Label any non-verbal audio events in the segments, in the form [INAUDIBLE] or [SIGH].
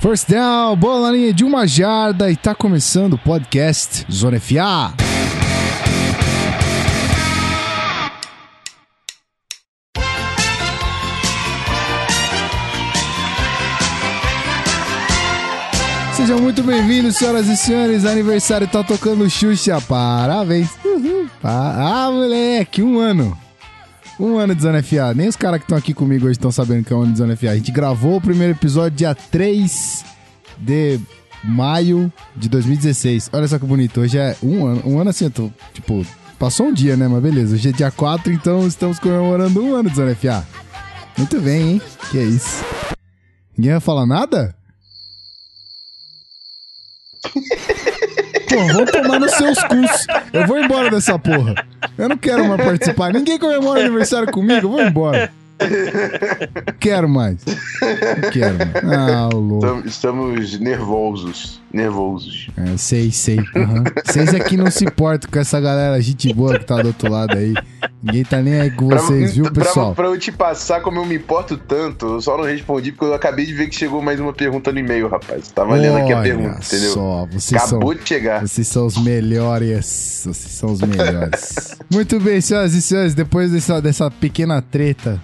First down, bola na linha de uma jarda e tá começando o podcast Zona FA. Sejam muito bem-vindos, senhoras e senhores. Aniversário tá tocando Xuxa. Parabéns. Uhul. Ah, moleque, um ano. Um ano de Zona FA. Nem os caras que estão aqui comigo hoje estão sabendo que é um ano de Zona FA. A gente gravou o primeiro episódio dia 3 de maio de 2016. Olha só que bonito. Hoje é um ano. Um ano assim, eu tô, tipo, passou um dia, né? Mas beleza. Hoje é dia 4, então estamos comemorando um ano de Zona FA. Muito bem, hein? Que é isso. Ninguém vai falar nada? [LAUGHS] Pô, vão tomar nos seus cus. Eu vou embora dessa porra. Eu não quero mais participar. Ninguém comemora aniversário comigo, eu vou embora. [LAUGHS] Quero mais. Não quero mais. Ah, louco. Estamos, nervosos. Nervosos. É, sei, sei. Uhum. Vocês aqui não se importam com essa galera, gente boa que tá do outro lado aí. Ninguém tá nem aí com vocês, viu, pra, pessoal? Pra, eu te passar como eu me importo tanto, eu só não respondi porque eu acabei de ver que chegou mais uma pergunta no e-mail, rapaz. Tava lendo aqui a Olha pergunta, entendeu? Só, vocês Acabou são, de chegar. Vocês são os melhores. Vocês são os melhores. Muito bem, senhoras e senhores, depois dessa, dessa pequena treta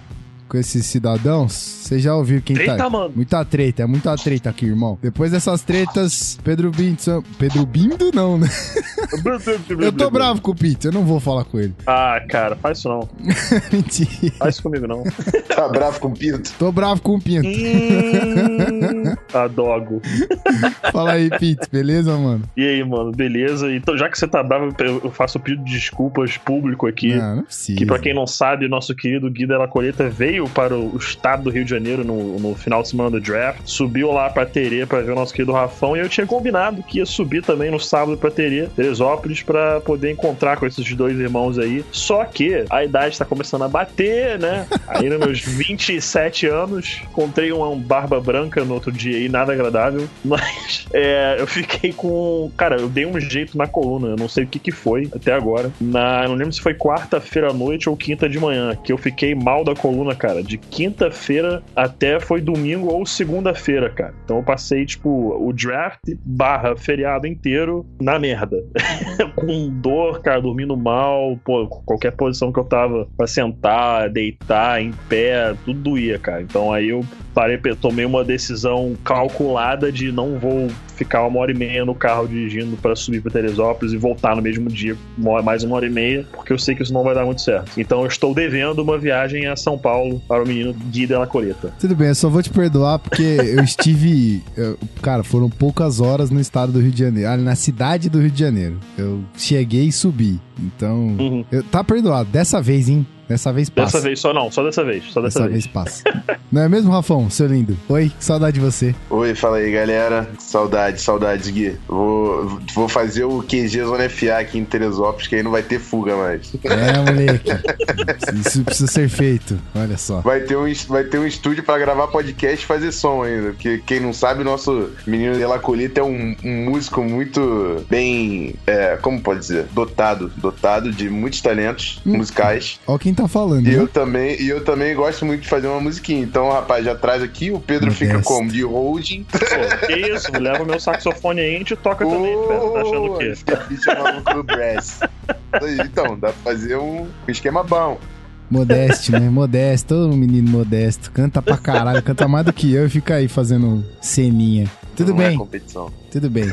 com esses cidadãos, você já ouviu quem Treta, tá. mano. Muita treta, é muita treta aqui, irmão. Depois dessas tretas, Pedro Bindo. Pedro Bindo, não, né? Eu tô bravo com o Pete, eu não vou falar com ele. Ah, cara, faz isso não. [LAUGHS] Mentira. Faz isso comigo não. [LAUGHS] Tá bravo com o Pinto? Tô bravo com o Pinto. hum, [LAUGHS] adogo. Fala aí, Pete, beleza, mano? E aí, mano, beleza? Então, já que você tá bravo, eu faço um pedido de desculpas público aqui. Não, não precisa. Que pra quem não sabe, nosso querido Guida Della Coleta veio para o estado do Rio de Janeiro no, no final de semana do draft, subiu lá pra Terê pra ver o nosso querido Rafão e eu tinha combinado que ia subir também no sábado pra Terê, Teresópolis, pra poder encontrar com esses dois irmãos aí. Só que a idade tá começando a bater, né? Aí nos meus [LAUGHS] 27 anos, encontrei uma um barba branca no outro dia aí, nada agradável, [LAUGHS] mas é, eu fiquei com. Cara, eu dei um jeito na coluna, eu não sei o que que foi até agora. Na, não lembro se foi quarta-feira à noite ou quinta de manhã, que eu fiquei mal da coluna, cara. De quinta-feira até foi domingo ou segunda-feira, cara. Então eu passei, tipo, o draft barra feriado inteiro na merda. [LAUGHS] com dor, cara, dormindo mal, pô, qualquer posição que eu tava pra sentar, deitar, em pé, tudo doía, cara. Então aí eu parei, tomei uma decisão calculada de não vou ficar uma hora e meia no carro dirigindo para subir para Teresópolis e voltar no mesmo dia, mais uma hora e meia, porque eu sei que isso não vai dar muito certo. Então eu estou devendo uma viagem a São Paulo para o menino Gui Della Coleta. Tudo bem, eu só vou te perdoar porque eu estive. [LAUGHS] eu- cara, foram poucas horas no estado do Rio de Janeiro. Na cidade do Rio de Janeiro. Eu cheguei e subi. Então. Uhum. eu- tá perdoado. Dessa vez, hein? Dessa vez passa. Dessa vez só não, só dessa vez, só dessa, Dessa vez passa. Não é mesmo, Rafão, seu lindo? Oi, que saudade de você. Oi, fala aí, galera. Saudade, saudades, Gui. Vou, vou fazer o QG Zona FA aqui em Teresópolis, que aí não vai ter fuga mais. É, moleque. Isso precisa ser feito. Olha só. Vai ter um, vai ter um estúdio pra gravar podcast e fazer som ainda. Porque quem não sabe, o nosso menino de La Colita é um, um músico muito bem. é, como pode dizer? Dotado. Dotado de muitos talentos Hum. musicais. Ó quem tá falando, E eu né? também, e eu também gosto muito de fazer uma musiquinha. Então, rapaz, já traz aqui, o Pedro fica Modesto. como? De holding. Pô, que isso, leva meu saxofone aí e a gente toca também, Pedro. Tá achando o quê? Esse é maluco do brass. Então, dá pra fazer um, esquema bom. Modeste, né? Modesto, todo menino modesto. Canta pra caralho, canta mais do que eu e fica aí fazendo ceninha. Tudo Não é bem, competição. Tudo bem.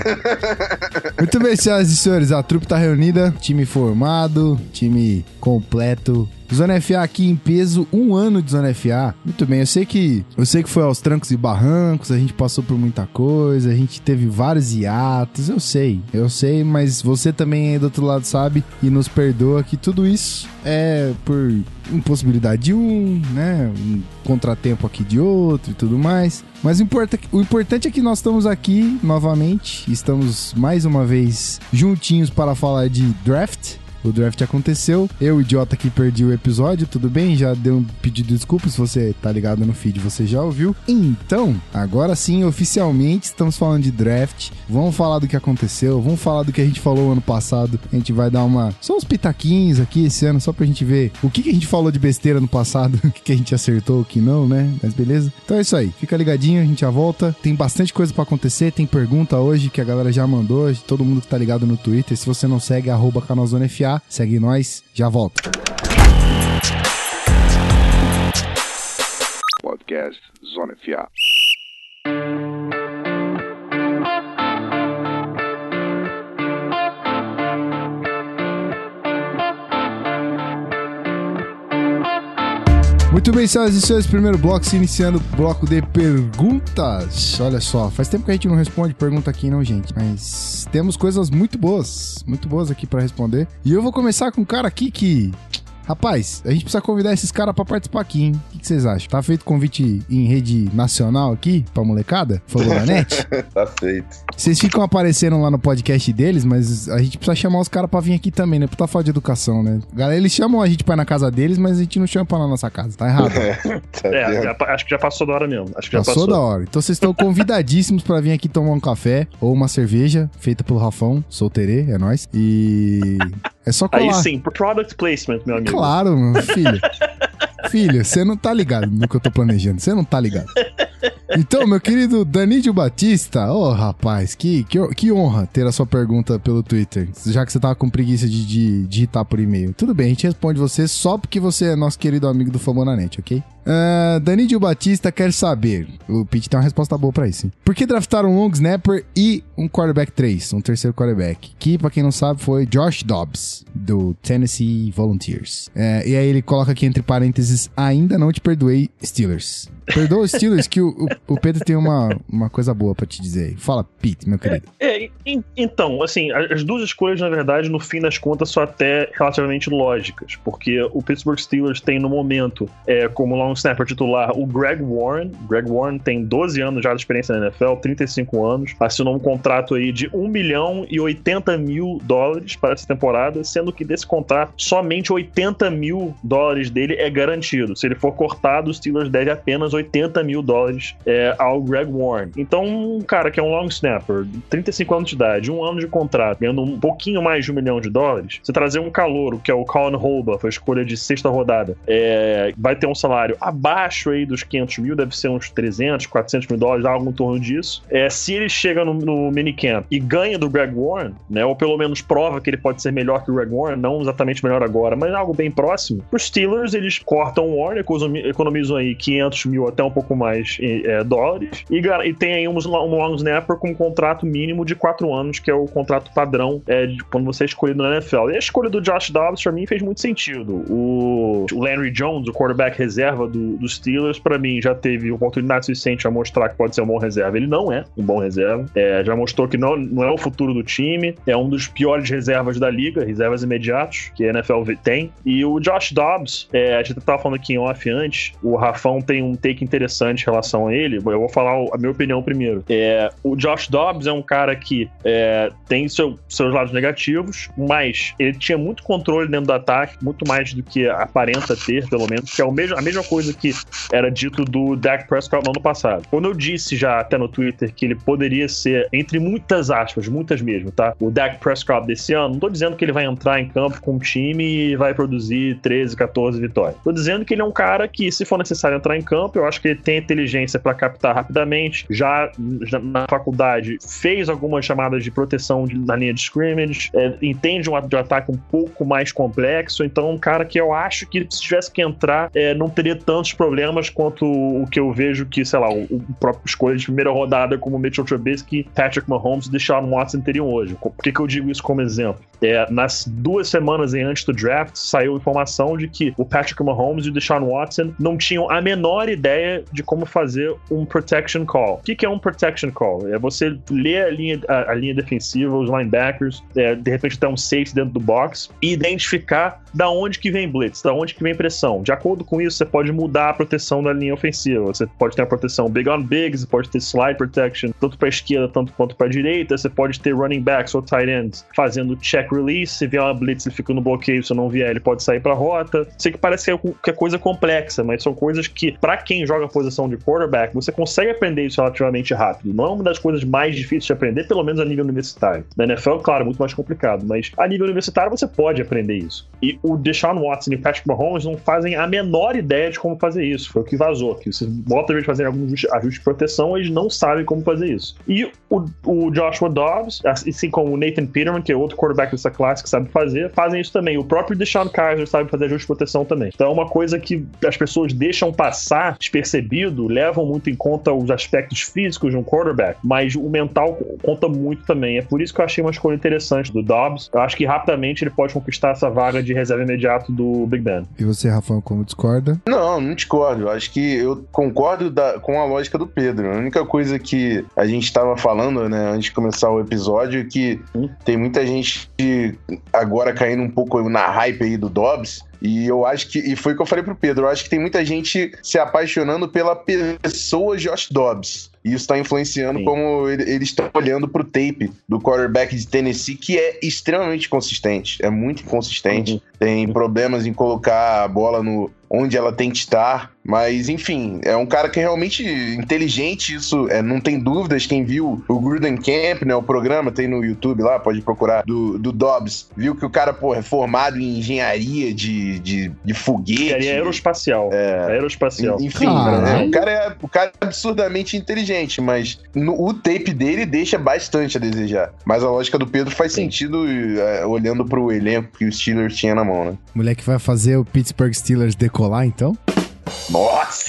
Muito bem, senhoras e senhores, a trupe tá reunida, time formado, time completo. Zona FA aqui em peso, um ano de Zona FA. Muito bem, eu sei que eu sei que foi aos trancos e barrancos, a gente passou por muita coisa, a gente teve vários hiatos, eu sei, eu sei, mas você também aí do outro lado sabe e nos perdoa que tudo isso é por impossibilidade de um, né? Um contratempo aqui de outro e tudo mais. Mas o, importa- o importante é que nós estamos aqui novamente, estamos mais uma vez juntinhos para falar de draft. O draft aconteceu. Eu, idiota que perdi o episódio, tudo bem? Já deu um pedido de desculpa se você tá ligado no feed, você já ouviu. Então, agora sim, oficialmente estamos falando de draft. Vamos falar do que aconteceu, vamos falar do que a gente falou ano passado. A gente vai dar uma. Só uns pitaquinhos aqui esse ano, só pra gente ver o que, que a gente falou de besteira no passado, [LAUGHS] o que, que a gente acertou, o que não, né? Mas beleza. Então é isso aí. Fica ligadinho, a gente já volta. Tem bastante coisa para acontecer, tem pergunta hoje que a galera já mandou, todo mundo que tá ligado no Twitter. Se você não segue, arroba canalzonefa, segue nós, já volta. Podcast Zona FA. Muito bem, senhoras e senhores, primeiro bloco, se iniciando o bloco de perguntas. Olha só, faz tempo que a gente não responde pergunta aqui, não, gente, mas temos coisas muito boas, muito boas aqui para responder. E eu vou começar com um cara aqui que Rapaz, a gente precisa convidar esses caras pra participar aqui, hein? O que vocês acham? Tá feito convite em rede nacional aqui, pra molecada? Falou na net? [LAUGHS] tá feito. Vocês ficam aparecendo lá no podcast deles, mas a gente precisa chamar os caras pra vir aqui também, né? Pra falar de educação, né? Galera, eles chamam a gente pra ir na casa deles, mas a gente não chama pra lá na nossa casa. Tá errado. [LAUGHS] tá É, já- acho que já passou da hora mesmo. Acho que já Passou passou. da hora. Então vocês estão convidadíssimos pra vir aqui tomar um café ou uma cerveja feita pelo Rafão, solteirê, é nóis. E é só colar. Aí sim, product placement, meu amigo. Claro, meu filho. [LAUGHS] filho, você não tá ligado no que eu tô planejando. Você não tá ligado. Então, meu querido Danídio Batista, ô rapaz, que, que, que honra ter a sua pergunta pelo Twitter, já que você tava com preguiça de, digitar por e-mail. Tudo bem, a gente responde você só porque você é nosso querido amigo do Famonanet, ok? Uh, Danídio Batista quer saber, o Pete tem uma resposta boa pra isso, hein? Por que draftaram um long snapper e um quarterback 3, um terceiro quarterback? Que, pra quem não sabe, foi Josh Dobbs, do Tennessee Volunteers. É, e aí ele coloca aqui entre parênteses, ainda não te perdoei, Steelers. Perdoa os Steelers que o, o, o Pedro tem uma, uma coisa boa pra te dizer aí. Fala, Pete, meu querido. É, en- então, assim, as duas escolhas, na verdade, no fim das contas, são até relativamente lógicas, porque o Pittsburgh Steelers tem, no momento, é, como long snapper titular, o Greg Warren. Greg Warren tem 12 anos já de experiência na NFL, 35 anos, assinou um contrato aí de 1 milhão e 80 mil dólares para essa temporada, sendo que desse contrato, somente 80 mil dólares dele é garantido. Se ele for cortado, o Steelers deve apenas 80 mil dólares é, ao Greg Warren. Então, um cara que é um long snapper, 35 anos de idade, um ano de contrato, ganhando um pouquinho mais de um milhão de dólares, você trazer um calouro, que é o Colin Holba, foi a escolha de sexta rodada, é, vai ter um salário abaixo aí dos 500 mil, deve ser uns 300, 400 mil dólares, algo em torno disso. É, se ele chega no, no minicamp e ganha do Greg Warren, né, ou pelo menos prova que ele pode ser melhor que o Greg Warren, não exatamente melhor agora, mas algo bem próximo, os Steelers, eles cortam Warren, economi- economizam aí 500 mil até um pouco mais é, dólares, e, e tem aí um, um long snapper com um contrato mínimo de 4 anos, que é o contrato padrão é, de quando você é escolhido na NFL. E a escolha do Josh Dobbs, pra mim, fez muito sentido. O, Landry Jones, o quarterback reserva do, dos Steelers, pra mim, já teve oportunidade suficiente a mostrar que pode ser um bom reserva. Ele não é um bom reserva. É, já mostrou que não, não é o futuro do time. É um dos piores reservas da liga, reservas imediatos, que a NFL tem. E o Josh Dobbs, é, a gente tava falando aqui em off antes, o Rafão tem um take interessante em relação a ele. Eu vou falar a minha opinião primeiro. É, o Josh Dobbs é um cara que é, tem seu- seus lados negativos, mas ele tinha muito controle dentro do ataque, muito mais do que aparenta ter, pelo menos, que é o mesmo, a mesma coisa que era dito do Dak Prescott no ano passado. Quando eu disse já até no Twitter que ele poderia ser, entre muitas aspas, muitas mesmo, tá? O Dak Prescott desse ano, não tô dizendo que ele vai entrar em campo com um time e vai produzir 13, 14 vitórias. Tô dizendo que ele é um cara que, se for necessário entrar em campo, eu acho que ele tem inteligência para captar rapidamente. Já, na faculdade fez algumas chamadas de proteção de- na linha de scrimmage, é, entende um, de ataque um pouco mais complexo. Então, um cara que eu acho que se tivesse que entrar, é, não teria tantos problemas quanto o que eu vejo que, sei lá, o, o próprio escolha de primeira rodada como Mitchell Trubisky, Patrick Mahomes e Deshaun Watson teriam hoje. Por que, que eu digo isso como exemplo? É, nas duas semanas antes do draft, saiu informação de que o Patrick Mahomes e o Deshaun Watson não tinham a menor ideia de como fazer um protection call. O que, que é um protection call? É você ler a linha, a, a linha defensiva, os linebackers, é, de repente até um safety dentro do box e identificar da onde que vem blitz, da onde que vem pressão. De acordo com isso, você pode mudar a proteção da linha ofensiva. Você pode ter a proteção big on big, você pode ter slide protection, tanto para esquerda tanto quanto para direita. Você pode ter running backs ou tight ends fazendo check release. Se vier uma blitz, ele fica no bloqueio. Se não vier, ele pode sair para rota. Sei que parece que é coisa complexa, mas são coisas que, para quem joga a posição de quarterback, você consegue aprender isso relativamente rápido. Não é uma das coisas mais difíceis de aprender, pelo menos a nível universitário. Na NFL, claro, é muito mais complicado, mas a nível universitário você pode aprender isso. E o Deshaun Watson e o Patrick Mahomes não fazem a menor ideia de como fazer isso. Foi o que vazou. Que você bota eles fazerem algum ajuste de proteção, eles não sabem como fazer isso. E o, o Joshua Dobbs, assim como o Nathan Peterman, que é outro quarterback dessa classe que sabe fazer, fazem isso também. O próprio Deshaun Kaiser sabe fazer ajuste de proteção também. Então é uma coisa que as pessoas deixam passar despercebido, levam muito em conta os aspectos físicos de um quarterback, mas o mental conta muito também. É por isso que eu achei uma escolha interessante do Dobbs. Eu acho que rapidamente ele pode conquistar essa vaga de reserva imediato do Big Ben. E você, Rafael, como discorda? Não, não discordo. Eu acho que eu concordo da, com a lógica do Pedro. A única coisa que a gente estava falando, né, antes de começar o episódio, é que hum? tem muita gente agora caindo um pouco na hype aí do Dobbs. E eu acho que, e foi o que eu falei pro Pedro, eu acho que tem muita gente se apaixonando pela pessoa Josh Dobbs. E isso está influenciando Sim. como ele, eles estão olhando para o tape do quarterback de Tennessee, que é extremamente consistente, é muito inconsistente. Uhum. Tem problemas em colocar a bola no onde ela tem que estar. Mas, enfim, é um cara que é realmente inteligente, isso é, não tem dúvidas. Quem viu o Gruden Camp, né, o programa, tem no YouTube lá, pode procurar, do, do Dobbs, viu que o cara, pô, é formado em engenharia de, de, de foguete. Engenharia aeroespacial. É, aeroespacial. Enfim, né, o, cara é, o cara é absurdamente inteligente, mas no, o tape dele deixa bastante a desejar. Mas a lógica do Pedro faz Sim. sentido é, olhando pro elenco que o Steelers tinha na mão, né? Moleque vai fazer o Pittsburgh Steelers decolar, então? Nossa!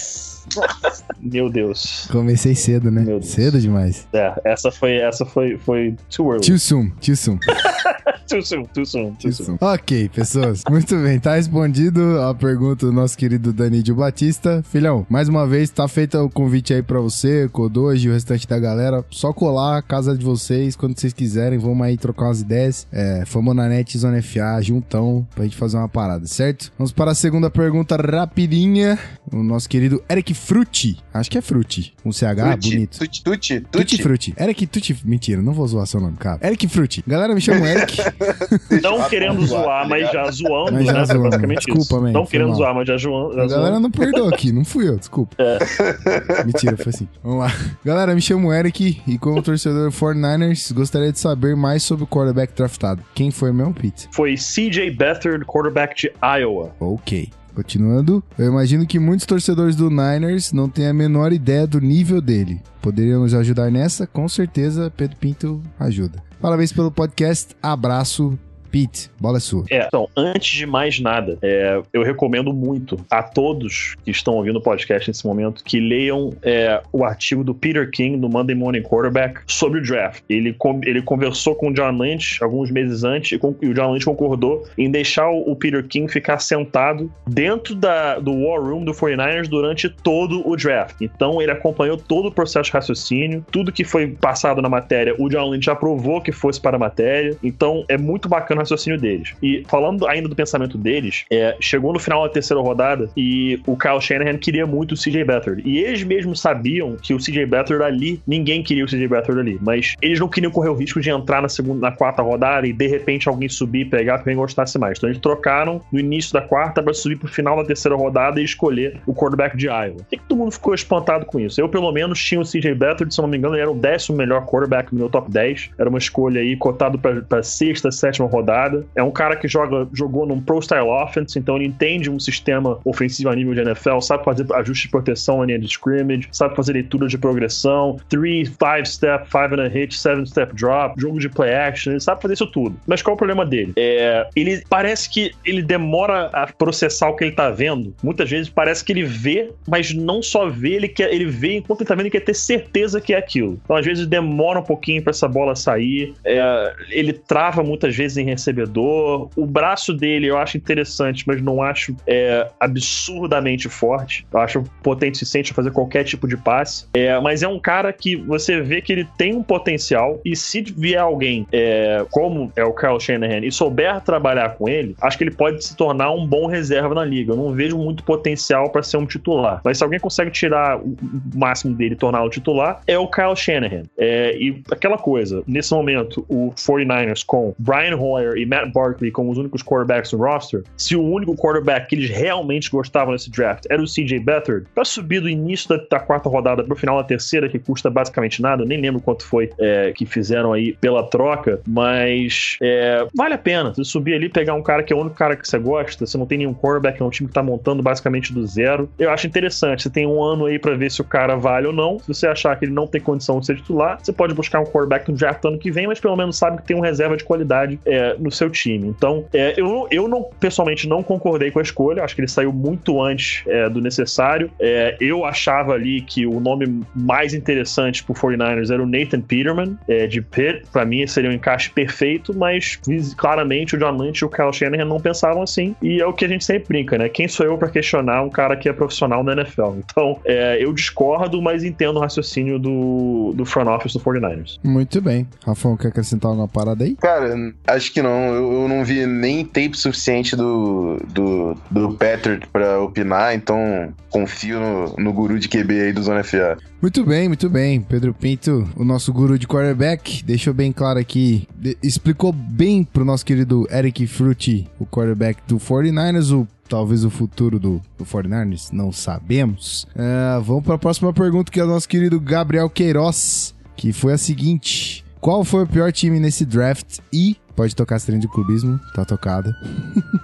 Meu Deus. Comecei cedo, né? Cedo demais. É, essa foi, essa foi, foi too early. Too soon, too soon. [LAUGHS] too soon, too soon, too soon. Ok, pessoas. Muito bem, tá respondido a pergunta do nosso querido Danídio Batista. Filhão, mais uma vez, tá feito o convite aí pra você, Kodoji e o restante da galera. Só colar a casa de vocês quando vocês quiserem. Vamos aí trocar umas ideias. É, fomos na net Zona FA, juntão, pra gente fazer uma parada, certo? Vamos para a segunda pergunta rapidinha. O nosso querido Eric Frutti. Acho que é Frutti. Um CH Frutti, bonito. Tutti, tutti, tutti. Tutti Frutti. Eric Tutti. Mentira, não vou zoar seu nome, cara. Eric Frutti. Galera, me chama Eric. [LAUGHS] não querendo zoar, mas já zoando, mas já né? Zoando. Basicamente desculpa, isso. Man, não querendo mal. zoar, mas já zoando. a galera não perdoou aqui, não fui eu, desculpa. É. Mentira, foi assim. Vamos lá. Galera, me chamo Eric e como torcedor 49ers, gostaria de saber mais sobre o quarterback draftado. Quem foi meu Pete? Foi CJ Beathard, quarterback de Iowa. Ok. Continuando, eu imagino que muitos torcedores do Niners não têm a menor ideia do nível dele. Poderiam nos ajudar nessa? Com certeza, Pedro Pinto ajuda. Parabéns pelo podcast. Abraço. Pete, bola é sua. É, então, antes de mais nada, é, eu recomendo muito a todos que estão ouvindo o podcast nesse momento que leiam é, o artigo do Peter King no Monday Morning Quarterback sobre o draft. Ele, ele conversou com o John Lynch alguns meses antes e, com, e o John Lynch concordou em deixar o, o, Peter King ficar sentado dentro da, do War Room do 49ers durante todo o draft. Então, ele acompanhou todo o processo de raciocínio, tudo que foi passado na matéria, o John Lynch aprovou que fosse para a matéria. Então, é muito bacana raciocínio deles. E falando ainda do pensamento deles, é, chegou no final da terceira rodada e o Kyle Shanahan queria muito o CJ Beathard. E eles mesmos sabiam que o CJ Beathard ali, ninguém queria o CJ Beathard ali, mas eles não queriam correr o risco de entrar na segunda, na quarta rodada e de repente alguém subir e pegar porque alguém gostasse mais. Então eles trocaram no início da quarta para subir pro final da terceira rodada e escolher o quarterback de Iowa. Que, que todo mundo ficou espantado com isso? Eu, pelo menos, tinha o CJ Beathard, se não me engano, ele era o décimo melhor quarterback no meu top 10. Era uma escolha aí cotado para sexta, sétima rodada rodada. É um cara que joga, jogou num Pro Style Offense, então ele entende um sistema ofensivo a nível de NFL, sabe fazer ajuste de proteção na linha de scrimmage, sabe fazer leitura de progressão, 3, 5 step, 5 and a hit, 7 step drop, jogo de play action, ele sabe fazer isso tudo. Mas qual é o problema dele? É, ele parece que ele demora a processar o que ele tá vendo. Muitas vezes parece que ele vê, mas não só vê, ele quer, ele vê enquanto ele tá vendo, ele quer ter certeza que é aquilo. Então, às vezes, demora um pouquinho para essa bola sair. É, ele trava muitas vezes em recebedor. O braço dele eu acho interessante, mas não acho é, absurdamente forte. Eu acho potente o suficiente a fazer qualquer tipo de passe. É, mas é um cara que você vê que ele tem um potencial e se vier alguém é, como é o Kyle Shanahan e souber trabalhar com ele, acho que ele pode se tornar um bom reserva na liga. Eu não vejo muito potencial para ser um titular. Mas se alguém consegue tirar o máximo dele e torná-lo titular, é o Kyle Shanahan. É, e aquela coisa, nesse momento, o 49ers com Brian Hoyer e Matt Barkley como os únicos quarterbacks no roster, se o único quarterback que eles realmente gostavam nesse draft era o CJ Beathard, para subir do início da, da quarta rodada pro final da terceira, que custa basicamente nada, nem lembro quanto foi é, que fizeram aí pela troca, mas é, vale a pena. Você subir ali, pegar um cara que é o único cara que você gosta, você não tem nenhum quarterback, é um time que tá montando basicamente do zero. Eu acho interessante. Você tem um ano aí para ver se o cara vale ou não. Se você achar que ele não tem condição de ser titular, você pode buscar um quarterback no draft ano que vem, mas pelo menos sabe que tem um reserva de qualidade é, no seu time. Então, é, eu, eu não, pessoalmente, não concordei com a escolha. Acho que ele saiu muito antes é, do necessário. É, eu achava ali que o nome mais interessante pro 49ers era o Nathan Peterman, é, de Pitt. Pra mim, seria um encaixe perfeito, mas claramente o John Lynch e o Kyle Shanahan não pensavam assim. E é o que a gente sempre brinca, né? Quem sou eu para questionar um cara que é profissional na NFL? Então, é, eu discordo, mas entendo o raciocínio do, do front office do 49ers. Muito bem. Rafão, quer acrescentar alguma parada aí? Cara, acho que não. Eu, eu não vi nem tape suficiente do, do, do Patrick pra opinar, então confio no, no guru de QB aí do Zona FA. Muito bem, muito bem. Pedro Pinto, o nosso guru de quarterback, deixou bem claro aqui, de, explicou bem pro nosso querido Eric Frutti, o quarterback do 49ers, o talvez o futuro do, do 49ers, não sabemos. Uh, vamos para a próxima pergunta que é o nosso querido Gabriel Queiroz, que foi a seguinte: Qual foi o pior time nesse draft? E pode tocar trem de clubismo, tá tocada.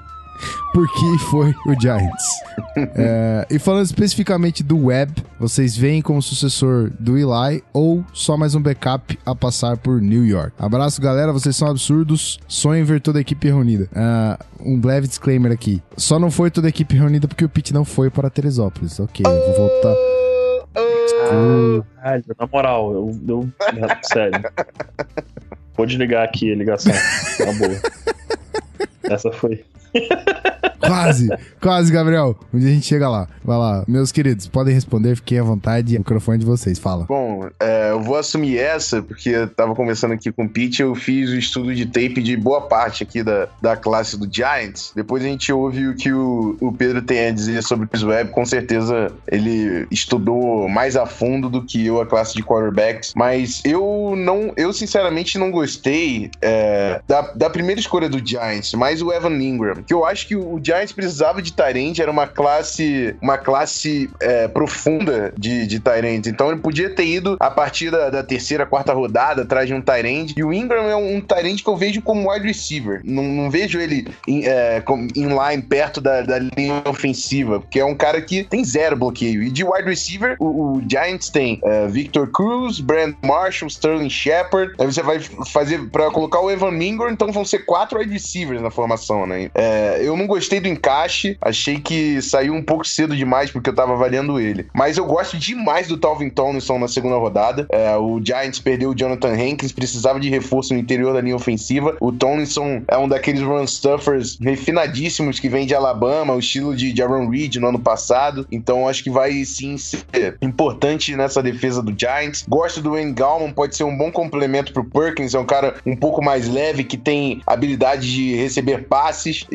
[LAUGHS] porque foi o Giants. é, e falando especificamente do Webb, vocês veem como sucessor do Eli ou só mais um backup a passar por New York? Abraço, galera. Vocês são absurdos. Sonho em ver toda a equipe reunida. Uh, um breve disclaimer aqui. Só não foi toda a equipe reunida porque o Pete não foi para Teresópolis. Ok, vou voltar. Ah, na moral, eu, eu sério. Vou desligar aqui a ligação. Na boa. Essa foi. Quase, quase, Gabriel. Um dia a gente chega lá. Vai lá. Meus queridos, podem responder, fiquem à vontade. O microfone de vocês, fala. Bom, é, eu vou assumir essa, porque eu tava conversando aqui com o Pete, eu fiz o estudo de tape de boa parte aqui da, da classe do Giants. Depois a gente ouve o que o, o Pedro tem a dizer sobre o Webb. Com certeza ele estudou mais a fundo do que eu a classe de quarterbacks. Mas eu não, eu sinceramente não gostei é, da, da primeira escolha do Giants, mais o Evan Ingram, que eu acho que o Giants precisava de Tyrande, era uma classe, uma classe é, profunda de, de Tyrande. Então ele podia ter ido a partir da, da terceira, quarta rodada atrás de um Tyrande. E o Ingram é um, um Tyrande que eu vejo como wide receiver. Não, não vejo ele em, é, line perto da, da, linha ofensiva, porque é um cara que tem zero bloqueio. E de wide receiver, o, o Giants tem é, Victor Cruz, Brand Marshall, Sterling Shepard. Aí você vai fazer para colocar o Evan Ingram, então vão ser quatro wide receivers na formação, né? É, eu não gostei do encaixe, achei que saiu um pouco cedo demais porque eu tava avaliando ele. Mas eu gosto demais do Talvin Tomlinson na segunda rodada. É, o Giants perdeu o Jonathan Hankins, precisava de reforço no interior da linha ofensiva. O Tomlinson é um daqueles run stuffers refinadíssimos que vem de Alabama, o estilo de Jaron Reed no ano passado. Então acho que vai sim ser importante nessa defesa do Giants. Gosto do Wayne Gallman, pode ser um bom complemento pro Perkins, é um cara um pouco mais leve que tem habilidade de receber passes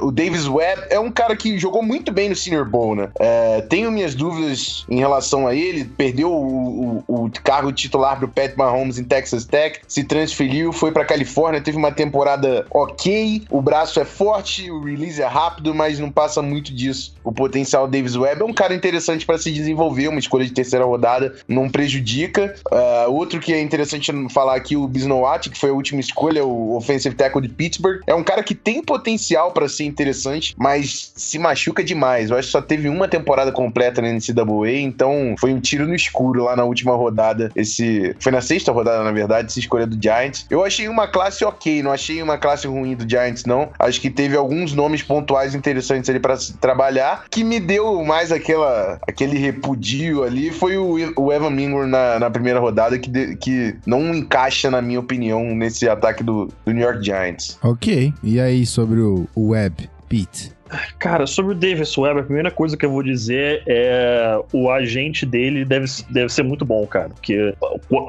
o Davis Webb é um cara que jogou muito bem no Senior Bowl, né? É, tenho minhas dúvidas em relação a ele. Perdeu o, o, o cargo titular pro Pat Mahomes em Texas Tech, se transferiu, foi pra Califórnia, teve uma temporada ok. O braço é forte, o release é rápido, mas não passa muito disso. O potencial Davis Webb é um cara interessante para se desenvolver, uma escolha de terceira rodada não prejudica. Uh, outro que é interessante falar aqui, o Bisnoat, que foi a última escolha, o offensive tackle de Pittsburgh, é um cara que tem potencial para ser interessante, mas se machuca demais. Eu acho que só teve uma temporada completa na NCAA, então foi um tiro no escuro lá na última rodada. Esse foi na sexta rodada, na verdade, essa escolha do Giants. Eu achei uma classe ok, não achei uma classe ruim do Giants, não. Acho que teve alguns nomes pontuais interessantes ali para trabalhar, que me deu mais aquela, aquele repudio ali. Foi o, o Evan Mingur na, na primeira rodada, que, de, que não encaixa, na minha opinião, nesse ataque do, do New York Giants. Ok. E aí, sobre o, Web, Pete? Cara, sobre o Davis Webb, a primeira coisa que eu vou dizer é o agente dele deve, deve ser muito bom, cara. Porque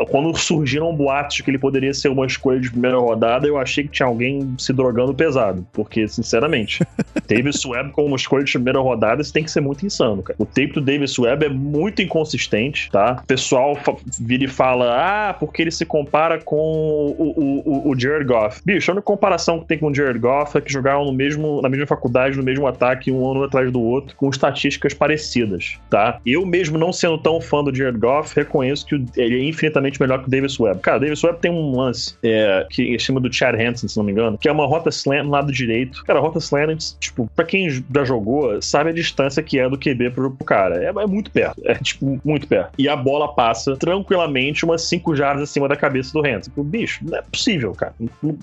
quando surgiram boatos de que ele poderia ser uma escolha de primeira rodada, eu achei que tinha alguém se drogando pesado. Porque, sinceramente, [LAUGHS] Davis Webb como uma escolha de primeira rodada, isso tem que ser muito insano, cara. O tape do Davis Webb é muito inconsistente, tá? O pessoal vira e fala, ah, porque ele se compara com o, o, o, Jared Goff. Bicho, a única comparação que tem com o Jared Goff é que jogaram no mesmo, na mesma faculdade, no mesmo mesmo ataque um ano atrás do outro, com estatísticas parecidas, tá? Eu mesmo não sendo tão fã do Jared Goff, reconheço que ele é infinitamente melhor que o Davis Webb. Cara, o Davis Webb tem um lance é, que cima do Chad Hansen, se não me engano, que é uma rota slant no lado direito. Cara, a rota slant, tipo, pra quem já jogou, sabe a distância que é do QB pro, pro cara. É, é muito perto. É, tipo, muito perto. E a bola passa tranquilamente umas 5 jardas acima da cabeça do Hansen. Tipo, bicho, não é possível, cara.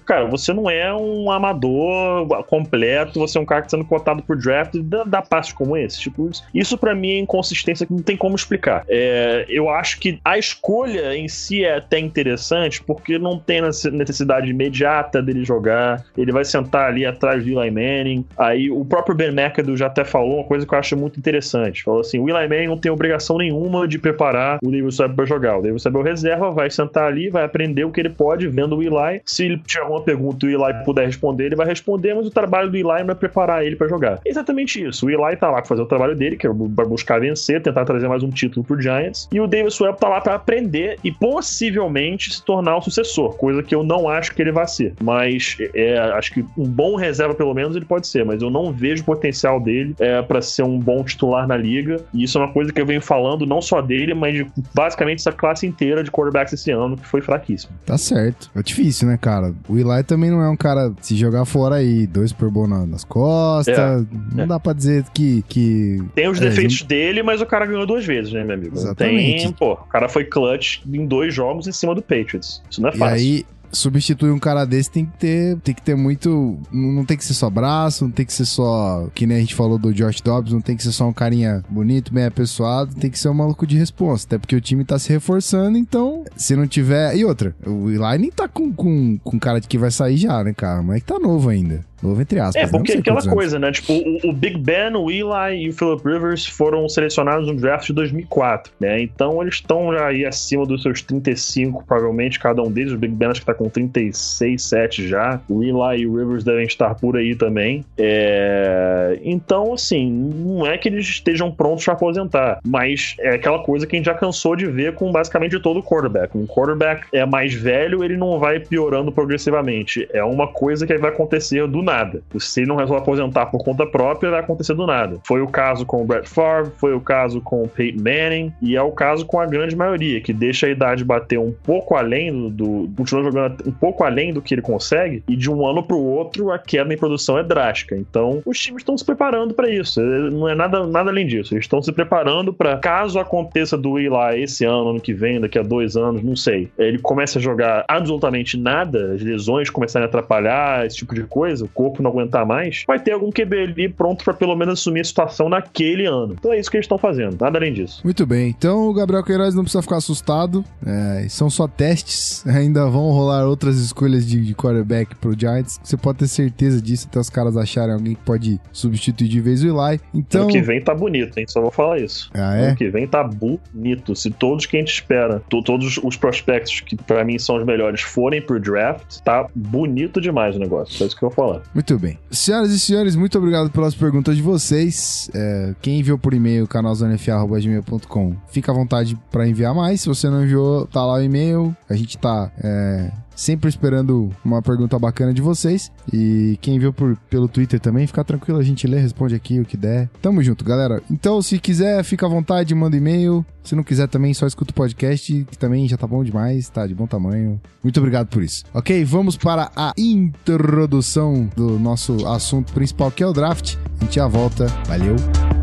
Cara, você não é um amador completo, você é um cara que tá sendo cotado por draft dá, dá passos como esse. Tipo, isso para mim é inconsistência que não tem como explicar. É, eu acho que a escolha em si é até interessante porque não tem necessidade imediata dele jogar. Ele vai sentar ali atrás do Eli Manning. Aí o próprio Ben McAdoo já até falou uma coisa que eu acho muito interessante. Falou assim: o Eli Manning não tem obrigação nenhuma de preparar o Davis Webb para jogar. O Davis Webb é o reserva, vai sentar ali, vai aprender o que ele pode vendo o Eli. Se ele tiver alguma pergunta e o Eli puder responder, ele vai responder, mas o trabalho do Eli não é preparar ele para jogar. Exatamente isso. O Eli tá lá pra fazer o trabalho dele, que é buscar vencer, tentar trazer mais um título pro Giants. E o Davis Webb tá lá para aprender e possivelmente se tornar o sucessor, coisa que eu não acho que ele vai ser. Mas é, acho que um bom reserva, pelo menos, ele pode ser. Mas eu não vejo potencial dele é, para ser um bom titular na liga. E isso é uma coisa que eu venho falando não só dele, mas de basicamente essa classe inteira de quarterbacks esse ano, que foi fraquíssimo. Tá certo. É difícil, né, cara? O Eli também não é um cara se jogar fora aí, dois por bom nas costas. É. Não é. dá pra dizer que. que tem os é, defeitos gente... dele, mas o cara ganhou duas vezes, né, meu amigo? Exatamente. Tem, pô, o cara foi clutch em dois jogos em cima do Patriots. Isso não é fácil. E aí, substituir um cara desse tem que ter, tem que ter muito, não tem que ser só braço, não tem que ser só, que nem a gente falou do Josh Dobbs, não tem que ser só um carinha bonito, bem apessoado, tem que ser um maluco de resposta, até porque o time tá se reforçando, então, se não tiver, e outra, o Eli nem tá com, com, com cara de que vai sair já, né, cara, mas é que tá novo ainda. Novo entre aspas. É, né? porque aquela coisa, né? Tipo, o, o, Big Ben, o Eli e o Philip Rivers foram selecionados no draft de 2004, né? Então eles estão já aí acima dos seus 35, provavelmente, cada um deles. O Big Ben acho que tá com 36, 7 já. O Eli e o Rivers devem estar por aí também. É... Então, assim, não é que eles estejam prontos para aposentar, mas é aquela coisa que a gente já cansou de ver com basicamente todo o quarterback. Um quarterback é mais velho, ele não vai piorando progressivamente. É uma coisa que vai acontecer do nada. Se ele não resolve aposentar por conta própria, vai acontecer do nada. Foi o caso com o Brett Favre, foi o caso com o Peyton Manning, e é o caso com a grande maioria, que deixa a idade bater um pouco além do, continua jogando um pouco além do que ele consegue, e de um ano para o outro a queda em produção é drástica. Então, os times estão se preparando para isso. Não é nada, nada além disso. Eles estão se preparando para caso aconteça do Eli esse ano, ano que vem, daqui a dois anos, não sei. Ele começa a jogar absolutamente nada, as lesões começarem a atrapalhar, esse tipo de coisa corpo não aguentar mais, vai ter algum QB ali pronto para pelo menos assumir a situação naquele ano. Então é isso que eles estão fazendo, nada além disso. Muito bem, então o Gabriel Queiroz não precisa ficar assustado, é, são só testes, [LAUGHS] ainda vão rolar outras escolhas de, de quarterback pro Giants, você pode ter certeza disso, até os caras acharem alguém que pode substituir de vez o Eli. Então... Ano que vem tá bonito, hein? Só vou falar isso. Ah, é? Ano que vem tá bonito. Se todos que a gente espera, todos os prospectos que para mim são os melhores forem pro draft, tá bonito demais o negócio. É isso que eu vou falar. Muito bem. Senhoras e senhores, muito obrigado pelas perguntas de vocês. É, quem enviou por e-mail, canalzonefa.gmail.com, fica à vontade para enviar mais. Se você não enviou, tá lá o e-mail. A gente tá é, Sempre esperando uma pergunta bacana de vocês. E quem viu por, pelo Twitter também, fica tranquilo, a gente lê, responde aqui o que der. Tamo junto, galera. Então, se quiser, fica à vontade, manda e-mail. Se não quiser também, só escuta o podcast, que também já tá bom demais, tá de bom tamanho. Muito obrigado por isso. Ok, vamos para a introdução do nosso assunto principal, que é o draft. A gente já volta. Valeu!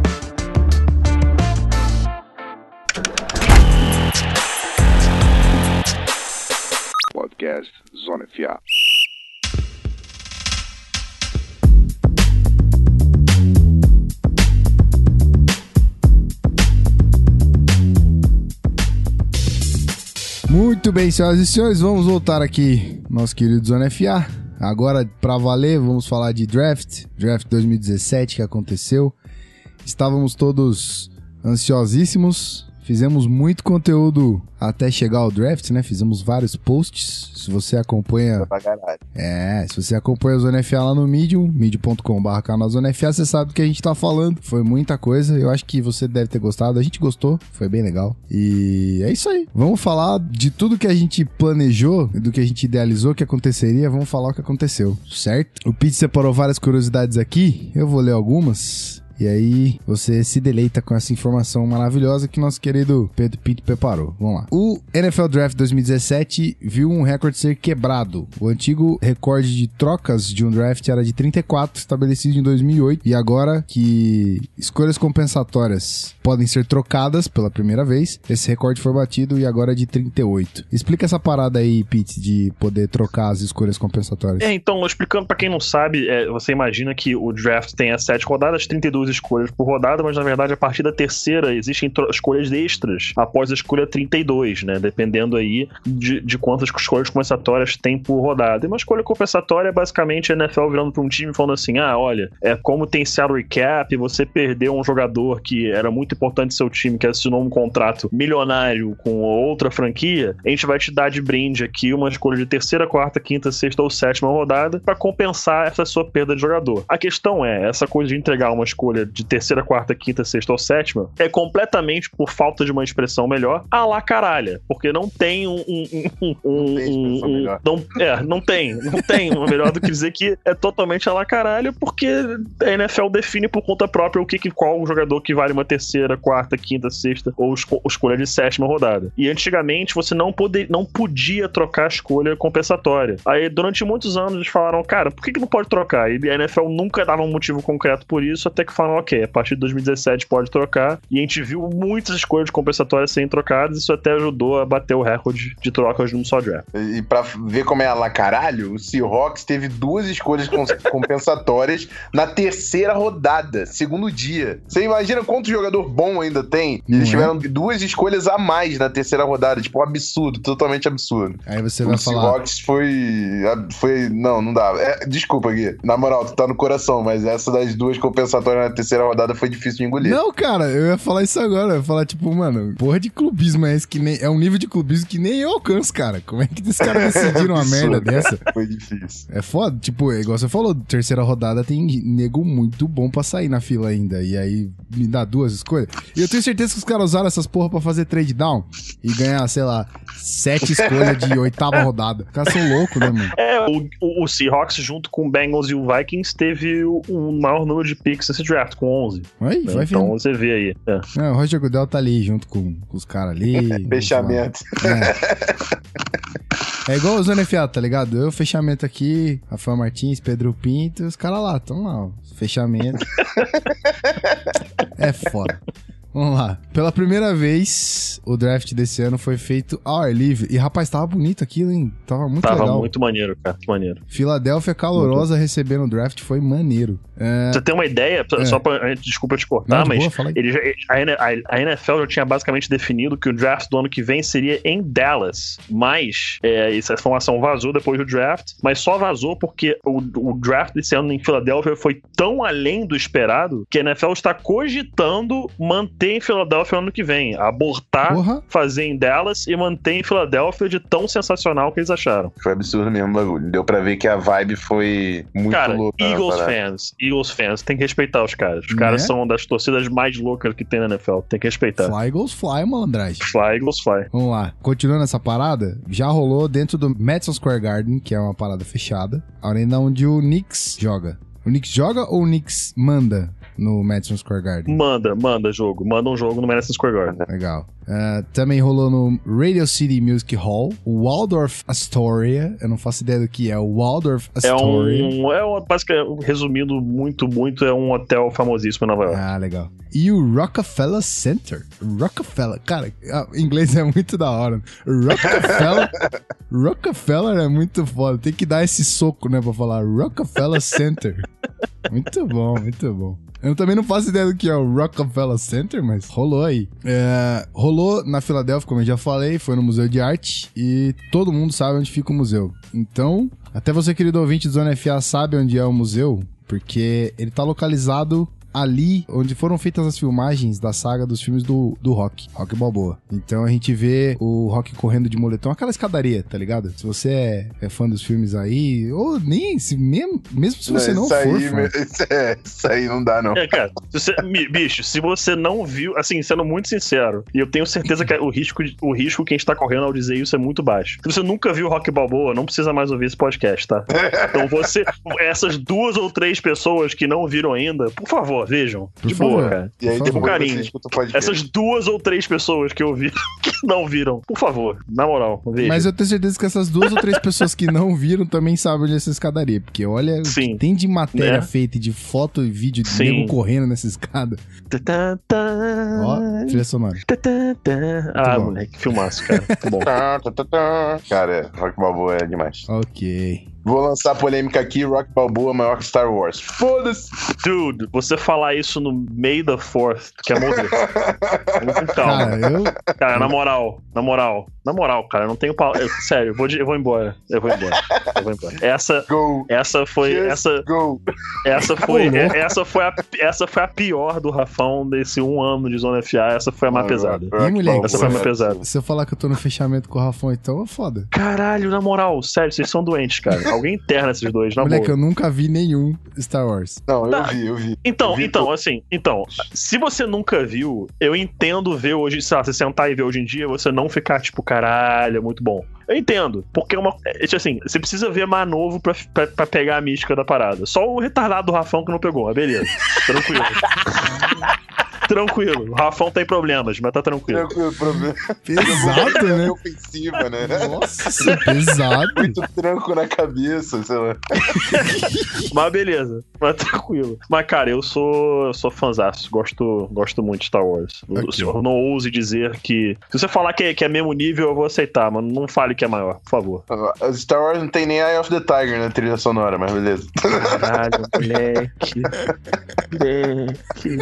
Podcast Zona FA. Muito bem, senhoras e senhores, vamos voltar aqui, nosso querido Zona FA. Agora, pra valer, vamos falar de draft, draft 2017 que aconteceu. Estávamos todos ansiosíssimos, fizemos muito conteúdo até chegar ao draft, né? Fizemos vários posts. Se você acompanha. É, se você acompanha a Zona FA lá no Medium, medium.com.br canal Zona FA, você sabe do que a gente tá falando. Foi muita coisa. Eu acho que você deve ter gostado. A gente gostou, foi bem legal. E é isso aí. Vamos falar de tudo que a gente planejou, do que a gente idealizou que aconteceria. Vamos falar o que aconteceu, certo? O Pete separou várias curiosidades aqui. Eu vou ler algumas. E aí você se deleita com essa informação maravilhosa que nosso querido Pedro Pinto preparou. Vamos lá. O NFL Draft 2017 viu um recorde ser quebrado. O antigo recorde de trocas de um draft era de 34, estabelecido em 2008, e agora que escolhas compensatórias podem ser trocadas pela primeira vez, esse recorde foi batido e agora é de 38. Explica essa parada aí, Pete, de poder trocar as escolhas compensatórias. É, então, explicando pra quem não sabe, é, você imagina que o draft tem as sete rodadas, 32 escolhas por rodada, mas na verdade a partir da terceira existem escolhas extras após a escolha 32, né? Dependendo aí de, de quantas escolhas compensatórias tem por rodada. E uma escolha compensatória é basicamente a NFL virando pra um time falando assim: ah, olha, é como tem salary cap, você perdeu um jogador que era muito importante seu time, que assinou um contrato milionário com outra franquia, a gente vai te dar de brinde aqui uma escolha de terceira, quarta, quinta, sexta ou sétima rodada pra compensar essa sua perda de jogador. A questão é, essa coisa de entregar uma escolha de terceira, quarta, quinta, sexta ou sétima é completamente por falta de uma expressão melhor, a lá caralha, porque não tem um, um, um, um, Não tem não, é, não tem, não tem uma melhor do que dizer que é totalmente a lá caralho, porque a NFL define por conta própria o que, que qual jogador que vale uma terceira, quarta, quinta, sexta ou esco- escolha de sétima rodada. E antigamente você não, poder, não podia trocar a escolha compensatória. Aí durante muitos anos eles falaram, cara, por que, que não pode trocar? E a NFL nunca dava um motivo concreto por isso, até que falaram, ok, a partir de 2017 pode trocar. E a gente viu muitas escolhas compensatórias serem trocadas, isso até ajudou a bater o recorde de trocas num só draft. E pra ver como é lá caralho, o Seahawks teve duas escolhas [LAUGHS] compensatórias na terceira rodada, segundo dia. Você imagina quanto jogador bom ainda tem? Eles é? tiveram duas escolhas a mais na terceira rodada, tipo um absurdo, totalmente absurdo. Aí você O vai falar. Seahawks foi, foi. Não, não dá. É, desculpa, Gui. Na moral, tu tá no coração, mas essa das duas compensatórias na terceira rodada foi difícil de engolir. Não, cara, eu ia falar isso agora. Eu ia falar, tipo, mano, porra de clubismo é esse que nem. É um nível de clubismo que nem eu alcanço, cara. Como é que esses caras [LAUGHS] decidiram uma merda dessa? Foi difícil. É foda, tipo, é igual você falou, terceira rodada tem nego muito bom pra sair na fila ainda. E aí me dá duas escolhas. E eu tenho certeza que os caras usaram essas porra pra fazer trade down e ganhar, sei lá, sete escolhas de oitava rodada. Os caras são loucos, né, mano? É, o, o- o Seahawks, junto com o Bengals e o Vikings, teve o, o maior número de picks nesse draft, com 11. Aí, né? vai então você vê aí. É. É, o Roger Goodell tá ali junto com, com os caras ali. [LAUGHS] Fechamento. É. É igual o Zona FA, tá ligado? Eu, fechamento aqui, Rafael Martins, Pedro Pinto, os caras lá, tão lá, ó. Fechamento. [LAUGHS] é foda. Vamos lá. Pela primeira vez, o draft desse ano foi feito ao ar livre. E, rapaz, tava bonito aquilo, hein? Tava muito Tava legal. muito maneiro, cara. Muito maneiro. Filadélfia calorosa recebendo o draft foi maneiro. É... Você tem uma ideia, É. só pra. Desculpa te Não, cortar, de mas. boa. Ele já- a- a NFL já tinha basicamente definido que o draft do ano que vem seria em Dallas. Mas é, essa informação vazou depois do draft, mas só vazou porque o, o draft desse ano em Filadélfia foi tão além do esperado que a NFL está cogitando manter manter em Filadélfia ano que vem. Abortar, Porra. fazer em Dallas e manter em Filadélfia de tão sensacional que eles acharam. Foi absurdo mesmo o bagulho. Deu pra ver que a vibe foi muito Cara, louca. Eagles fans, Eagles fans, tem que respeitar os caras. Os Né? caras são uma das torcidas mais loucas que tem na NFL. Tem que respeitar. Fly Eagles Fly, malandragem. Fly, Eagles fly. Vamos lá. Continuando essa parada, já rolou dentro do Madison Square Garden, que é uma parada fechada, a arena onde o Knicks joga. O Knicks joga ou o Knicks manda no Madison Square Garden? Manda, manda jogo. Manda um jogo no Madison Square Garden. Legal. Ah, também rolou no Radio City Music Hall, Waldorf Astoria. Eu não faço ideia do que é o Waldorf É Astoria. um. É uma, basicamente, resumindo muito, muito, é um hotel famosíssimo em Nova York. Ah, legal. E o Rockefeller Center. Rockefeller. Cara, ah, inglês é muito da hora. Rockefeller. [LAUGHS] Rockefeller é muito foda. Tem que dar esse soco, né, pra falar Rockefeller Center. Muito bom, muito bom. Eu também não faço ideia do que é o Rockefeller Center, mas rolou aí. É, rolou na Filadélfia, como eu já falei, foi no Museu de Arte e todo mundo sabe onde fica o museu. Então, até você, querido ouvinte do Zona FA, sabe onde é o museu, porque ele tá localizado ali onde foram feitas as filmagens da saga dos filmes do, do Rock, Rock Balboa. Então a gente vê o Rock correndo de moletom, aquela escadaria, tá ligado? Se você é, é fã dos filmes aí, ou nem, se, mesmo, mesmo se você não isso for aí, fã. Isso, é, isso aí não dá, não. É, cara, se você- bicho, se você não viu, assim, sendo muito sincero, e eu tenho certeza que o risco, o risco que a gente tá correndo ao dizer isso é muito baixo. Se você nunca viu Rock Balboa, não precisa mais ouvir esse podcast, tá? [LAUGHS] Então você, essas duas ou três pessoas que não viram ainda, por favor, vejam. Por de favor. boa, cara. E aí favor. carinho. Essas duas ou três pessoas que eu vi [LAUGHS] que não viram, por favor, na moral, vejam. Mas eu tenho certeza que essas duas ou três pessoas que não viram também sabem onde é essa escadaria. Porque olha o que Sim. tem de matéria Né? feita, e de foto e vídeo de Sim. nego correndo nessa escada. Tá, tá, Ó, trilha sonora. tá, tá, tá. Ah, bom. moleque, filmaço, cara. Muito bom. Tá, tá, tá, tá. Cara, Rock Balboa é demais. Ok. Vou lançar a polêmica aqui: Rock Balboa maior que Star Wars. Foda-se! Dude, você falar isso no May the 4th, tu quer morrer. Calma. [LAUGHS] Cara, eu. Cara, na moral, na moral, na moral, cara, eu não tenho eu- sério, eu vou, de- eu vou embora. Eu vou embora. Eu vou embora. Essa. Go! Essa foi. Just Essa, Go! essa foi. Ô, louco. essa foi, a, essa foi a pior do Rafão desse um ano de Zona FA. Essa foi a mais pesada. Rock Ih, moleque. Essa foi a mais é pesada. Se eu falar que eu tô no fechamento com o Rafão, então é foda. Caralho, na moral, sério, vocês são doentes, cara. [LAUGHS] Alguém interna esses dois, na Moleque, boa. eu nunca vi nenhum Star Wars. Não, eu Tá. vi, eu vi. Então, Eu vi então, tudo. assim, então, se você nunca viu, eu entendo ver hoje, sei lá, você sentar e ver hoje em dia, você não ficar tipo, caralho, é muito bom. Eu entendo, porque é uma. é, tipo assim, você precisa ver mais novo pra, pra, pra pegar a mística da parada. Só o retardado do Rafão que não pegou, mas beleza. [LAUGHS] Tranquilo. Tranquilo. O Rafão tem problemas, mas tá tranquilo. Tranquilo, problema. Pesado, É né? ofensiva, né? Nossa, pesado. Muito tranco na cabeça, sei lá. Mas beleza, mas tranquilo. Mas, cara, eu sou, sou fãzaço, gosto, gosto muito de Star Wars. Eu- Ok. Eu não ouse dizer que. Se você falar que é, que é mesmo nível, eu vou aceitar, mas não fale que é maior, por favor. A Star Wars não tem nem Eye of the Tiger na trilha sonora, mas beleza. Caralho, moleque. Moleque.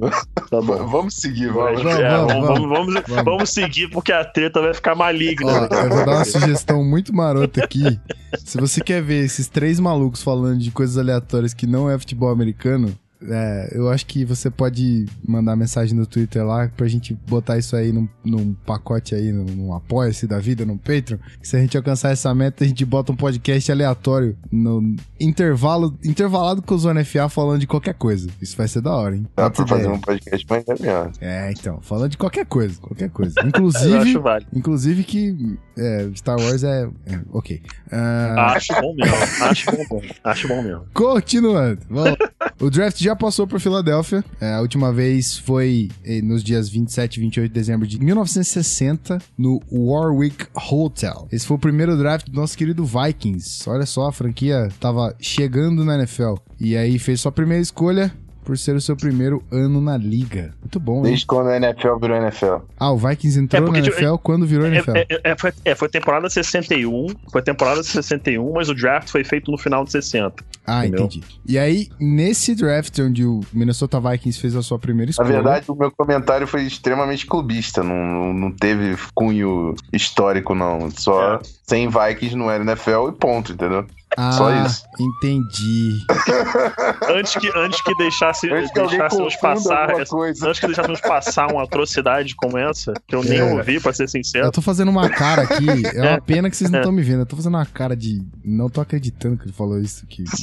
[LAUGHS] Tá bom. Vamos seguir, vamos. Vamos, é, vamos, vamos, vamos, vamos, vamos. vamos seguir porque a treta vai ficar maligna. Ó, eu vou dar uma sugestão muito marota aqui. Se você quer ver esses três malucos falando de coisas aleatórias que não é futebol americano, é, eu acho que você pode mandar mensagem no Twitter lá pra gente botar isso aí num, num pacote aí, num, num apoia-se da vida, num Patreon. Se a gente alcançar essa meta, a gente bota um podcast aleatório no intervalo, intervalado com o Zona FA falando de qualquer coisa. Isso vai ser da hora, hein? Dá pra fazer um podcast mais mesmo. É, então, falando de qualquer coisa, qualquer coisa. [LAUGHS] Inclusive. Inclusive que é, Star Wars é. é, ok. Ah, Acho bom mesmo. Acho bom mesmo. Acho bom mesmo. continuando. Vamos. o draft já passou por Filadélfia. É, a última vez foi eh, nos dias 27 e 28 de dezembro de 1960, no Warwick Hotel. Esse foi o primeiro draft do nosso querido Vikings. Olha só, a franquia tava chegando na NFL. E aí fez sua primeira escolha. Por ser o seu primeiro ano na liga. Muito bom, hein? Desde quando a NFL virou NFL. Ah, o Vikings entrou É porque, na NFL quando virou NFL. É, é, é, foi, é, foi temporada 61, foi temporada 61, mas o draft foi feito no final de 60. Ah, Entendeu? entendi. E aí, nesse draft onde o Minnesota Vikings fez a sua primeira Na escolha. verdade, o meu comentário foi extremamente clubista. Não, não, não teve cunho histórico, não. Só É. sem Vikings não era NFL e ponto, entendeu? Ah, Só isso. entendi. [LAUGHS] Antes que, antes que deixasse, Antes que deixássemos passar. Antes que deixássemos passar uma atrocidade como essa, que eu nem É. ouvi, pra ser sincero. Eu tô fazendo uma cara aqui. É uma pena que vocês não estão me vendo. Eu tô fazendo uma cara de. Não tô acreditando que ele falou isso aqui. [LAUGHS]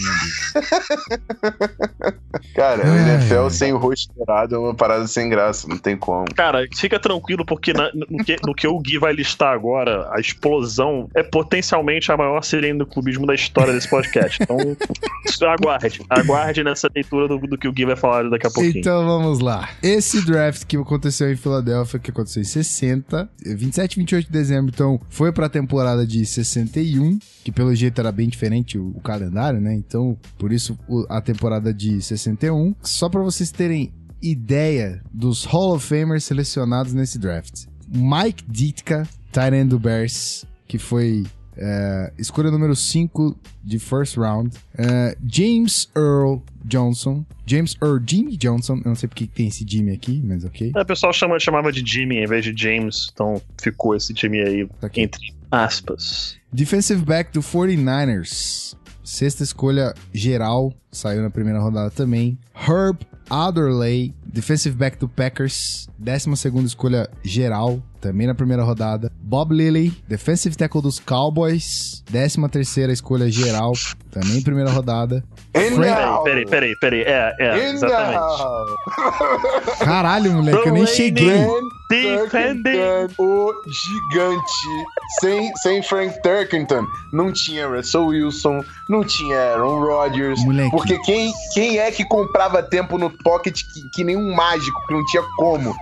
Cara, o NFL sem o rosto dourado é uma parada sem graça, não tem como. Cara, fica tranquilo, porque na- no, que, no que o Gui vai listar agora, a explosão é potencialmente a maior sirene do clubismo da história desse podcast. Então, [LAUGHS] aguarde. Aguarde nessa leitura do, do que o Gui vai falar daqui a pouquinho. Então vamos lá. Esse draft que aconteceu em Filadélfia, que aconteceu em 60, 27 e 28 de dezembro, então foi pra temporada de 61, que pelo jeito era bem diferente o, o calendário, né? Então, por isso o- a temporada de 61. Só pra vocês terem ideia dos Hall of Famers selecionados nesse draft. Mike Ditka, end do Bears, que foi é, escolha número 5 de first round. É, James Earl Johnson. James Earl Jimmy Johnson. Eu não sei porque que tem esse Jimmy aqui, mas ok. É, O pessoal chama, chamava de Jimmy em vez de James, então ficou esse time aí Tá entre aspas. Defensive back do 49ers. Sexta escolha geral. Saiu na primeira rodada também. Herb Adderley. Defensive back do Packers. Décima segunda escolha geral. Também na primeira rodada. Bob Lilly. Defensive tackle dos Cowboys. Décima terceira escolha geral. Também primeira rodada. And Peraí, peraí, peraí, peraí. É, é, exatamente. Caralho, moleque, eu nem cheguei. Defending. O gigante. Sem, sem Frank Turkington, não tinha Russell Wilson, não tinha Aaron Rodgers. Moleque. Porque quem, quem é que comprava tempo no pocket que, que nem um mágico, que não tinha como?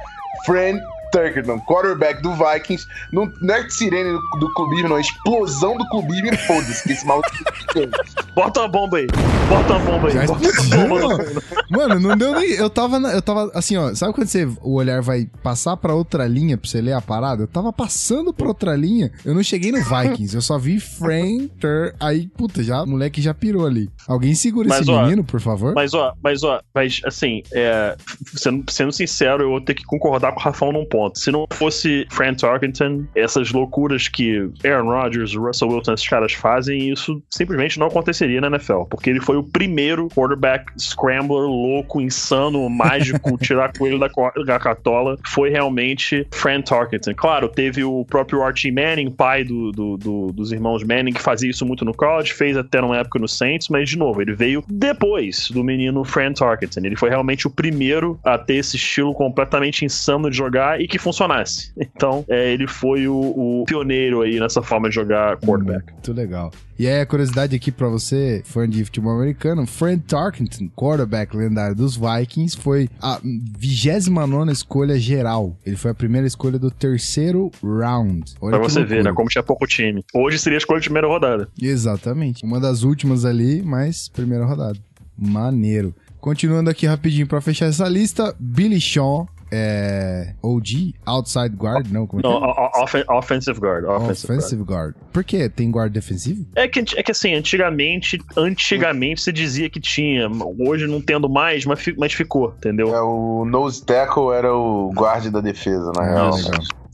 Frank Turkington, quarterback do Vikings. Não, não é sirene do, do clubismo, não. Explosão do clubismo e foda-se, que esse maluco. [LAUGHS] Bota uma bomba aí. Bota uma bomba aí. Já Bota uma bomba no mano. Não deu nem. Eu tava, na- eu tava assim, ó. Sabe quando você, o olhar vai passar pra outra linha pra você ler a parada? Eu tava passando pra outra linha. Eu não cheguei no Vikings. Eu só vi Franter. Aí, puta, já, o moleque já pirou ali. Alguém segura Mas, esse ó, menino, por favor? Mas ó, mas ó, mas assim, é, sendo, sendo sincero, eu vou ter que concordar com o Rafão num ponto. Se não fosse Frank Tarkenton, essas loucuras que Aaron Rodgers, Russell Wilson, esses caras fazem, isso simplesmente não aconteceria na NFL. Porque ele foi o primeiro quarterback scrambler louco, insano, mágico, [LAUGHS] tirar coelho da, da catola. Foi realmente Frank Tarkenton. Claro, teve o próprio Archie Manning, pai do, do- do- dos irmãos Manning, que fazia isso muito no college, fez até numa época no Saints, mas de novo, ele veio depois do menino Frank Tarkenton. Ele foi realmente o primeiro a ter esse estilo completamente insano de jogar e que funcionasse. [LAUGHS] Então, é, ele foi o, o pioneiro aí nessa forma de jogar quarterback. Muito legal. E aí, a curiosidade aqui pra você, fã de futebol americano, Frank Tarkenton, quarterback lendário dos Vikings, foi a 29 escolha geral. Ele foi a primeira escolha do terceiro round. Olha Pra você ver, né? Como tinha pouco time. Hoje seria a escolha de primeira rodada. Exatamente. Uma das últimas ali, mas primeira rodada. Maneiro. Continuando aqui rapidinho pra fechar essa lista, Billy Shaw, é, OG, outside guard, não, como é que Não, é? o- o- offen- offensive guard. Offensive guard. Offensive guard. Por quê? Tem guard defensivo? É que, é que assim, antigamente, antigamente se dizia que tinha, hoje não tendo mais, mas, fi- mas ficou, entendeu? É, o nose tackle era o guarde da defesa, na Ah, real.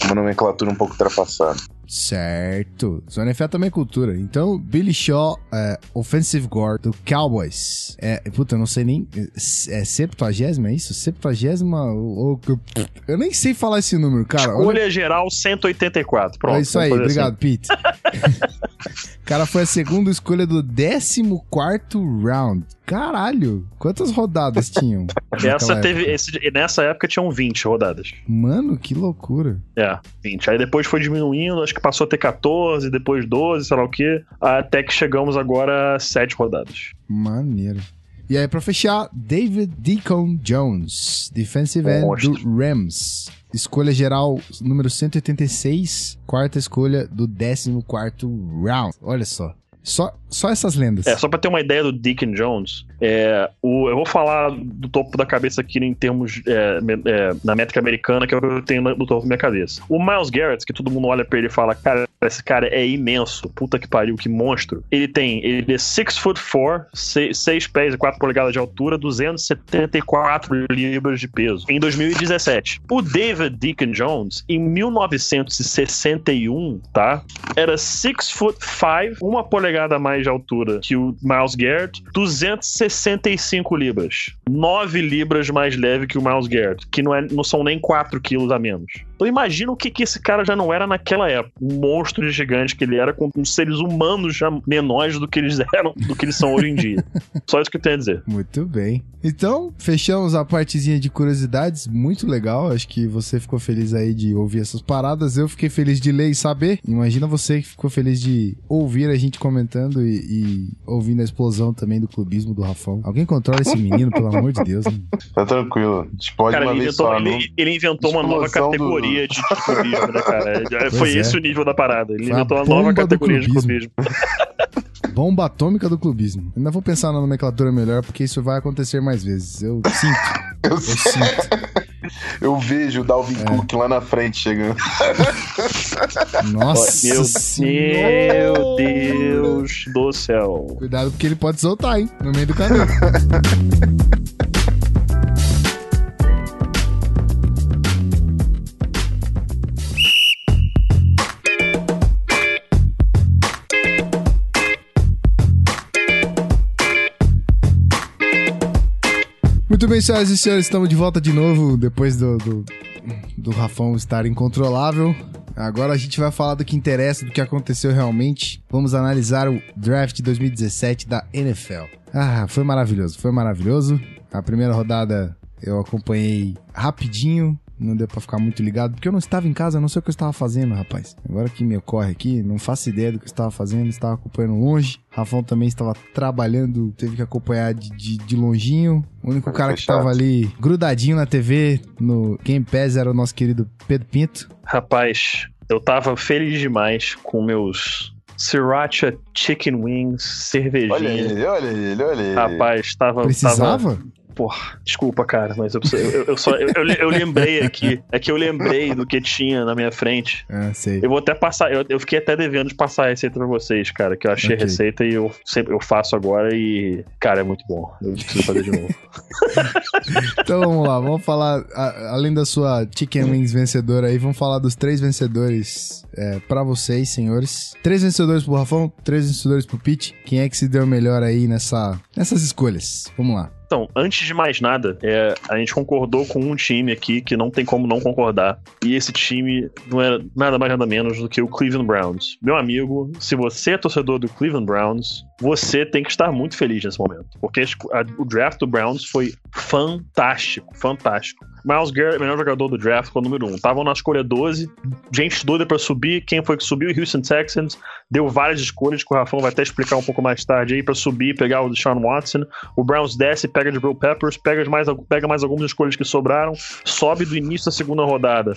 Uma nomenclatura um pouco ultrapassada. Certo. Zona FA também é cultura. Então, Billy Shaw, é, offensive guard do Cowboys. É, puta, eu não sei nem. É septuagésima, é isso? Septuagésima? ou- ou- Eu nem sei falar esse número, cara. Olha- Escolha geral 184. Pronto. é isso aí, fazer obrigado, Pete. [LAUGHS] O cara foi a segunda escolha do 14 round. Caralho, quantas rodadas tinham? [LAUGHS] Essa teve, esse, nessa época tinham 20 rodadas. Mano, que loucura. É, 20. Aí depois foi diminuindo, acho que passou a ter 14, depois 12, sei lá o quê, até que chegamos agora a 7 rodadas. Maneiro. E aí, pra fechar, David Deacon Jones, defensive end Monstro. do Rams. Escolha geral número 186, quarta escolha do 14 round. Olha só. Só, só essas lendas. É, só pra ter uma ideia do Deacon Jones, é, o, eu vou falar do topo da cabeça aqui em termos é, é, na métrica americana, que é o que eu tenho no topo da minha cabeça. O Miles Garrett, que todo mundo olha pra ele e fala, cara, esse cara é imenso, puta que pariu, que monstro. Ele tem, ele é 6 foot 4, 6 pés e 4 polegadas de altura, 274 libras de peso, em 2017. O David Deacon Jones, em 1961, tá, era 6 foot 5, 1 polegada a mais de altura que o Miles Garrett, 265 libras. 9 libras mais leve que o Miles Garrett, que não, é, não são nem 4 quilos a menos. Então imagina o que, que esse cara já não era naquela época. Um monstro gigante que ele era com, com seres humanos já menores do que eles [LAUGHS] eram, do que eles são hoje em dia. Só isso que eu tenho a dizer. Muito bem. Então, fechamos a partezinha de curiosidades. Muito legal. Acho que você ficou feliz aí de ouvir essas paradas. Eu fiquei feliz de ler e saber. Imagina você que ficou feliz de ouvir a gente comentando e, e ouvindo a explosão também do clubismo do Rafão. Alguém controla esse menino, pelo amor de Deus. Né? Tá tranquilo. A gente pode Cara, uma ele vez inventou, só. ele, não- ele inventou uma nova do- categoria de de clubismo, né, cara? Foi é. esse o nível da parada. Ele Foi inventou uma nova categoria de clubismo. clubismo. [LAUGHS] Bomba atômica do clubismo. Ainda vou pensar na nomenclatura melhor, porque isso vai acontecer mais vezes. Eu sinto. Eu, Eu sinto. eu vejo o Dalvin É. Cook lá na frente chegando. [LAUGHS] Nossa Meu, Senhora. meu Deus do céu. Cuidado porque ele pode soltar, hein? No meio do caminho. [LAUGHS] Muito bem, senhoras e senhores, estamos de volta de novo depois do, do, do Rafão estar incontrolável. Agora a gente vai falar do que interessa, do que aconteceu realmente. Vamos analisar o draft 2017 da NFL. Ah, foi maravilhoso, foi maravilhoso. A primeira rodada eu acompanhei rapidinho, não deu pra ficar muito ligado, porque eu não estava em casa, eu não sei o que eu estava fazendo, rapaz. Agora que me ocorre aqui, não faço ideia do que eu estava fazendo, estava acompanhando longe. Rafão também estava trabalhando, teve que acompanhar de, de, de longinho. O único cara que estava ali grudadinho na TV, no Game Pass, era o nosso querido Pedro Pinto. Rapaz, eu tava feliz demais com meus Sriracha Chicken Wings, cervejinha. Olha ele, olha ele, olha ele. Rapaz, tava. tava Precisava? Porra, desculpa, cara, mas eu, eu, eu só. Eu, eu, lembrei aqui. É que eu lembrei do que tinha na minha frente. Ah, sei. Eu vou até passar. Eu, eu fiquei até devendo de passar a receita pra vocês, cara. Que eu achei Ok. a receita e eu sempre eu faço agora e. Cara, é muito bom. Eu preciso fazer de novo. [LAUGHS] Então vamos lá, vamos falar, a- além da sua Chicken Wings vencedora aí, vamos falar dos três vencedores é, para vocês, senhores. Três vencedores pro Rafão, três vencedores pro Pete. Quem é que se deu melhor aí nessa, nessas escolhas? Vamos lá. Então, antes de mais nada, é, a gente concordou com um time aqui que não tem como não concordar. E esse time não era nada mais nada menos do que o Cleveland Browns. Meu amigo, se você é torcedor do Cleveland Browns, você tem que estar muito feliz nesse momento. Porque a- o draft do Browns foi fantástico, fantástico. Miles Garrett, melhor jogador do draft, foi o número 1. Um. Estavam na escolha 12, gente doida pra subir. Quem foi que subiu? O Houston Texans. Deu várias escolhas, que o Rafão vai até explicar um pouco mais tarde aí, pra subir pegar o Deshaun Watson. O Browns desce, pega de Bill Peppers, pega mais, pega mais algumas escolhas que sobraram, sobe do início da segunda rodada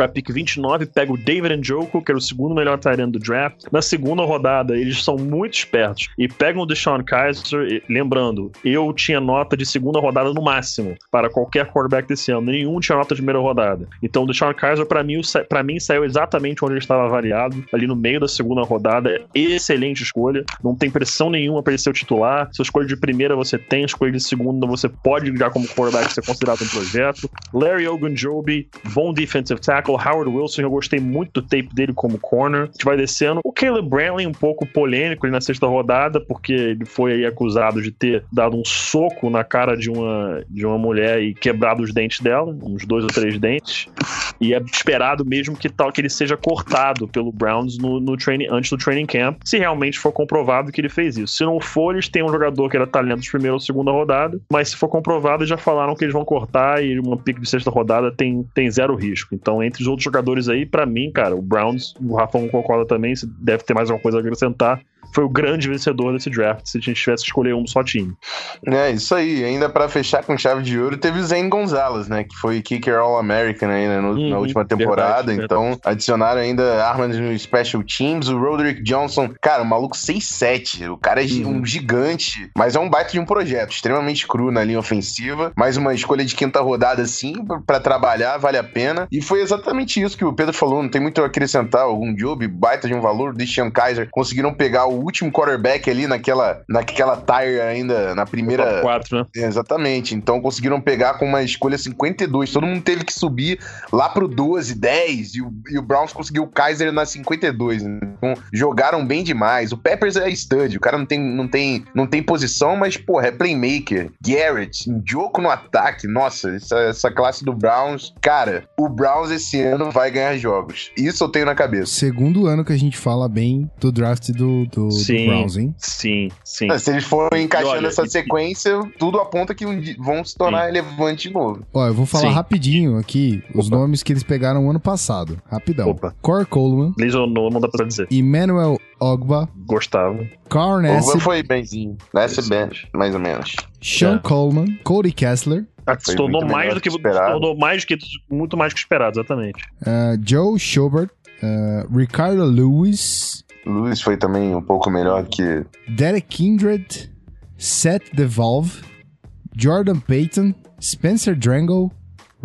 pra pick 29, pega o David Njoku, que era o segundo melhor end do draft. Na segunda rodada, eles são muito espertos e pegam o Deshaun Kaiser. E, lembrando, eu tinha nota de segunda rodada no máximo para qualquer quarterback desse ano. Nenhum tinha nota de primeira rodada. Então, o Deshaun Kaiser, pra mim, pra mim, saiu exatamente onde ele estava avaliado, ali no meio da segunda rodada. Excelente escolha. Não tem pressão nenhuma para ele ser o titular. Sua escolha de primeira você tem, escolha de segunda você pode ligar como quarterback ser considerado um projeto. Larry Ogunjobi, bom defensive tackle. Howard Wilson, eu gostei muito do tape dele como corner. A gente vai descendo. O Caleb Brantley, um pouco polêmico ali na sexta rodada, porque ele foi aí acusado de ter dado um soco na cara de uma, de uma mulher e quebrado os dentes dela, uns dois ou três dentes. E é esperado mesmo que tal que ele seja cortado pelo Browns no, no training, antes do training camp, se realmente for comprovado que ele fez isso. Se não for, eles têm um jogador que era talento de primeira ou segunda rodada, mas se for comprovado, já falaram que eles vão cortar e uma pick de sexta rodada tem, tem zero risco. Então, entre os outros jogadores aí, pra mim, cara, o Browns, o Rafão concorda também, deve ter mais alguma coisa a acrescentar. Foi o grande vencedor desse draft, se a gente tivesse que escolher um só time. É, isso aí. Ainda pra fechar com chave de ouro, teve o Zane Gonzalez, né? Que foi kicker All-American aí né, no- na Uhum, última temporada. verdade, então, adicionaram ainda armas no Special Teams. O Roderick Johnson, cara, o maluco 6'7". O cara é Uhum. um gigante, mas é um baita de um projeto. Extremamente cru na linha ofensiva. Mais uma escolha de quinta rodada, assim, pra- pra trabalhar, vale a pena. E foi exatamente isso que o Pedro falou. Não tem muito a acrescentar. Algum job, baita de um valor. Deshaun Kaiser conseguiram pegar o último quarterback ali naquela, naquela tire ainda, na primeira. Top 4, né? Exatamente. Então conseguiram pegar com uma escolha 52. Todo mundo teve que subir lá pro 12, 10. E o, e o Browns conseguiu o Kaiser na 52. Então jogaram bem demais. O Peppers é stud. O cara não tem, não tem, não tem posição, mas, porra, é playmaker. Garrett, Joko no ataque. Nossa, essa, essa classe do Browns. Cara, o Browns esse ano vai ganhar jogos. Isso eu tenho na cabeça. Segundo ano que a gente fala bem do draft do, do, do Sim. Browns, hein? Sim, sim. Se eles forem encaixando olha, essa e- sequência, tudo aponta que um vão se tornar relevante de novo. Ó, eu vou falar Sim. rapidinho aqui os Opa. nomes que eles pegaram ano passado. Rapidão. Opa. Cor Coleman, Liz ou não, não dá pra dizer. Emmanuel Ogba, Gostava. Carl Nassib, foi benzinho. Nessa bem, mais ou menos. Sean É. Coleman, Cody Kessler, Ah, Se tornou mais do que, do que esperado. se tornou mais do que muito mais do que esperado, exatamente. uh, Joe Schobert, uh, Ricardo Lewis, Luiz foi também um pouco melhor que. Derek Kindred, Seth DeVolve, Jordan Payton, Spencer Drangle,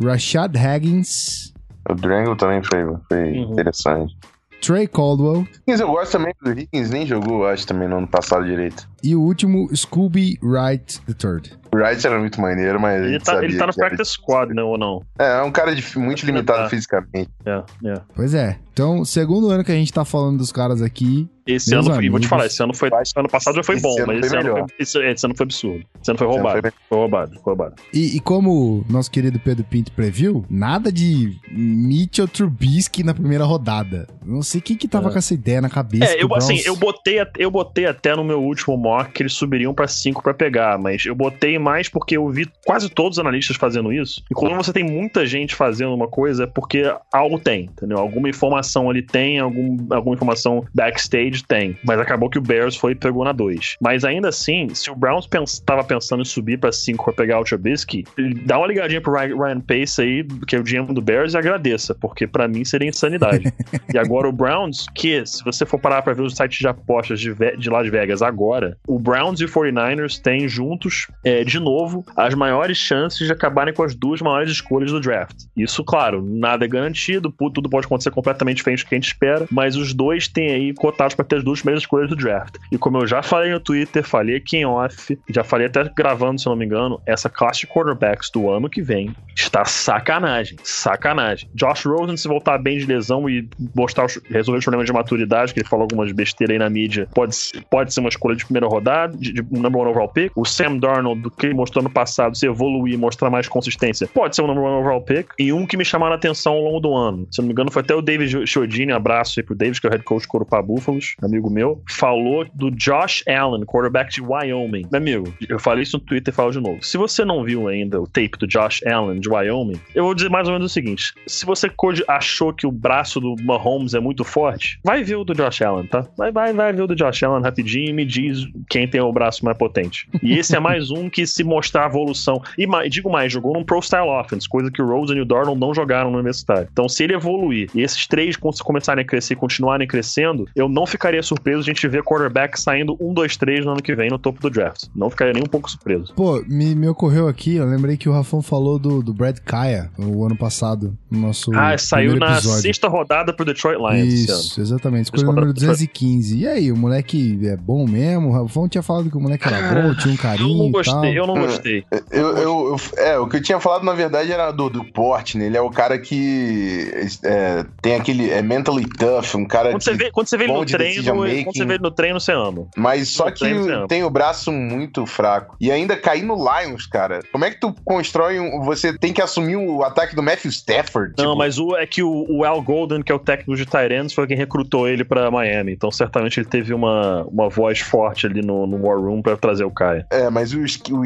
Rashad Haggins, O Drangle também foi, foi Uhum. interessante. Trey Caldwell Higgins, eu gosto também do Higgins, nem jogou, acho, também no ano passado direito. e o último, Scooby Wright III. O Wright era muito maneiro, mas. a Ele gente tá, sabia ele tá no que era- practice squad, né, ou não? É, é um cara de- muito limitado Tá. fisicamente. É, é. Pois é. Então, segundo ano que a gente tá falando dos caras aqui. Esse ano, foi- e vou te amigos. falar, esse ano foi. Ano passado já foi Esse bom, ano mas foi esse ano, foi, esse, esse ano foi absurdo. Esse ano foi Esse ano roubado. foi Foi roubado, foi roubado. E, e como nosso querido Pedro Pinto previu, nada de Mitchell Trubisky na primeira rodada. Não sei quem que tava É. com essa ideia na cabeça. É, eu, assim, eu botei, eu botei até no meu último mock que eles subiriam pra 5 pra pegar, mas eu botei mais porque eu vi quase todos os analistas fazendo isso. E quando você tem muita gente fazendo uma coisa, é porque algo tem, entendeu? Alguma informação ali tem, algum, alguma informação backstage tem. Mas acabou que o Bears foi e pegou na 2. Mas ainda assim, se o Browns pens tava pensando em subir pra 5 pra pegar o Trubisky, dá uma ligadinha pro Ryan, Ryan Pace aí, que é o GM do Bears, e agradeça, porque pra mim seria insanidade. [LAUGHS] E agora o Browns, que se você for parar pra ver os sites de apostas de, de Las Vegas agora, o Browns e o 49ers têm juntos, é, de novo, as maiores chances de acabarem com as duas maiores escolhas do draft. Isso, claro, nada é garantido, tudo pode acontecer completamente diferente do que a gente espera, mas os dois têm aí cotados pra ter as duas primeiras escolhas do draft. E como eu já falei no Twitter, falei aqui em off, já falei até gravando, se não me engano, essa classe de quarterbacks do ano que vem está sacanagem. Sacanagem. Josh Rosen, se voltar bem de lesão e mostrar os, resolver os problemas de maturidade, que ele falou algumas besteiras aí na mídia, pode, pode ser uma escolha de primeira rodada, de, de number one overall pick. O Sam Darnold, do que ele mostrou no passado, se evoluir, mostrar mais consistência, pode ser um number one overall pick. E um que me chamaram a atenção ao longo do ano, se não me engano, foi até o David Chiodini, abraço aí pro David, que é o head coach do Corupá Búfalos, amigo meu, falou do Josh Allen, quarterback de Wyoming. Meu amigo, eu falei isso no Twitter e falo de novo. Se você não viu ainda o tape do Josh Allen de Wyoming, eu vou dizer mais ou menos o seguinte: se você achou que o braço do Mahomes é muito forte, vai ver o do Josh Allen, tá? Vai, vai, vai ver o do Josh Allen rapidinho e me diz quem tem o braço mais potente. E esse é mais um que se mostrar a evolução. E mais, digo mais, jogou num Pro Style Offense, coisa que o Rosen e o Darnold não jogaram no universitário. Então, se ele evoluir e esses três com- começarem a crescer e continuarem crescendo, eu não ficaria surpreso de a gente ver quarterback saindo um, dois, três no ano que vem no topo do draft. Não ficaria nem um pouco surpreso. Pô, me, me ocorreu aqui, eu lembrei que o Rafão falou do, do Brad Kaya o ano passado, no nosso Ah, saiu na episódio. sexta rodada pro Detroit Lions esse ano. Isso, exatamente. Escolha número mandaram- 215. E aí, o moleque é bom mesmo? O Rafão tinha falado que o moleque era bom, tinha um Eu carinho não e tal. gostei, eu não gostei. Eu, eu, eu- é, o que eu tinha falado, na verdade, era do, do porte, né? Ele é o cara que é, tem aquele. É mentally tough, um cara Quando você vê, quando você vê ele no de treino, decision quando making. você vê ele no treino, você ama. Mas só No que treino, tem o braço muito fraco. E ainda cair no Lions, cara. Como é que tu constrói um. Você tem que assumir o ataque do Matthew Stafford? Não, tipo, mas o, é que o, o Al Golden, que é o técnico de Tyrants, foi quem recrutou ele pra Miami. Então, certamente, ele teve uma, uma voz forte ali no, no War Room pra trazer o Caia. É, mas o, o,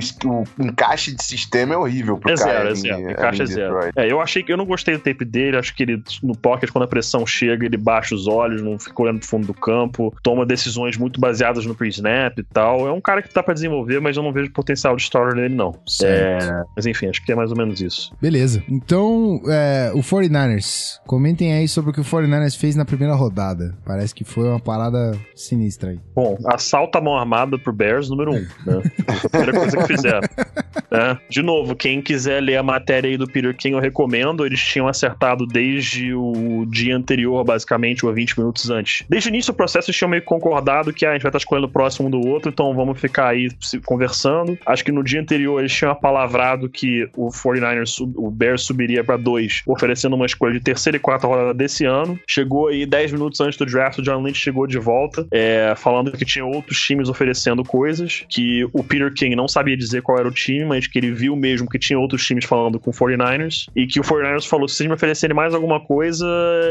o encaixe de sistema é horrível pro É cara. zero, é em- zero. em Encaixa é zero. Detroit. É, eu achei que eu não gostei do tape dele. Acho que ele, no pocket, quando a pressão chega, ele baixa os olhos, não fica olhando pro fundo do campo, toma decisões muito baseadas no pre-snap e tal. É um cara que dá pra desenvolver, mas eu não vejo potencial de starter nele, não. Certo. É, mas enfim, acho que é mais ou menos isso. Beleza. Então, é, o 49ers. Comentem aí sobre o que o 49ers fez na primeira rodada. Parece que foi uma parada sinistra aí. Bom, assalto à mão armada pro Bears, número um, né? Essa foi a primeira coisa que fizeram. [LAUGHS] né? De novo, quem quiser ler a matéria aí do Peter King, eu recomendo. Eles tinham acertado desde o dia anterior, basicamente, ou 20 minutos antes. Desde o início, o processo tinha meio concordado que ah, a gente vai estar escolhendo o próximo do outro, então vamos ficar aí conversando. Acho que no dia anterior eles tinham apalavrado que o 49ers, o Bears subiria para dois, oferecendo uma escolha de terceira e quarta rodada desse ano. Chegou aí 10 minutos antes do draft, o John Lynch chegou de volta, é, falando que tinha outros times oferecendo coisas, que o Peter King não sabia dizer qual era o time, mas que ele viu mesmo que tinha outros times falando com o 49ers, e que o 49ers falou: se vocês me oferecerem mais alguma coisa,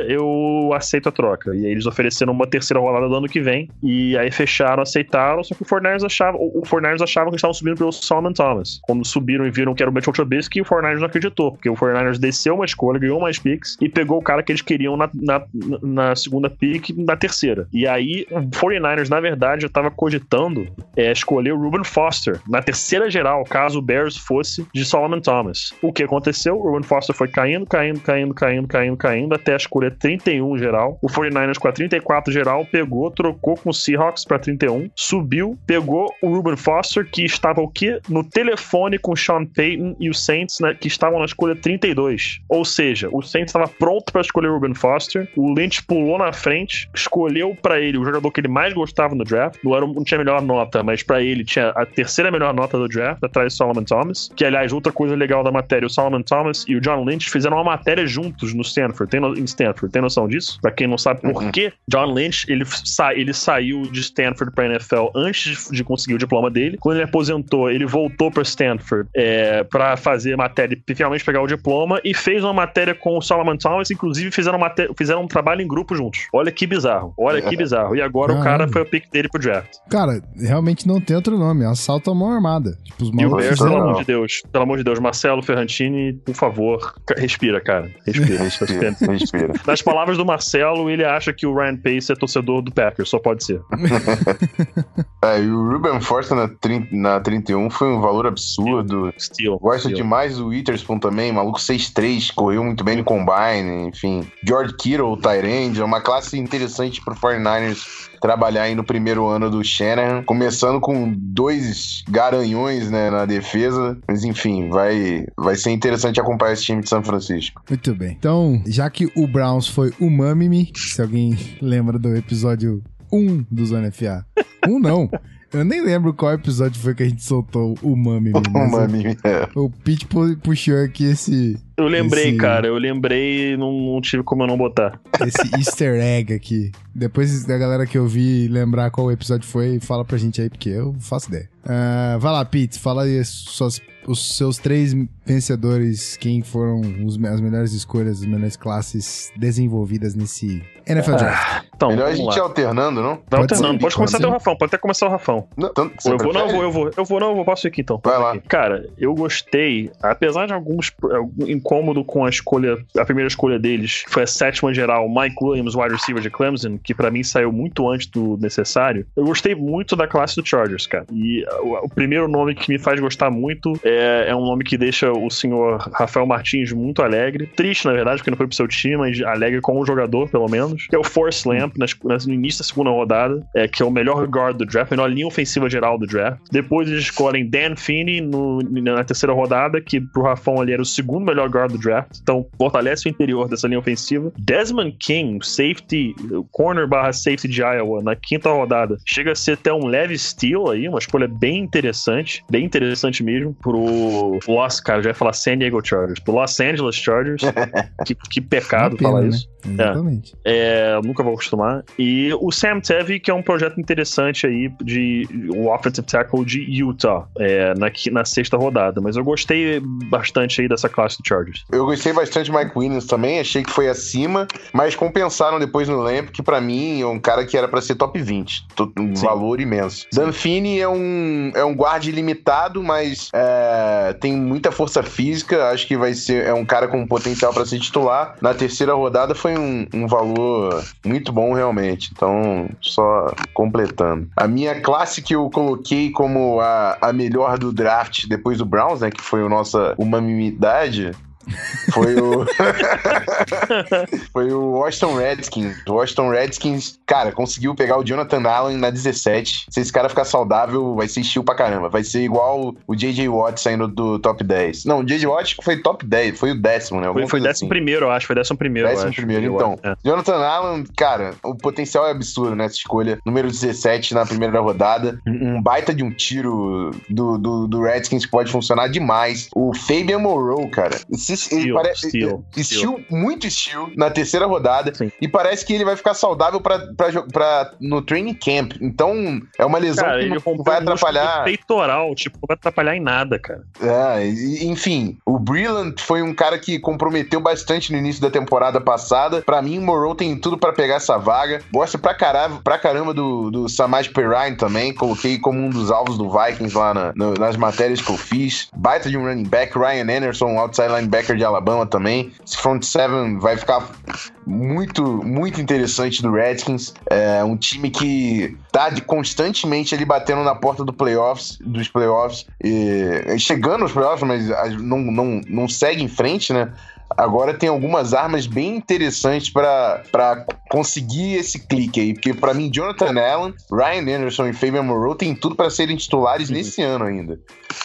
eu aceito a troca. E aí eles ofereceram uma terceira rodada do ano que vem, e aí fecharam, aceitaram, só que o 49ers achava, o 49ers achava que estavam subindo pelo Solomon Thomas. Quando subiram e viram que era o Mitchell Trubisky, o 49ers não acreditou, porque o 49ers desceu uma escolha, ganhou mais picks e pegou o cara que eles queriam na, na, na segunda pick na terceira. E aí, o 49ers, na verdade, já estava cogitando é, escolher o Ruben Foster na terceira geral, caso o Bears fosse de Solomon Thomas. O que aconteceu? O Ruben Foster foi caindo, caindo, caindo, caindo, caindo, caindo, até a escolha 31 geral. O 49ers com a 34 geral pegou, trocou com o Seahawks para 31, subiu, pegou o Ruben Foster, que estava o quê? No telefone com o Sean Payton e o Saints, né, que estavam na escolha 32. Ou seja, o Saints estava pronto para escolher o Ruben Foster, o Lynch pulou na frente, escolheu para ele o jogador que ele mais gostava no draft, não, era, não tinha melhor nota, mas para ele tinha a terceira melhor nota do draft, atrás do Solomon Thomas, que aliás, outra coisa legal da matéria, o Solomon Thomas e o John Lynch fizeram uma matéria juntos no Stanford, tem no, em Stanford, tem noção disso? Pra quem não sabe por uhum. quê, John Lynch, ele, sa, ele saiu de Stanford pra NFL antes de conseguir o diploma dele, quando ele aposentou, ele voltou pra Stanford é, pra fazer matéria, finalmente pegar o diploma, e fez uma matéria com o Solomon Thomas, inclusive fizeram, matéria, fizeram um trabalho em grupo juntos. Olha que bizarro, olha que bizarro. E agora o cara foi o pick dele pro draft. Cara, realmente não tem outro nome. Assalto à mão armada. Tipo, os malucos Bears, pelo amor de Deus. Pelo amor de Deus. Marcelo Ferrantini, por favor, respira, cara. Respira. respira, [LAUGHS] respira. Nas palavras do Marcelo, ele acha que o Ryan Pace é torcedor do Packers. Só pode ser. [LAUGHS] é, e o Ruben Forster na, 30, na 31 foi um valor absurdo. Steel. Gosto demais do Witherspoon também. Maluco 6'3", correu muito bem no Combine. Enfim, George Kittle, Tyrande. É uma classe interessante pro 49ers trabalhar aí no primeiro ano do Shanahan, começando com dois garanhões né, na defesa, mas enfim, vai, vai ser interessante acompanhar esse time de São Francisco. Muito bem. Então, já que o Browns foi o Mamimi, se alguém lembra do episódio 1 do Zona FA. Um não. Eu nem lembro qual episódio foi que a gente soltou o Mami. O Mami, é. O Pete puxou aqui esse. Eu lembrei, esse... cara. Eu lembrei e não, não, tive como eu não botar. Esse easter egg aqui. Depois da galera que eu vi lembrar qual episódio foi, fala pra gente aí, porque eu faço ideia. Uh, vai lá, Pete, fala aí suas, os seus três vencedores, quem foram os, as melhores escolhas, as melhores classes desenvolvidas nesse NFL Draft. Ah, então, Melhor a gente ir alternando, não? Vai alternando. Pode, pode começar até o Rafão, pode até começar o Rafão. Não, tanto, eu vou, não, eu vou, eu vou, eu vou, não, eu vou, posso ir aqui então. Vai lá. Cara, eu gostei, apesar de alguns algum incômodo com a escolha, a primeira escolha deles, que foi a sétima geral, Mike Williams, wide receiver de Clemson, que para mim saiu muito antes do necessário. Eu gostei muito da classe do Chargers, cara. E o, o primeiro nome que me faz gostar muito é, é um nome que deixa o senhor Rafael Martins muito alegre. Triste, na verdade, porque não foi pro seu time, mas alegre como jogador, pelo menos. Que é o Force Lamp, nas, no início da segunda rodada, é, que é o melhor guard do draft, a melhor linha ofensiva geral do draft. Depois eles escolhem Dan Finney no, na terceira rodada, que pro Rafão ali era o segundo melhor guard do draft. Então, fortalece o interior dessa linha ofensiva. Desmond King, safety, corner barra safety de Iowa, na quinta rodada. Chega a ser até um leve steal aí, uma escolha bem interessante, bem interessante mesmo, pro Los, cara, já ia falar San Diego Chargers, pro Los Angeles Chargers. [LAUGHS] que, que pecado pena, falar né? isso. Exatamente. É, é, nunca vou acostumar. E o Sam Tevi, que é um projeto interessante aí de o offensive tackle de Utah, é, na, na sexta rodada. Mas eu gostei bastante aí dessa classe do Chargers. Eu gostei bastante de Mike Williams também, achei que foi acima, mas compensaram depois no Lamp, que para mim é um cara que era para ser top 20. Um Sim. valor imenso. Sim. Danfini é um, é um guarde limitado, mas é, tem muita força física. Acho que vai ser é um cara com potencial para ser titular. Na terceira rodada foi um, um valor muito bom, realmente. Então, só completando. A minha classe que eu coloquei como a, a melhor do draft depois do Browns, né? Que foi a nossa unanimidade, Foi o. [LAUGHS] Foi o Washington Redskins. O Washington Redskins, cara, conseguiu pegar o Jonathan Allen na 17. Se esse cara ficar saudável, vai ser estilo pra caramba. Vai ser igual o J.J. Watt saindo do top 10. Não, o J.J. Watt foi top 10, foi o décimo, né? Foi, Alguma foi décimo assim. primeiro, eu acho. Foi décimo primeiro, Décimo primeiro, então. é. Jonathan Allen, cara, o potencial é absurdo nessa escolha. Número 17 na primeira rodada. Um um baita de um tiro do, do, do Redskins pode funcionar demais. O Fabian Moreau, cara. Ele Steel, parece. steel, Steel, muito steel na terceira rodada. Sim. E parece que ele vai ficar saudável pra, no training camp. Então, é uma lesão Cara, que ele não vai atrapalhar. peitoral, tipo, não vai atrapalhar em nada, cara. É, e- enfim, o Brillant foi um cara que comprometeu bastante no início da temporada passada. Pra mim, o Morrow tem tudo pra pegar essa vaga. Gosto pra caramba, pra caramba do, do Samaj Perrine também. Coloquei como um dos alvos do Vikings lá na- no- nas matérias que eu fiz. Baita de um running back. Ryan Anderson, outside linebacker de Alabama também. Esse front seven vai ficar muito, muito interessante do Redskins. É um time que tá de- constantemente ali batendo na porta do playoffs, dos playoffs, e, chegando aos playoffs, mas não, não, não segue em frente, né? Agora tem algumas armas bem interessantes para conseguir esse clique aí, porque para mim Jonathan Allen, Ryan Anderson e Fabian Moreau tem tudo para serem titulares nesse ano ainda.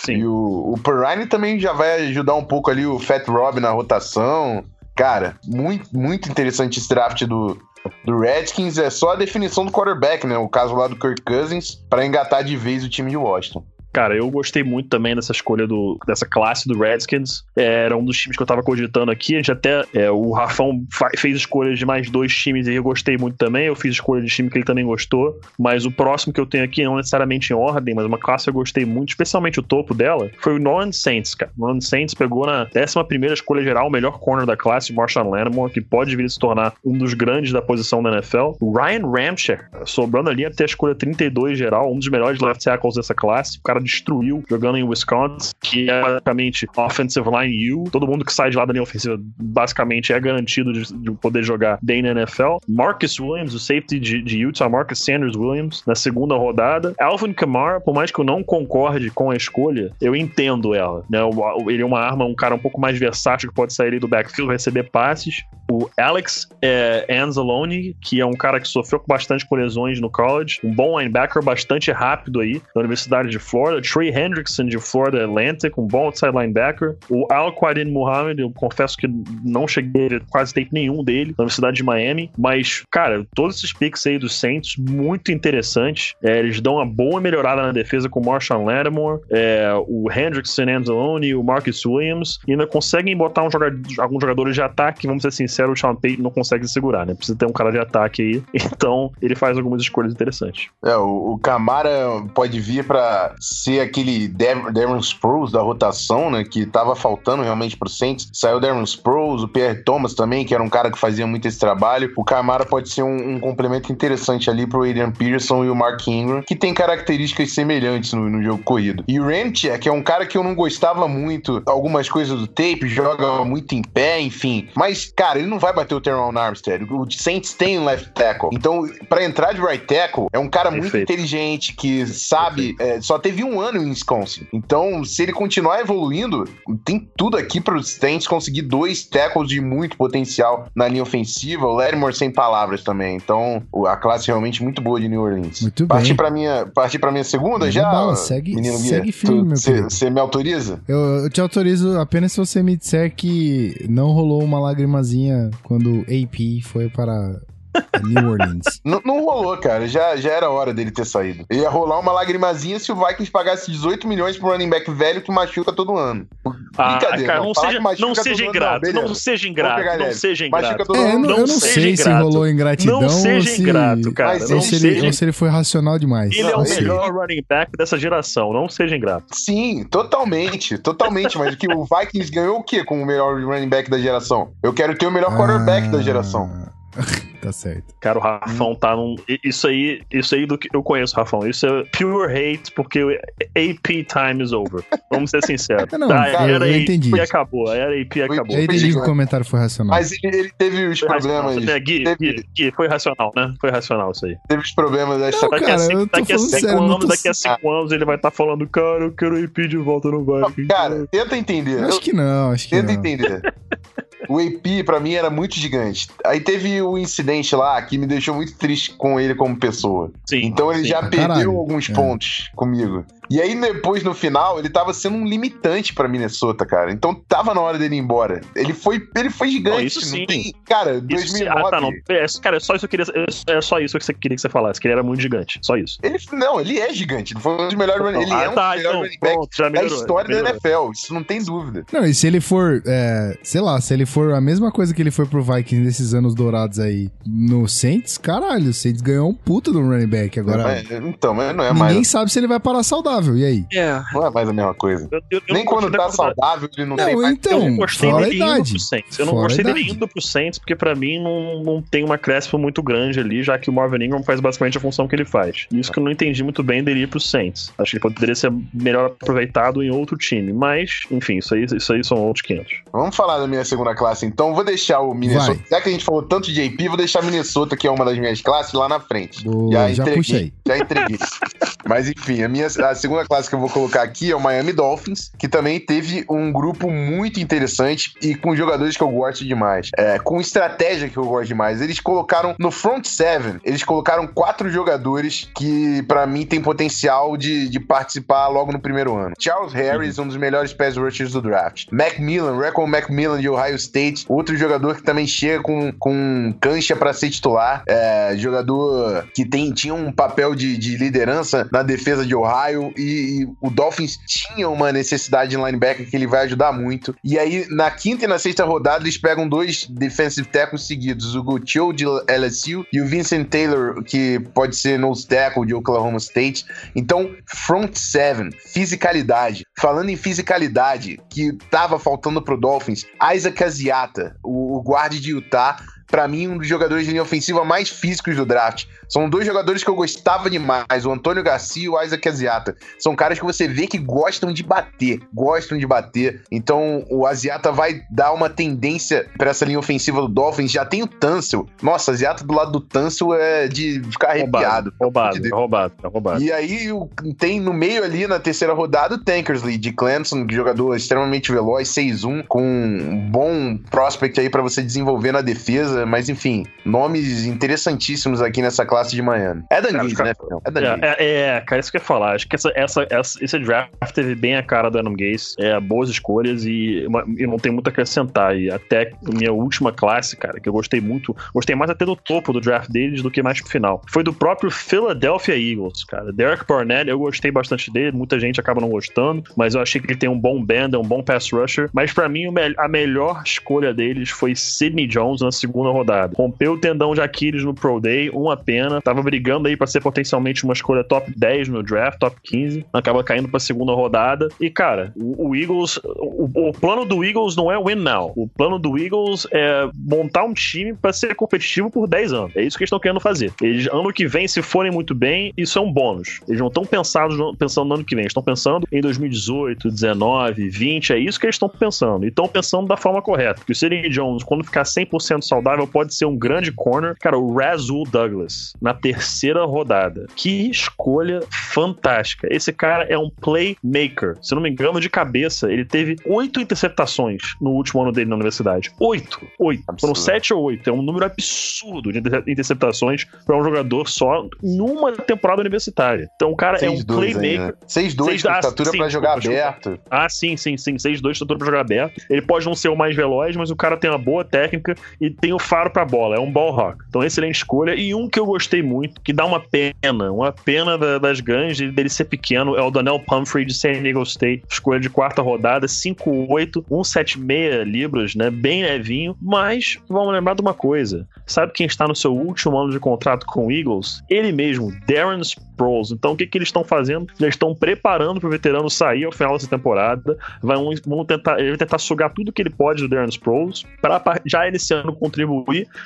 Sim. E o, o Perrine também já vai ajudar um pouco ali o Fat Rob na rotação. Cara, muito, muito interessante esse draft do, do Redskins. É só a definição do quarterback, né? O caso lá do Kirk Cousins, para engatar de vez o time de Washington. Cara, eu gostei muito também dessa escolha do, dessa classe do Redskins. É, Era um dos times que eu tava cogitando aqui. A gente até. é, o Rafão fez escolhas de mais dois times e eu gostei muito também. Eu fiz escolha de time que ele também gostou. Mas o próximo que eu tenho aqui, não necessariamente em ordem, mas uma classe que eu gostei muito, especialmente o topo dela, foi o New Saints, cara. O New Saints pegou na 11 escolha geral o melhor corner da classe, Marshall Lattimore, que pode vir a se tornar um dos grandes da posição da NFL. Ryan Ramchick, sobrando ali até a escolha 32 geral, um dos melhores left tackles dessa classe. O cara destruiu jogando em Wisconsin, que é basicamente offensive line U. Todo mundo que sai de lá da linha ofensiva basicamente é garantido de, de poder jogar bem na NFL. Marcus Williams, o safety de, de Utah, Marcus Sanders Williams, na segunda rodada. Alvin Kamara, por mais que eu não concorde com a escolha, eu entendo ela. Né? Ele é uma arma, um cara um pouco mais versátil que pode sair do backfield, receber passes. O Alex é, Anzalone, que é um cara que sofreu bastante com lesões no college, um bom linebacker, bastante rápido aí, da Universidade de Florida. Trey Hendrickson, de Florida Atlantic, um bom outside linebacker. O Al Quadin Muhammad, eu confesso que não cheguei a quase tape nenhum dele, na Universidade de Miami, mas, cara, todos esses picks aí dos Saints, muito interessantes. É, eles dão uma boa melhorada na defesa com o Marshall Lattimore, é, o Hendrickson Anzalone o Marcus Williams, e ainda conseguem botar um jogador, alguns jogadores de ataque, vamos ser sinceros, o Sean Payton não consegue segurar, né? Precisa ter um cara de ataque aí, [LAUGHS] então ele faz algumas escolhas interessantes. É, o, o Camara pode vir para ser aquele Devon Sproles da rotação, né? Que tava faltando realmente pro Saints. Saiu o Devon Sproles, o Pierre Thomas também, que era um cara que fazia muito esse trabalho. O Camara pode ser um, um complemento interessante ali pro Adrian Peterson e o Mark Ingram, que tem características semelhantes no, no jogo corrido. E o Ramchick, que é um cara que eu não gostava muito, algumas coisas do tape, joga muito em pé, enfim. Mas, cara, ele não vai bater o Teron Armstead. O Saints tem um left tackle. Então, pra entrar de right tackle, é um cara muito Perfeito. inteligente, que sabe. é, só teve um ano em Wisconsin. Então, se ele continuar evoluindo, tem tudo aqui para os Saints conseguir dois tackles de muito potencial na linha ofensiva. O Lattimore sem palavras também. Então, a classe realmente muito boa de New Orleans. Muito partir bem. Pra minha, partir pra minha segunda já? bala, segue- menino segue firme. Você me autoriza? Eu, eu te autorizo apenas se você me disser que não rolou uma lagrimazinha quando AP foi para New Orleans. [LAUGHS] Não, não rolou, cara. Já, já era hora dele ter saído. Ia rolar uma lagrimazinha se o Vikings pagasse 18 milhões pro running back velho que machuca todo ano. Ah, Brincadeira, cara, não. não, seja, não seja ano, ingrato, não, não, beleza. seja ingrato, não seja Machuca ingrato. todo É, eu ano. não, eu não seja sei se ingrato. rolou ingratidão Não seja se, ingrato, cara. Mas não ou, se seja... ele, ou se ele foi racional demais. Ele é Não, o Não sei. melhor running back dessa geração, não seja ingrato. Sim, totalmente, totalmente. Mas que o [LAUGHS] Vikings ganhou o quê com o melhor running back da geração? Eu quero ter o melhor quarterback da geração. [LAUGHS] Tá certo. Cara, o Rafão tá num. Isso aí, isso aí do que eu conheço, Rafão. Isso é pure hate, porque o AP time is over. Vamos ser sinceros. [LAUGHS] Não, Tá, cara, era eu AP entendi. e acabou. Era AP acabou. Eu entendi que o né? comentário foi racional. Mas ele, ele teve os Foi problemas. É, Gui, teve, Gui, Gui, foi racional, né? Foi racional isso aí. teve os problemas dessa. Não, Daqui cara, a cinco, eu tô daqui a cinco sério, não anos, tô- daqui a cinco anos, ele vai estar falando, cara, eu quero AP de volta no Vikings. Cara, tenta entender. Eu acho que não, acho que Tenta não. entender. O AP, pra mim, era muito gigante. Aí teve o incidente lá que me deixou muito triste com ele como pessoa. Sim. Então ele sim. já perdeu caralho. alguns É. pontos comigo. E aí depois, no final, ele tava sendo um limitante pra Minnesota, cara. Então tava na hora dele ir embora. Ele foi, ele foi gigante. Não, isso sim. tem... Cara, Isso sim. 2009... Ah, tá, não. É, cara, é só isso que eu queria. É só isso que você queria que você falasse, que ele era muito gigante. Só isso. Ele, não, ele é gigante. Ele foi um dos melhores running- Ele ah, é um tá, dos melhores então, running backs já da melhorou. história da melhorou. NFL. Isso não tem dúvida. Não, e se ele for, é, sei lá, se ele for a mesma coisa que ele foi pro Vikings nesses anos dourados aí no Saints, caralho, o Saints ganhou um puta do running back. Agora, Mas- então, mas não é ninguém mais, sabe se ele vai parar saudável. E aí? É. não é mais a mesma coisa. Eu, eu, eu Nem quando tá saudável, ele não, tem Não, mais. Eu então, não gostei fora a dele indo pro Saints. Eu não Fora gostei dele indo pro Saints, porque pra mim não, não tem uma crespa muito grande ali, já que o Marvin Ingram faz basicamente a função que ele faz. Isso que eu não entendi muito bem dele ir pro Saints. Acho que ele poderia ser melhor aproveitado em outro time. Mas, enfim, isso aí, isso aí são outros 500. Vamos falar da minha segunda classe, então. Vou deixar o Minnesota. Vai. Já que a gente falou tanto de AP, vou deixar Minnesota, que é uma das minhas classes, lá na frente. Boa, Já já entreguei. puxa aí. Já entreguei. [LAUGHS] Mas enfim, a, minha, a segunda classe que eu vou colocar aqui é o Miami Dolphins, que também teve um grupo muito interessante e com jogadores que eu gosto demais. É, com estratégia que eu gosto demais. Eles colocaram no front seven, eles colocaram quatro jogadores que pra mim tem potencial de, de participar logo no primeiro ano. Charles Harris, um dos melhores pass rushers do draft. Macmillan, Recon Macmillan de Ohio State, outro jogador que também chega com, com cancha pra ser titular. É, jogador que tem, tinha um papel de, de liderança na defesa de Ohio e, e o Dolphins tinha uma necessidade de linebacker que ele vai ajudar muito. E aí, na quinta e na sexta rodada, eles pegam dois defensive tackles seguidos, o Gutio de LSU e o Vincent Taylor, que pode ser nose tackle de Oklahoma State. Então, front seven, fisicalidade. Falando em fisicalidade, que tava faltando pro Dolphins, Isaac Asiata, o, o guarde de Utah, pra mim, um dos jogadores de linha ofensiva mais físicos do draft. São dois jogadores que eu gostava demais, o Antônio Garcia e o Isaac Asiata. São caras que você vê que gostam de bater, gostam de bater. Então, o Asiata vai dar uma tendência pra essa linha ofensiva do Dolphins. Já tem o Tansel. Nossa, Asiata do lado do Tansel é de ficar arrepiado. Roubado, Deus. roubado, é roubado. E aí o- tem no meio ali, na terceira rodada, o Tankersley de Clemson, jogador extremamente veloz, 6-1, com um bom prospect aí pra você desenvolver na defesa. Mas enfim, nomes interessantíssimos aqui nessa classe de Miami. É Dan né? É Dan. É, é, é, cara, isso que eu ia falar. Acho que essa, essa, essa- esse draft teve bem a cara do Adam Gaze. É, boas escolhas e, e não tem muito a acrescentar. E até a minha última classe, cara, que eu gostei muito, gostei mais até do topo do draft deles do que mais pro final. Foi do próprio Philadelphia Eagles, cara. Derek Barnett, eu gostei bastante dele. Muita gente acaba não gostando, mas eu achei que ele tem um bom band, é um bom pass rusher. Mas pra mim, a melhor escolha deles foi Sidney Jones na segunda rodada. Rompeu o tendão de Aquiles no Pro Day, uma pena. Tava brigando aí pra ser potencialmente uma escolha top 10 no draft, top 15. Acaba caindo pra segunda rodada. E, cara, o, o Eagles. O, o plano do Eagles não é win now. O plano do Eagles é montar um time pra ser competitivo por 10 anos. É isso que eles estão querendo fazer. Eles, ano que vem, se forem muito bem, isso é um bônus. Eles não estão pensados no- pensando no ano que vem. Eles estão pensando em 2018, 19, 20. É isso que eles estão pensando. E estão pensando da forma correta. Que o Sidney Jones, quando ficar 100% saudável, pode ser um grande corner. Cara, o Razul Douglas, na terceira rodada. Que escolha fantástica. Esse cara é um playmaker. Se não me engano, de cabeça, ele teve oito interceptações no último ano dele na universidade. Oito. Oito. Foram Absurdo. sete ou oito. É um número absurdo de inter- interceptações para um jogador só numa temporada universitária. Então o cara é um 6-2 playmaker. ainda. 6-2 Seis- com ah, estatura pra jogar desculpa, aberto. Ah, sim, sim, sim. 6-2, estatura pra jogar aberto. Ele pode não ser o mais veloz, mas o cara tem uma boa técnica e tem o faro pra bola. É um ball rock. Então, excelente escolha. E um que eu gostei muito, que dá uma pena, uma pena da- das ganhas de- dele ser pequeno, é o Donnell Pumphrey de San Diego State. Escolha de quarta rodada, 5'8, 176 libras, né? Bem levinho. Mas vamos lembrar de uma coisa. Sabe quem está no seu último ano de contrato com o Eagles? Ele mesmo, Darren Sproles. Então, o que, que eles estão fazendo? Eles estão preparando para o veterano sair ao final dessa temporada. Um- vão tentar, ele vai tentar sugar tudo que ele pode do Darren Sproles para já ano contribuir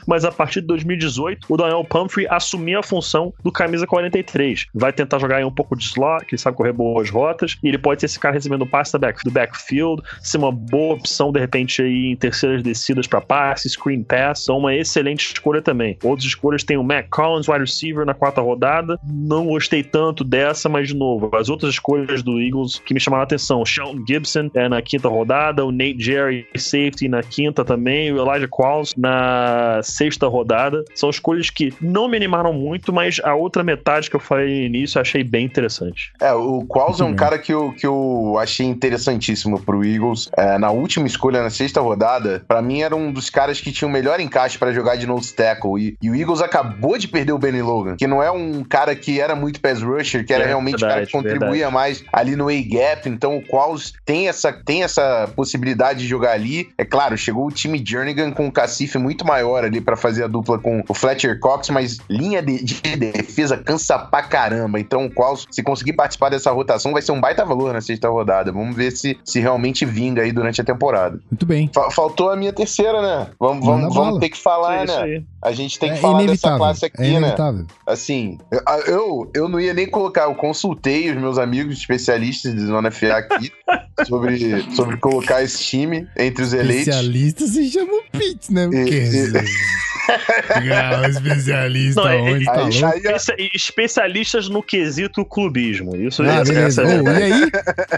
mas a partir de 2018, o Daniel Pumphrey assumiu a função do camisa 43. Vai tentar jogar em um pouco de slot, que ele sabe correr boas rotas, e ele pode ser esse cara recebendo passe do, back, do backfield, ser uma boa opção, de repente, aí em terceiras descidas para passe, screen pass, então uma excelente escolha também. Outras escolhas tem o Mac Collins, wide receiver, na quarta rodada. Não gostei tanto dessa, mas de novo, as outras escolhas do Eagles que me chamaram a atenção, Shelton Gibson é, na quinta rodada, o Nate Jerry, safety, na quinta também, o Elijah Qualls na sexta rodada. São escolhas que não me animaram muito, mas a outra metade que eu falei no início eu achei bem interessante. É, o Qualls é um cara que eu, que eu achei interessantíssimo pro Eagles. É, na última escolha, na sexta rodada, para mim era um dos caras que tinha o melhor encaixe para jogar de nose tackle. E, e, o Eagles acabou de perder o Benny Logan, que não é um cara que era muito pass rusher, que era é, realmente o cara que contribuía verdade. mais ali no A-gap. Então o Qualls tem essa, tem essa possibilidade de jogar ali. É claro, chegou o time Jernigan com um cacife muito maior ali para fazer a dupla com o Fletcher Cox, mas linha de, de defesa cansa pra caramba. Então o Qualls, se conseguir participar dessa rotação, vai ser um baita valor na sexta rodada. Vamos ver se, se realmente vinga aí durante a temporada. Muito bem. Fa faltou a minha terceira, né? Vamos, vamos, vamos ter que falar, né? A gente tem que é falar dessa classe é aqui, é né? Assim, eu, eu não ia nem colocar, eu consultei os meus amigos especialistas de Zona FA aqui [LAUGHS] sobre, sobre colocar esse time entre os eleitos. Especialistas se chamam Pitts, né? Porque... E, e... [LAUGHS] Especialista não, onde tá aí, especialistas no quesito clubismo. Isso ah, é, oh, E aí?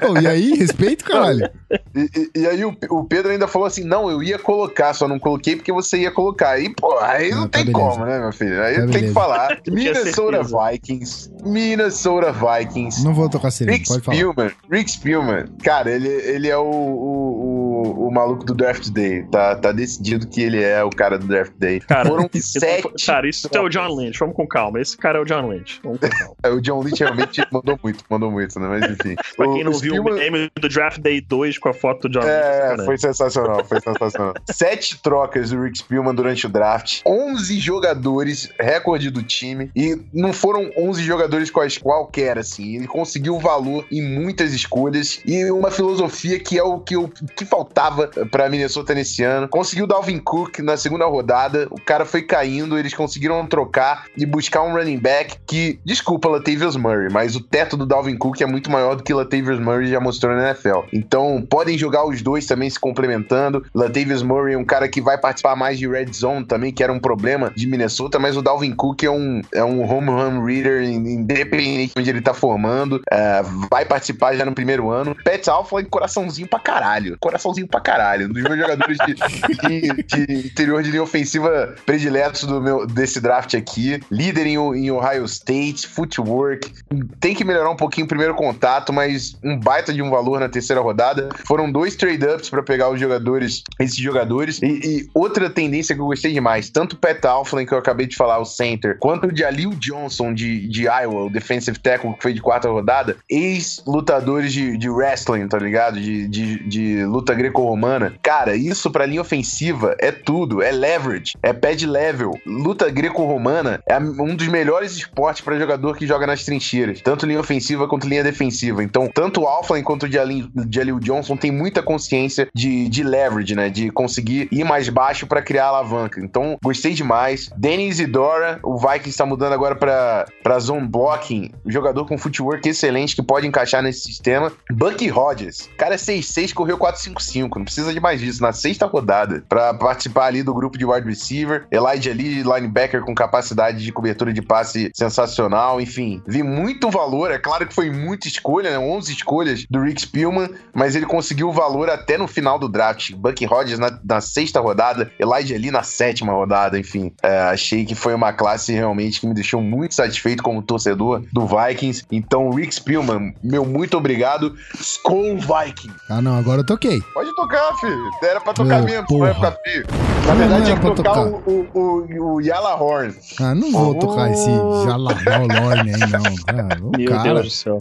Oh, e aí? Respeito, caralho. E, e, e, aí o, o, Pedro ainda falou assim: não, eu ia colocar, só não coloquei porque você ia colocar. Aí, pô, aí não, não tá tem beleza. como, né, meu filho? Aí tá tem que falar. [LAUGHS] Minnesota Vikings. Minnesota Vikings. Não vou tocar sirene, pode falar. Spielman, Rick Spielman. Cara, ele, ele é o, o, o, o maluco do Draft Day. Tá, tá decidido que ele é o cara do Draft Day. Cara, Foram tá sete. Cara, isso é o John Lynch. Vamos com calma. Esse cara é o John Lynch. Vamos com calma. [LAUGHS] É, o John Lynch realmente [LAUGHS] mandou muito, mandou muito, né? Mas enfim. pra quem não o viu o meme do Draft Day 2 com a foto do John é, Lynch. É, foi sensacional, foi sensacional. [LAUGHS] Sete trocas do Rick Spielman durante o draft. 11 jogadores, recorde do time. E não foram 11 jogadores quais, qualquer, assim. Ele conseguiu valor em muitas escolhas e uma filosofia que é o que, o, que faltava pra Minnesota nesse ano. Conseguiu Dalvin Cook na segunda rodada. O cara foi caindo, eles conseguiram trocar e buscar um running back que, desculpa, Latavius Murray, mas o teto do Dalvin Cook é muito maior do que Latavius Murray já mostrou na NFL. Então, podem jogar os dois também se complementando. Latavius Murray é um cara que vai participar mais de red zone também, que era um problema de Minnesota, mas o Dalvin Cook é um, é um home run reader, independente de onde ele tá formando, é, vai participar já no primeiro ano. Pat Alpha coraçãozinho pra caralho, coraçãozinho pra caralho, um dos meus jogadores de, de, de interior de linha ofensiva prediletos do meu, desse draft aqui. Líder em, em Ohio State, footwork. Tem que melhorar um pouquinho o primeiro contato, mas um baita de um valor na terceira rodada. Foram dois trade-ups para pegar os jogadores, esses jogadores. E, e, outra tendência que eu gostei demais, tanto o Pat Alflin, que eu acabei de falar, o center, quanto o de Alil Johnson, de, de Iowa, o defensive tackle, que foi de quarta rodada, ex-lutadores de, de wrestling, tá ligado? De, de, de luta greco-romana. Cara, isso pra linha ofensiva é tudo. É leverage, é pad level. Luta greco-romana é um dos melhores esportes para jogador que joga nas trincheiras, tanto linha ofensiva quanto linha defensiva. Então, tanto o Alflin quanto o Jalil Johnson tem muita consciência de, de leverage, né? De conseguir ir mais baixo para criar alavanca. Então, gostei demais. Danny Isidora, o Vikings está mudando agora para zone blocking, jogador com footwork excelente que pode encaixar nesse sistema. Bucky Rogers, cara é 6'6, correu 4'5'5, não precisa de mais disso, na sexta rodada, para participar ali do grupo de wide receiver. Elijah Lee, linebacker com capacidade de cobertura de passe sensacional, enfim, vi muito valor, é claro que foi muita escolha, né? 11 escolhas do Rick Spielman, mas ele conseguiu o valor até no final do draft. Bucky Rogers na, na sexta rodada, Elijah Lee na sétima rodada, enfim. É, achei que foi uma classe realmente que me deixou muito satisfeito como torcedor do Vikings. Então, Rick Spielman, meu muito obrigado. Skull Viking. Ah, não, agora eu toquei. Pode tocar, filho. Era pra tocar mesmo, não vai ficar feio. Na verdade, tinha que tocar, tocar. O, o, o, o Yala Horn. Ah, não vou oh. tocar esse Yala Horn aí, não. [LAUGHS] Ah, Meu cara. Deus do céu.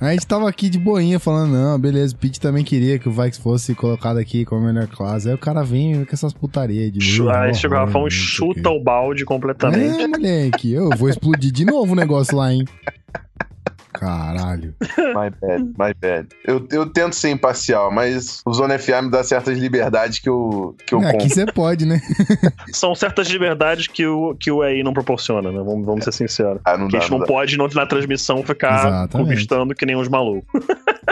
A gente tava aqui de boinha falando, não, beleza, o Pete também queria que o Vikes fosse colocado aqui como melhor classe. Aí o cara vem com essas putarias de novo. Aí chegou o Rafão chuta o balde completamente. É, moleque, eu vou explodir de novo o negócio lá, hein? [LAUGHS] Caralho. My bad, my bad. Eu, eu tento ser imparcial, mas o Zona FA me dá certas liberdades que eu, que eu Aqui compro. você pode, né? [LAUGHS] São certas liberdades que o, que o EI não proporciona, né? Vamos, vamos ser sinceros. Ah, não Que dá, a gente não dá. pode, não, na transmissão, ficar Exatamente. clubistando que nem uns malucos.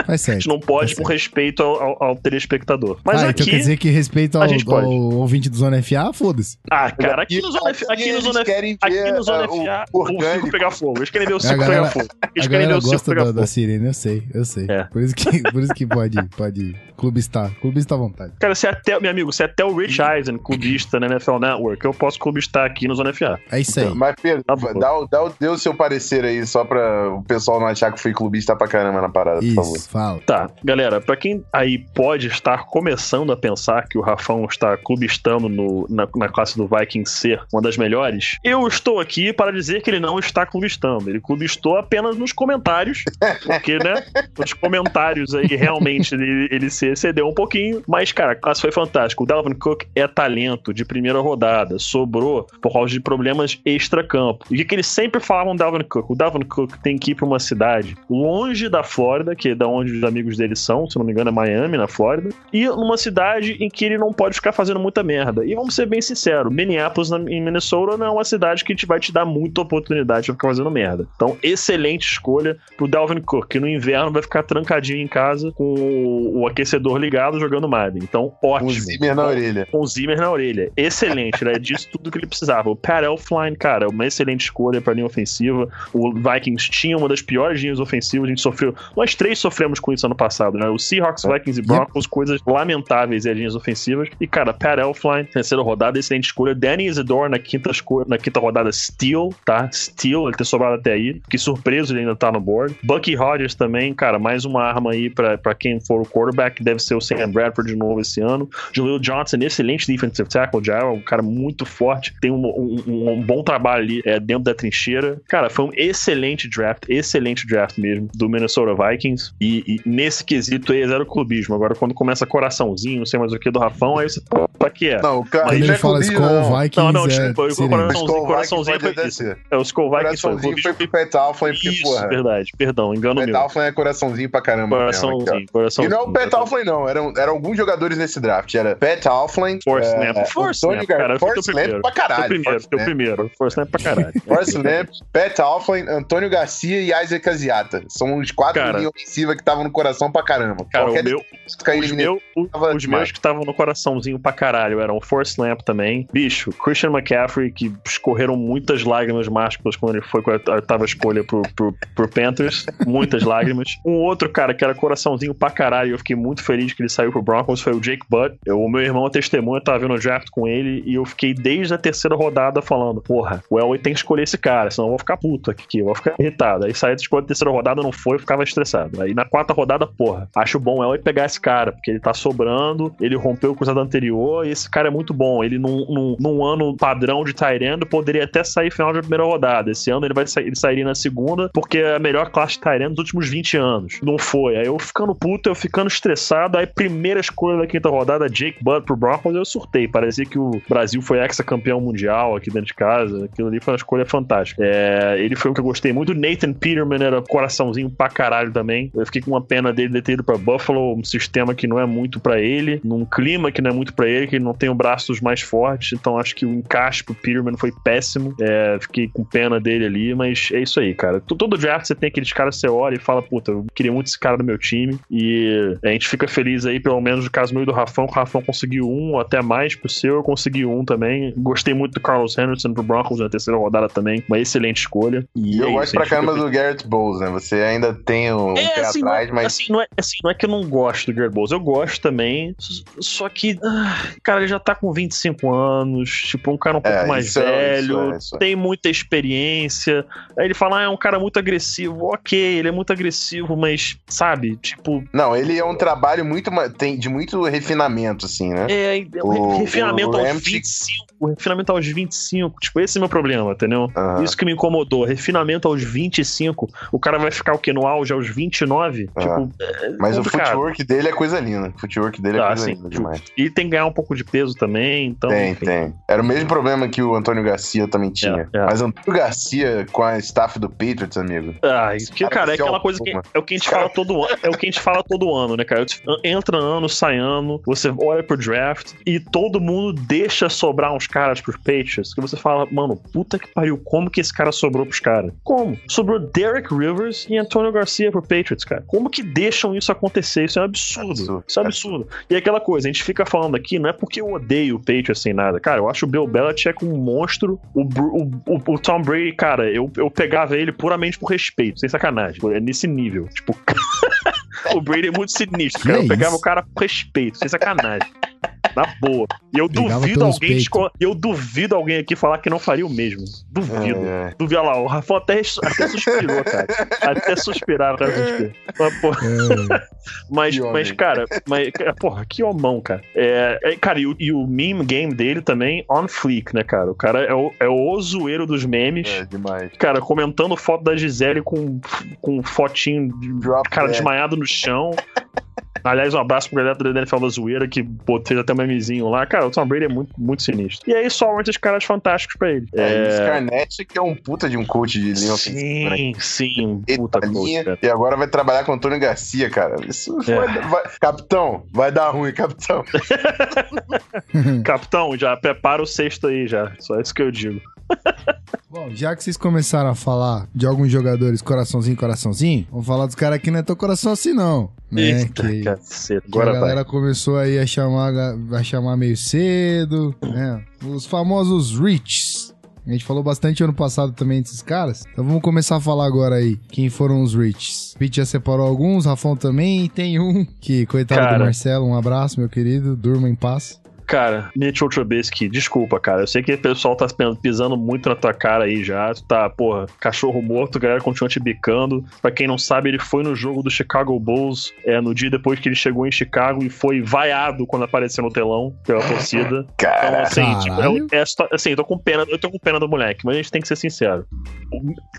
Faz [LAUGHS] A certo. gente não pode Tá com respeito ao, ao, ao telespectador. Mas ah, aqui. então quer dizer que respeito a ao, gente pode. ao ouvinte do Zona FA, foda-se. Ah, cara, aqui no Zona, aqui no eles Zona, querem aqui no Zona o FA, o orgânico. circo pegar fogo. Eles querem ver o A circo galera- pegar fogo. Eles A querem ver circo gosta da, da sirene, eu sei, eu sei. É. Por isso que, por isso que pode, pode clubistar. Clubista à vontade. Cara, se até, meu amigo, se até o Rich Eisen, clubista na NFL Network, eu posso clubistar aqui no Zona FA. É isso aí. Mas, Pedro, Tá dá, o- dá, dê o seu parecer aí, só pra o pessoal não achar que fui clubista pra caramba na parada, por favor. Isso, fala. Tá, galera, pra quem aí pode estar começando a pensar que o Rafão está clubistando no- na, na classe do Vikings ser uma das melhores, eu estou aqui para dizer que ele não está clubistando. Ele clubistou apenas nos comentários, porque, né, nos comentários aí realmente ele, ele se excedeu um pouquinho, mas, cara, a classe foi fantástica. O Dalvin Cook é talento de primeira rodada, sobrou por causa de problemas extra-campo. E o que, eles sempre falavam do Dalvin Cook? O Dalvin Cook tem que ir para uma cidade longe da Flórida, que é da onde os amigos dele são, se não me engano é Miami, na Flórida, e numa cidade em que ele não pode ficar fazendo muita merda. E vamos ser bem sinceros, Minneapolis em Minnesota não é uma cidade que te vai te dar muita oportunidade de ficar fazendo merda. Então, excelente escolha pro Dalvin Cook, que no inverno vai ficar trancadinho em casa com o, aquecedor ligado jogando Madden. Então, Com ótimo. o Zimmer na orelha. Com o Zimmer na orelha. Excelente, né? Disso tudo que ele precisava. O Pat Elfline, cara, uma excelente escolha pra linha ofensiva. O Vikings tinha uma das piores linhas ofensivas. A gente sofreu. Nós três sofremos com isso ano passado, né? O Seahawks, É. Vikings e Broncos, coisas lamentáveis em linhas ofensivas. E, cara, Pat Elfline, terceira rodada, excelente escolha. Danny Isidore na quinta, escolha, na quinta rodada, Steel, tá? Steel, ele ter sobrado até aí. Que surpreso ele ainda tá no board. Bucky Hodges também, cara, mais uma arma aí pra, pra quem for o quarterback, deve ser o Sam Bradford de novo esse ano. Jaleel Johnson, excelente defensive tackle, já é um cara muito forte, tem um, um- um bom trabalho ali é, dentro da trincheira. Cara, foi um excelente draft, excelente draft mesmo, do Minnesota Vikings. E, e nesse quesito aí é zero clubismo. Agora, quando começa coraçãozinho, não sei mais o que do Rafão, aí você, pô, pra que é? Não, o cara ele é fala clubista, Skull não. Vikings, Não, não, é desculpa, Skull Vikings coraçãozinho pode foi até isso. É, o Skull Vikings foi. Coraçãozinho clubismo foi pro Pat Alflin, porque, Isso, porra, verdade, perdão, engano meu. Alflin é coraçãozinho pra caramba. mesmo, aqui. Coraçãozinho, E coraçãozinho. não é o Pat Alflin, não. Eram, eram alguns jogadores nesse draft. Era Pat Alflin. Force é, Lamp. Force Lamp, cara. Force Lamp pra Teu caralho. primeiro, Force teu Lamp. primeiro. Force Lamp pra caralho. Force Lamp, Pat Alflin, Antônio Garcia e Isaac Aziata. São os quatro linhas ofensivas que estavam no coração pra caramba. Cara, Qualquer o meu, os, meu, os meus que estavam no coraçãozinho pra caralho eram Force Lamp também. Bicho, Christian McCaffrey, que escorreram muitas lágrimas másculas quando ele foi com a oitava escolha pro, pro, pro Panthers. Muitas [LAUGHS] lágrimas. Um outro cara que era coraçãozinho pra caralho eu fiquei muito feliz que ele saiu pro Broncos foi o Jake Butt. Eu- o meu irmão é testemunha, tava vendo o draft com ele e eu fiquei desde a terceira rodada falando: porra, o Elway tem que escolher esse cara, senão eu vou ficar puto aqui, eu vou ficar irritado. Aí saiu escolha da terceira rodada, não foi, eu ficava estressado. Aí na quarta rodada, porra, acho bom o Elway pegar esse cara, porque ele tá sobrando, ele rompeu o cruzado anterior e esse cara é muito bom. Ele num, num, num ano padrão de Tyrande poderia até sair final da primeira rodada. Esse ano ele vai sair, ele sairia na segunda, porque a melhor classe de Tyrande dos últimos 20 anos. Não foi. Aí eu ficando puto, eu ficando estressado. Aí primeira escolha da quinta rodada, Jake Butt pro Broncos, eu surtei. Parecia que o Brasil foi ex-campeão mundial aqui dentro de casa. Aquilo ali foi uma escolha fantástica. É, ele foi um que eu gostei muito. Nathan Peterman era coraçãozinho pra caralho também. Eu fiquei com uma pena dele de ter ido pra Buffalo, um sistema que não é muito pra ele, num clima que não é muito pra ele, que ele não tem os braços mais fortes. Então acho que o encaixe pro Peterman foi péssimo. É, fiquei com pena dele ali, mas é isso aí, cara. Todo draft você tem aqueles caras que você olha e fala, puta, eu queria muito esse cara no meu time. E a gente fica feliz aí, pelo menos no caso meu e do Rafão, que o Rafão conseguiu um, ou até mais pro seu, eu consegui um também. Gostei muito do Carlos Henderson pro Broncos na terceira rodada também. Uma excelente escolha. E E eu é gosto isso, pra caramba do Garrett Bowles, né? Você ainda tem um É, pé assim, não atrás, é, mas assim, não é, assim, não é que eu não gosto do Garrett Bowles, eu gosto também, só que, ah, cara, ele já tá com 25 anos, tipo, um cara um pouco É, mais isso é- velho, isso é- isso é. tem muita experiência, aí ele fala, ah, é um cara muito agressivo, ok, ele é muito agressivo, mas, sabe, tipo, Não, ele é um trabalho muito tem de muito refinamento, assim, né? é, é O- re- refinamento o aos Ramsey- 25, o refinamento aos 25, tipo, esse é o meu problema, entendeu? Aham. Isso que me incomodou, refinamento aos 25, o cara vai ficar o quê, no auge aos 29? Ah. Tipo, é Mas o complicado. footwork dele é coisa linda. O footwork dele é Ah, coisa sim, linda demais. E tem que ganhar um pouco de peso também, então. tem, enfim. tem. Era o mesmo problema que o Antônio Garcia também tinha. É, é. Mas o Antônio Garcia com a staff do Patriots, amigo. Ah, Ah, isso que, cara, é aquela coisa que é o que a gente fala todo ano, é o que a gente fala todo ano, né, cara? Entra ano, sai ano, você olha pro draft e todo mundo deixa sobrar uns caras pros Patriots, que você fala, mano, puta que pariu, como que esse cara sobrou pros caras? Como? Sobrou Derek Rivers e Antonio Garcia pro Patriots, cara. Como que deixam isso acontecer? Isso é um absurdo. absurdo. Isso é um absurdo. E é aquela coisa, a gente fica falando aqui, não é porque eu odeio o Patriots sem nada. Cara, eu acho o Bill Belichick um monstro. O, o, o, o Tom Brady, cara, eu, eu pegava ele puramente por respeito, sem sacanagem. É nesse nível. Tipo, [LAUGHS] o Brady é muito sinistro, cara. Eu pegava o cara por respeito, sem sacanagem. Na boa. E eu duvido alguém eu duvido alguém aqui falar que não faria o mesmo. Duvido. É, é. Duvido lá, o Rafa até, até suspirou, cara. Até suspirar, até suspirar. Mas, porra. É. [LAUGHS] mas, mas, cara, mas, porra, que homão, cara. É, é, cara, e o, e o meme game dele também, on fleek, né, cara? O cara é o, é o zoeiro dos memes. É, demais. Cara, comentando foto da Gisele com, com fotinho de Drop cara desmaiado no chão. Aliás, um abraço pro galera da NFL da Zoeira, que pô, fez até um memezinho lá. Cara, o Tom Brady é muito, muito sinistro. E aí sobram esses caras fantásticos pra ele. É, é... Scarnett, que é um puta de um coach de linha ofensiva. Sim, sim, um puta linha, coach, E agora vai trabalhar com o Antônio Garcia, cara. Isso é. vai, vai... Capitão, vai dar ruim, capitão. [LAUGHS] [LAUGHS] capitão, já prepara o sexto aí já. Só isso que eu digo. Bom, já que vocês começaram a falar de alguns jogadores coraçãozinho, coraçãozinho, vamos falar dos caras que não é teu coração assim, não. Né? Eita, que, caceta. Agora que a galera vai. começou aí a chamar, a chamar meio cedo, né? Os famosos Rich. A gente falou bastante ano passado também desses caras. Então vamos começar a falar agora aí quem foram os Riches. Pete já separou alguns, Rafão também. E tem um que, coitado Cara. do Marcelo, um abraço, meu querido. Durma em paz. Cara, Mitchell Trubisky, desculpa, cara. Eu sei que o pessoal tá pisando muito na tua cara aí já. Tu tá, porra, cachorro morto, a galera continua te bicando. Pra quem não sabe, ele foi no jogo do Chicago Bulls é, no dia depois que ele chegou em Chicago e foi vaiado quando apareceu no telão pela torcida. [LAUGHS] Cara, então, assim, tipo, é, é, assim, eu tô com pena, eu tô com pena do moleque, mas a gente tem que ser sincero.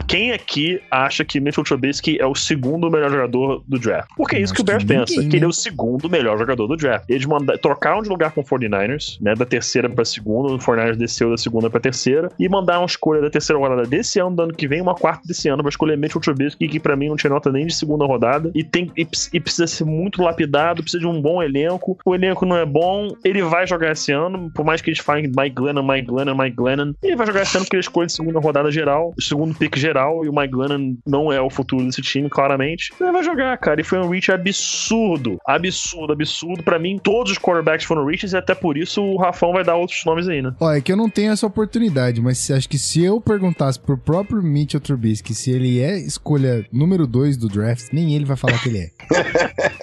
Quem aqui acha que Mitchell Trubisky é o segundo melhor jogador do draft? Porque é isso que o Bears pensa, que ele é né? o segundo melhor jogador do draft. Eles mandar, trocaram de lugar com o 49 49ers, né? Da terceira pra segunda. O 49ers desceu da segunda pra terceira. E mandar uma escolha da terceira rodada desse ano, do ano que vem, uma quarta desse ano pra escolher Mitchell Trubisky, que pra mim não tinha nota nem de segunda rodada. E, tem, e, e, precisa ser muito lapidado, precisa de um bom elenco. O elenco não é bom, ele vai jogar esse ano, por mais que eles falem Mike Glennon, Mike Glennon, Mike Glennon. Ele vai jogar esse ano porque ele escolhe segunda rodada geral, segundo pick geral, e o Mike Glennon não é o futuro desse time, claramente. Ele vai jogar, cara. E foi um reach absurdo. Absurdo, absurdo. Pra mim, todos os quarterbacks foram reaches e até por por isso o Rafão vai dar outros nomes aí, né? Ó, é que eu não tenho essa oportunidade, mas acho que se eu perguntasse pro próprio Mitchell Trubisky se ele é escolha número 2 do draft, nem ele vai falar que ele é. [LAUGHS]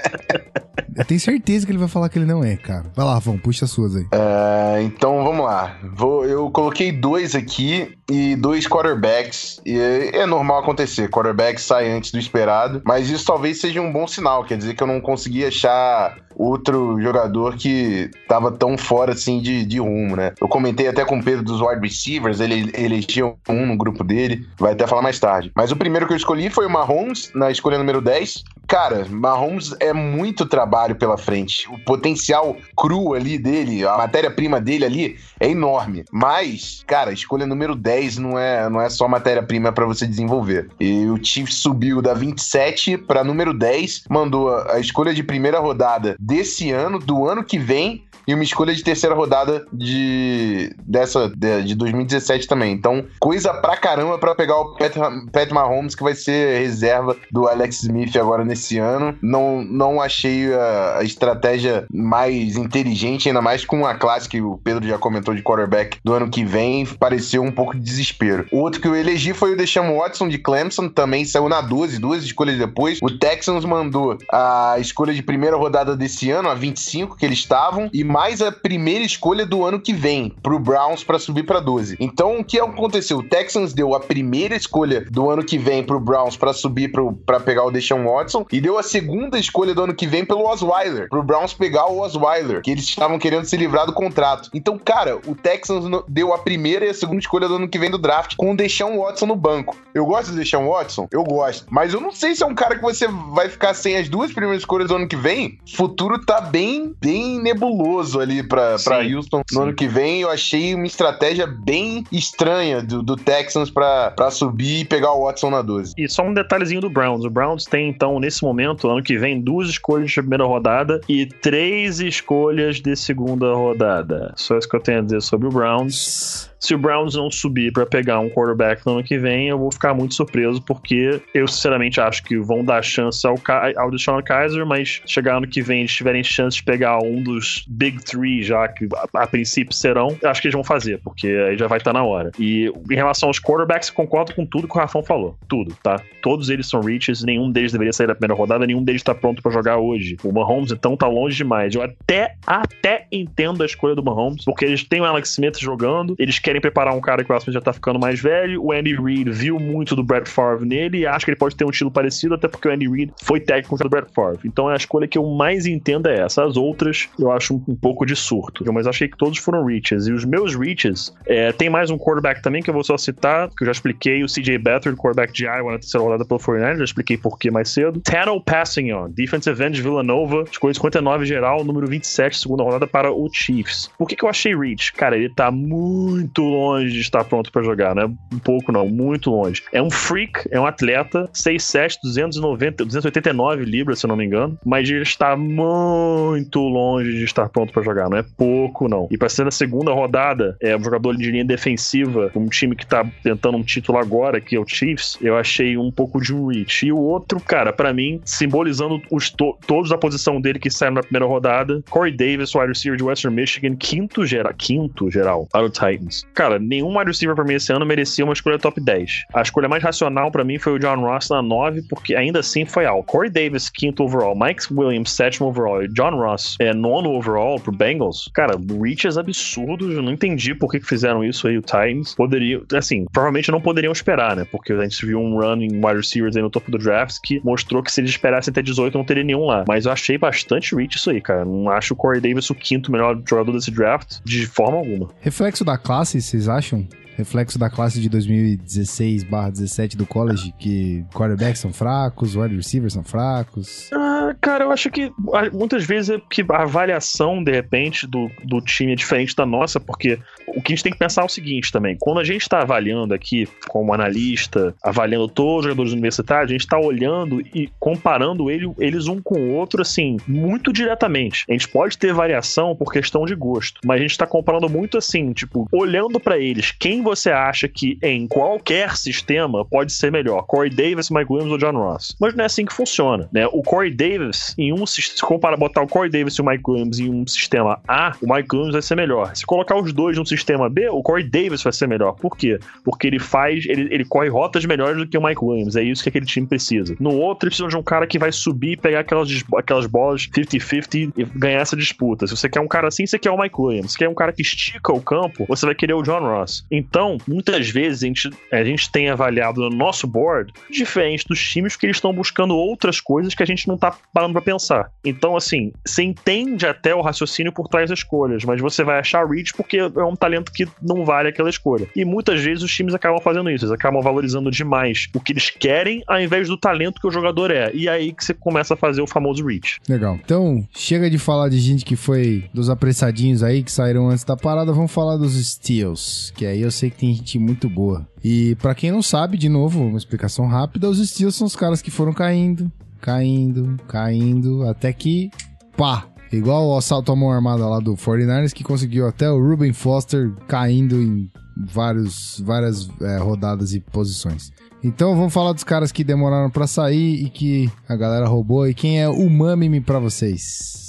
Eu tenho certeza que ele vai falar que ele não é, cara. Vai lá, Rafão, puxa as suas aí. Uh, então vamos lá. Vou, eu coloquei dois aqui e dois quarterbacks. E é, é normal acontecer. Quarterback sai antes do esperado. Mas isso talvez seja um bom sinal. Quer dizer que eu não consegui achar outro jogador que tava tão fora assim de, de rumo, né? Eu comentei até com o Pedro dos wide receivers, ele elegiu um no grupo dele, vai até falar mais tarde. Mas o primeiro que eu escolhi foi o Mahomes, na escolha número 10. Cara, Mahomes é muito trabalho pela frente. O potencial cru ali dele, a matéria-prima dele ali é enorme. Mas, cara, escolha número 10 não é, não é só matéria-prima para você desenvolver. E o Chiefs subiu da 27 para número 10, mandou a escolha de primeira rodada desse ano, do ano que vem, e uma escolha de terceira rodada de dessa de, de 2017 também. Então, coisa pra caramba pra pegar o Pat, Pat Mahomes, que vai ser reserva do Alex Smith agora nesse ano. Não, não achei a, a estratégia mais inteligente, ainda mais com a classe que o Pedro já comentou de quarterback do ano que vem, pareceu um pouco de desespero. Outro que eu elegi foi o Deshaun Watson de Clemson, também saiu na 12, duas escolhas depois. O Texans mandou a escolha de primeira rodada desse ano, a 25 que eles estavam, e mais a primeira escolha do ano que vem pro Browns para subir para 12. Então, o que aconteceu? O Texans deu a primeira escolha do ano que vem pro Browns para subir para pegar o Deshaun Watson e deu a segunda escolha do ano que vem pelo Oz Osweiler, pro Browns pegar o Osweiler, que eles estavam querendo se livrar do contrato. Então, cara, o Texans deu a primeira e a segunda escolha do ano que vem do draft com o Deshaun Watson no banco. Eu gosto do Deshaun Watson? Eu gosto. Mas eu não sei se é um cara que você vai ficar sem as duas primeiras escolhas do ano que vem. O futuro tá bem, bem nebuloso ali pra, pra Houston no ano que vem. Eu achei uma estratégia bem estranha do, do Texans pra, pra subir e pegar o Watson na 12. E só um detalhezinho do Browns. O Browns tem, então, nesse momento, ano que vem, duas escolhas de primeira rodada e três escolhas de segunda rodada. Só isso que eu tenho a dizer sobre o Browns. Se o Browns não subir para pegar um quarterback no ano que vem, eu vou ficar muito surpreso, porque eu sinceramente acho que vão dar chance ao, ao Deshaun Kaiser, mas chegar ano que vem eles tiverem chance de pegar um dos Big Three, já que a, a princípio serão, acho que eles vão fazer, porque aí já vai estar tá na hora. E em relação aos quarterbacks, concordo com tudo que o Rafão falou. Tudo, tá? Todos eles são reaches, nenhum deles deveria sair da primeira rodada, nenhum deles tá pronto para jogar hoje. O Mahomes, então, tá longe demais. Eu até, até entendo a escolha do Mahomes, porque eles têm o Alex Smith jogando, eles querem preparar um cara que o Smith já tá ficando mais velho. O Andy Reid viu muito do Brett Favre nele e acha que ele pode ter um estilo parecido, até porque o Andy Reid foi técnico do Brett Favre. Então a escolha que eu mais entendo é essa. As outras eu acho um, um pouco de surto. Mas achei que todos foram reaches. E os meus reaches, é, tem mais um quarterback também que eu vou só citar, que eu já expliquei, o CJ Beathard, quarterback de Iowa na terceira rodada pelo 49 já expliquei por que mais cedo. Tano Passignon, defensive end de Villanova, escolha 59 geral, número 27, segunda rodada para o Chiefs. Por que, que eu achei reach? Cara, ele tá muito longe de estar pronto para jogar, né? Um pouco não, muito longe. É um freak, é um atleta, 6'7, 290, 289 libras, se eu não me engano, mas ele está muito longe de estar pronto para jogar, não é pouco não. E para ser na segunda rodada, é um jogador de linha defensiva, um time que tá tentando um título agora, que é o Chiefs, eu achei um pouco de um reach. E o outro, cara, para mim, simbolizando os to todos da posição dele que saíram na primeira rodada, Corey Davis, wide receiver de Western Michigan, quinto geral, quinto geral, para o Titans. Cara, nenhum wide receiver pra mim esse ano merecia uma escolha top 10. A escolha mais racional para mim foi o John Ross na 9, porque ainda assim foi alto. Corey Davis, quinto overall, Mike Williams, sétimo overall, e John Ross, é, nono overall pro Bengals. Cara, reaches absurdos, eu não entendi por que, que fizeram isso aí, o Titans. Poderia, assim, provavelmente não poderiam esperar, né? Porque a gente viu um run em wide receivers aí no topo do draft que mostrou que se eles esperassem até 18 não teria nenhum lá. Mas eu achei bastante reach isso aí, cara. Não acho o Corey Davis o quinto melhor jogador desse draft de forma alguma. Reflexo da classe, vocês acham? reflexo da classe de 2016/17 do college, que quarterbacks são fracos, wide receivers são fracos? Ah, cara, eu acho que ah, muitas vezes é que a avaliação, de repente, do, do time é diferente da nossa, porque o que a gente tem que pensar é o seguinte também: quando a gente está avaliando aqui, como analista, avaliando todos os jogadores universitários, a gente está olhando e comparando ele, eles um com o outro, assim, muito diretamente. A gente pode ter variação por questão de gosto, mas a gente está comparando muito assim, tipo, olhando para eles, quem você acha que em qualquer sistema pode ser melhor? Corey Davis, Mike Williams ou John Ross? Mas não é assim que funciona, né? O Corey Davis, em um se compara botar o Corey Davis e o Mike Williams em um sistema A, o Mike Williams vai ser melhor. Se colocar os dois num sistema B, o Corey Davis vai ser melhor. Por quê? Porque ele faz, ele, ele corre rotas melhores do que o Mike Williams. É isso que aquele time precisa. No outro, ele precisa de um cara que vai subir e pegar aquelas, aquelas bolas 50-50 e ganhar essa disputa. Se você quer um cara assim, você quer o Mike Williams. Se quer um cara que estica o campo, você vai querer o John Ross. Então, muitas vezes a gente, a gente tem avaliado no nosso board diferente dos times que eles estão buscando outras coisas que a gente não tá parando pra pensar. Então, assim, você entende até o raciocínio por trás das escolhas, mas você vai achar Reach porque é um talento que não vale aquela escolha. E muitas vezes os times acabam fazendo isso, eles acabam valorizando demais o que eles querem ao invés do talento que o jogador é. E é aí que você começa a fazer o famoso Reach. Legal. Então, chega de falar de gente que foi dos apressadinhos aí que saíram antes da parada, vamos falar dos Steals, que aí eu sei que tem gente muito boa. E para quem não sabe, de novo, uma explicação rápida, os Steelers são os caras que foram caindo, caindo, caindo, até que pá, igual o assalto à mão armada lá do 49ers que conseguiu até o Ruben Foster caindo em vários, várias é, rodadas e posições. Então vamos falar dos caras que demoraram para sair e que a galera roubou e quem é o Mami para vocês.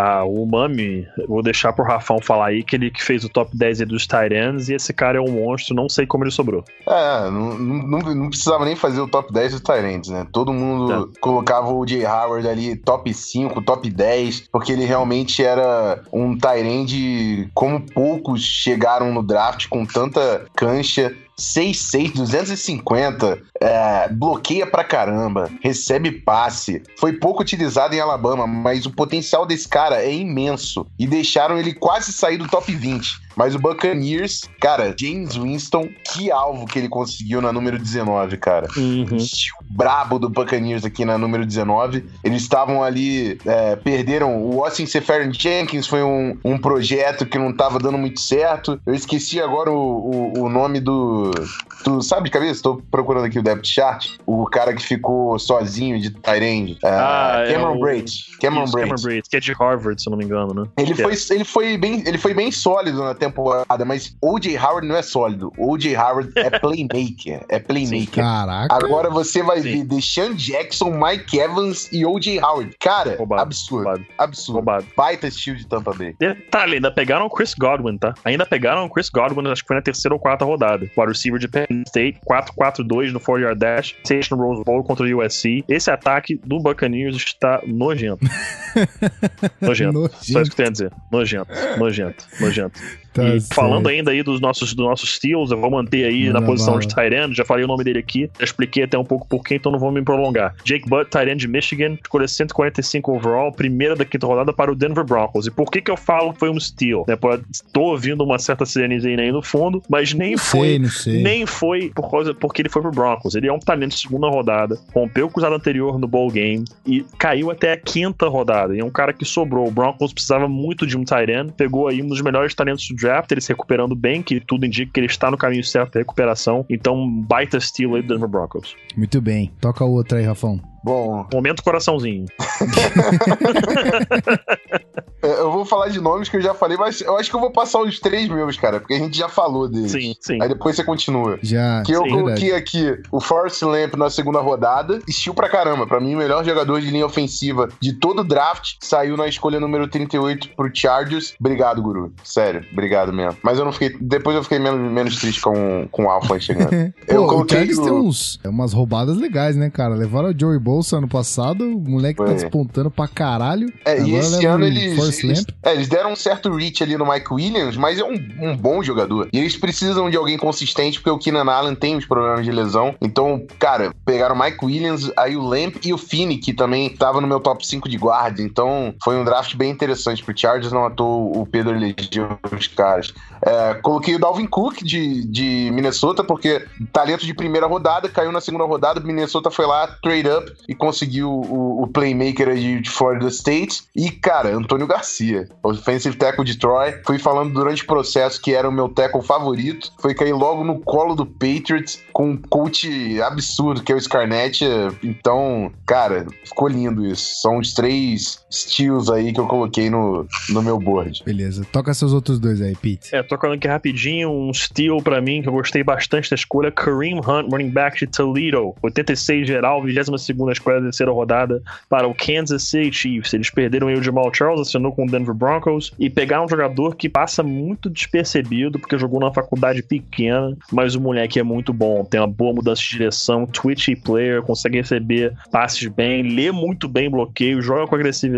Ah, o Mami, vou deixar pro Rafão falar aí que ele que fez o top 10 dos Tyrants e esse cara é um monstro, não sei como ele sobrou. É, não, não, não precisava nem fazer o top 10 dos Tyrants, né? Todo mundo é. colocava o Jay Howard ali top 5, top 10, porque ele realmente era um Tyrant como poucos chegaram no draft com tanta cancha 6'6, 250, é, bloqueia pra caramba, recebe passe. Foi pouco utilizado em Alabama, mas o potencial desse cara é imenso. E deixaram ele quase sair do top 20. Mas o Buccaneers, cara, James Winston, que alvo que ele conseguiu na número 19, cara. Uhum. Brabo do Buccaneers aqui na número 19. Eles estavam ali, é, perderam. O Austin Seferian Jenkins foi um, um projeto que não tava dando muito certo. Eu esqueci agora o, o, o nome do. Tu sabe de cabeça? Tô procurando aqui o depth chart. O cara que ficou sozinho de Tyrande. Ah, é Cameron o- Braid. Cameron Isso, Braid. Cameron Braid, que é de Harvard, se eu não me engano, né? Ele Que foi, ele, foi bem, ele foi bem sólido na temporada, mas O.J. Howard não é sólido. O.J. Howard é [LAUGHS] playmaker. É playmaker. Caraca. Agora você vai Sim. ver Deshaun Jackson, Mike Evans e O.J. Howard. Cara, Roubado, absurdo. roubado. Absurdo. Roubado. Baita estilo de Tampa Bay. Detalhe, ainda pegaram o Chris Godwin, tá? Ainda pegaram o Chris Godwin, acho que foi na terceira ou quarta rodada. O receiver de Penn State, 4-4-2 no 4-yard dash, State no Rose Bowl contra o USC. Esse ataque do Buccaneers está nojento. [LAUGHS] nojento. Só isso Nojento. que eu tenho a dizer. Nojento, nojento, nojento. Tá e certo. falando ainda aí dos nossos, dos nossos steals, eu vou manter aí Manda na posição bala. de Tyrande, já falei o nome dele aqui, já expliquei até um pouco porquê, então não vou me prolongar. Jake Butt, Tyrande de Michigan, escolha 145 overall, primeira da quinta rodada para o Denver Broncos. E por que que eu falo que foi um steal? Né, tô ouvindo uma certa sirenezinha aí no fundo, mas nem Não foi sei, não sei. nem foi por causa porque ele foi pro Broncos. Ele é um talento de segunda rodada, rompeu o cruzado anterior no bowl game e caiu até a quinta rodada. E é um cara que sobrou. O Broncos precisava muito de um end, pegou aí um dos melhores talentos draft, ele se recuperando bem, que tudo indica que ele está no caminho certo da recuperação. Então, baita steal aí do Denver Broncos. Muito bem. Toca o outro aí, Rafão. Bom, Momento coraçãozinho. [LAUGHS] é, eu vou falar de nomes que eu já falei, mas eu acho que eu vou passar os três meus, cara, porque a gente já falou deles. Sim, sim. Aí depois você continua. Já. Que eu Sim. coloquei aqui o Forrest Lamp na segunda rodada. Estilo pra caramba. Pra mim, o melhor jogador de linha ofensiva de todo o draft. Saiu na escolha número 38 pro Chargers. Obrigado, Guru. Sério, obrigado mesmo. Mas eu não fiquei. Depois eu fiquei menos, menos triste com, com o Alpha chegando. [LAUGHS] Eu Pô, o coloquei Chargers o- tem uns, é umas roubadas legais, né, cara? Levaram o Joey Bolsa ano passado, o moleque tá Foi. despontando pra caralho. É, e Agora esse leva ano um eles, eles, é, eles deram um certo reach ali no Mike Williams, mas é um, um bom jogador. E eles precisam de alguém consistente, porque o Keenan Allen tem os problemas de lesão. Então, cara, pegaram o Mike Williams, aí o Lamp e o Finney, que também tava no meu top 5 de guarda. Então, foi um draft bem interessante pro Chargers, não à toa o Pedro elegeu os caras. É, coloquei o Dalvin Cook de, de Minnesota, porque talento de primeira rodada, caiu na segunda rodada, Minnesota foi lá, trade up e conseguiu o, o playmaker de, de Florida State. E, cara, Antônio Garcia, offensive tackle de Troy, fui falando durante o processo que era o meu tackle favorito, foi cair logo no colo do Patriots com um coach absurdo, que é o Scarnett. Então, cara, ficou lindo isso. São os três steals aí que eu coloquei no, no meu board. Beleza. Toca seus outros dois aí, Pete. É, tocando aqui rapidinho, um steal pra mim, que eu gostei bastante da escolha, Kareem Hunt, running back de Toledo, 86 geral, 22ª escolha da terceira rodada para o Kansas City Chiefs. Eles perderam o Jamal Charles, assinou com o Denver Broncos, e pegaram um jogador que passa muito despercebido, porque jogou numa faculdade pequena, mas o moleque é muito bom, tem uma boa mudança de direção, twitchy player, consegue receber passes bem, lê muito bem bloqueio, joga com agressividade.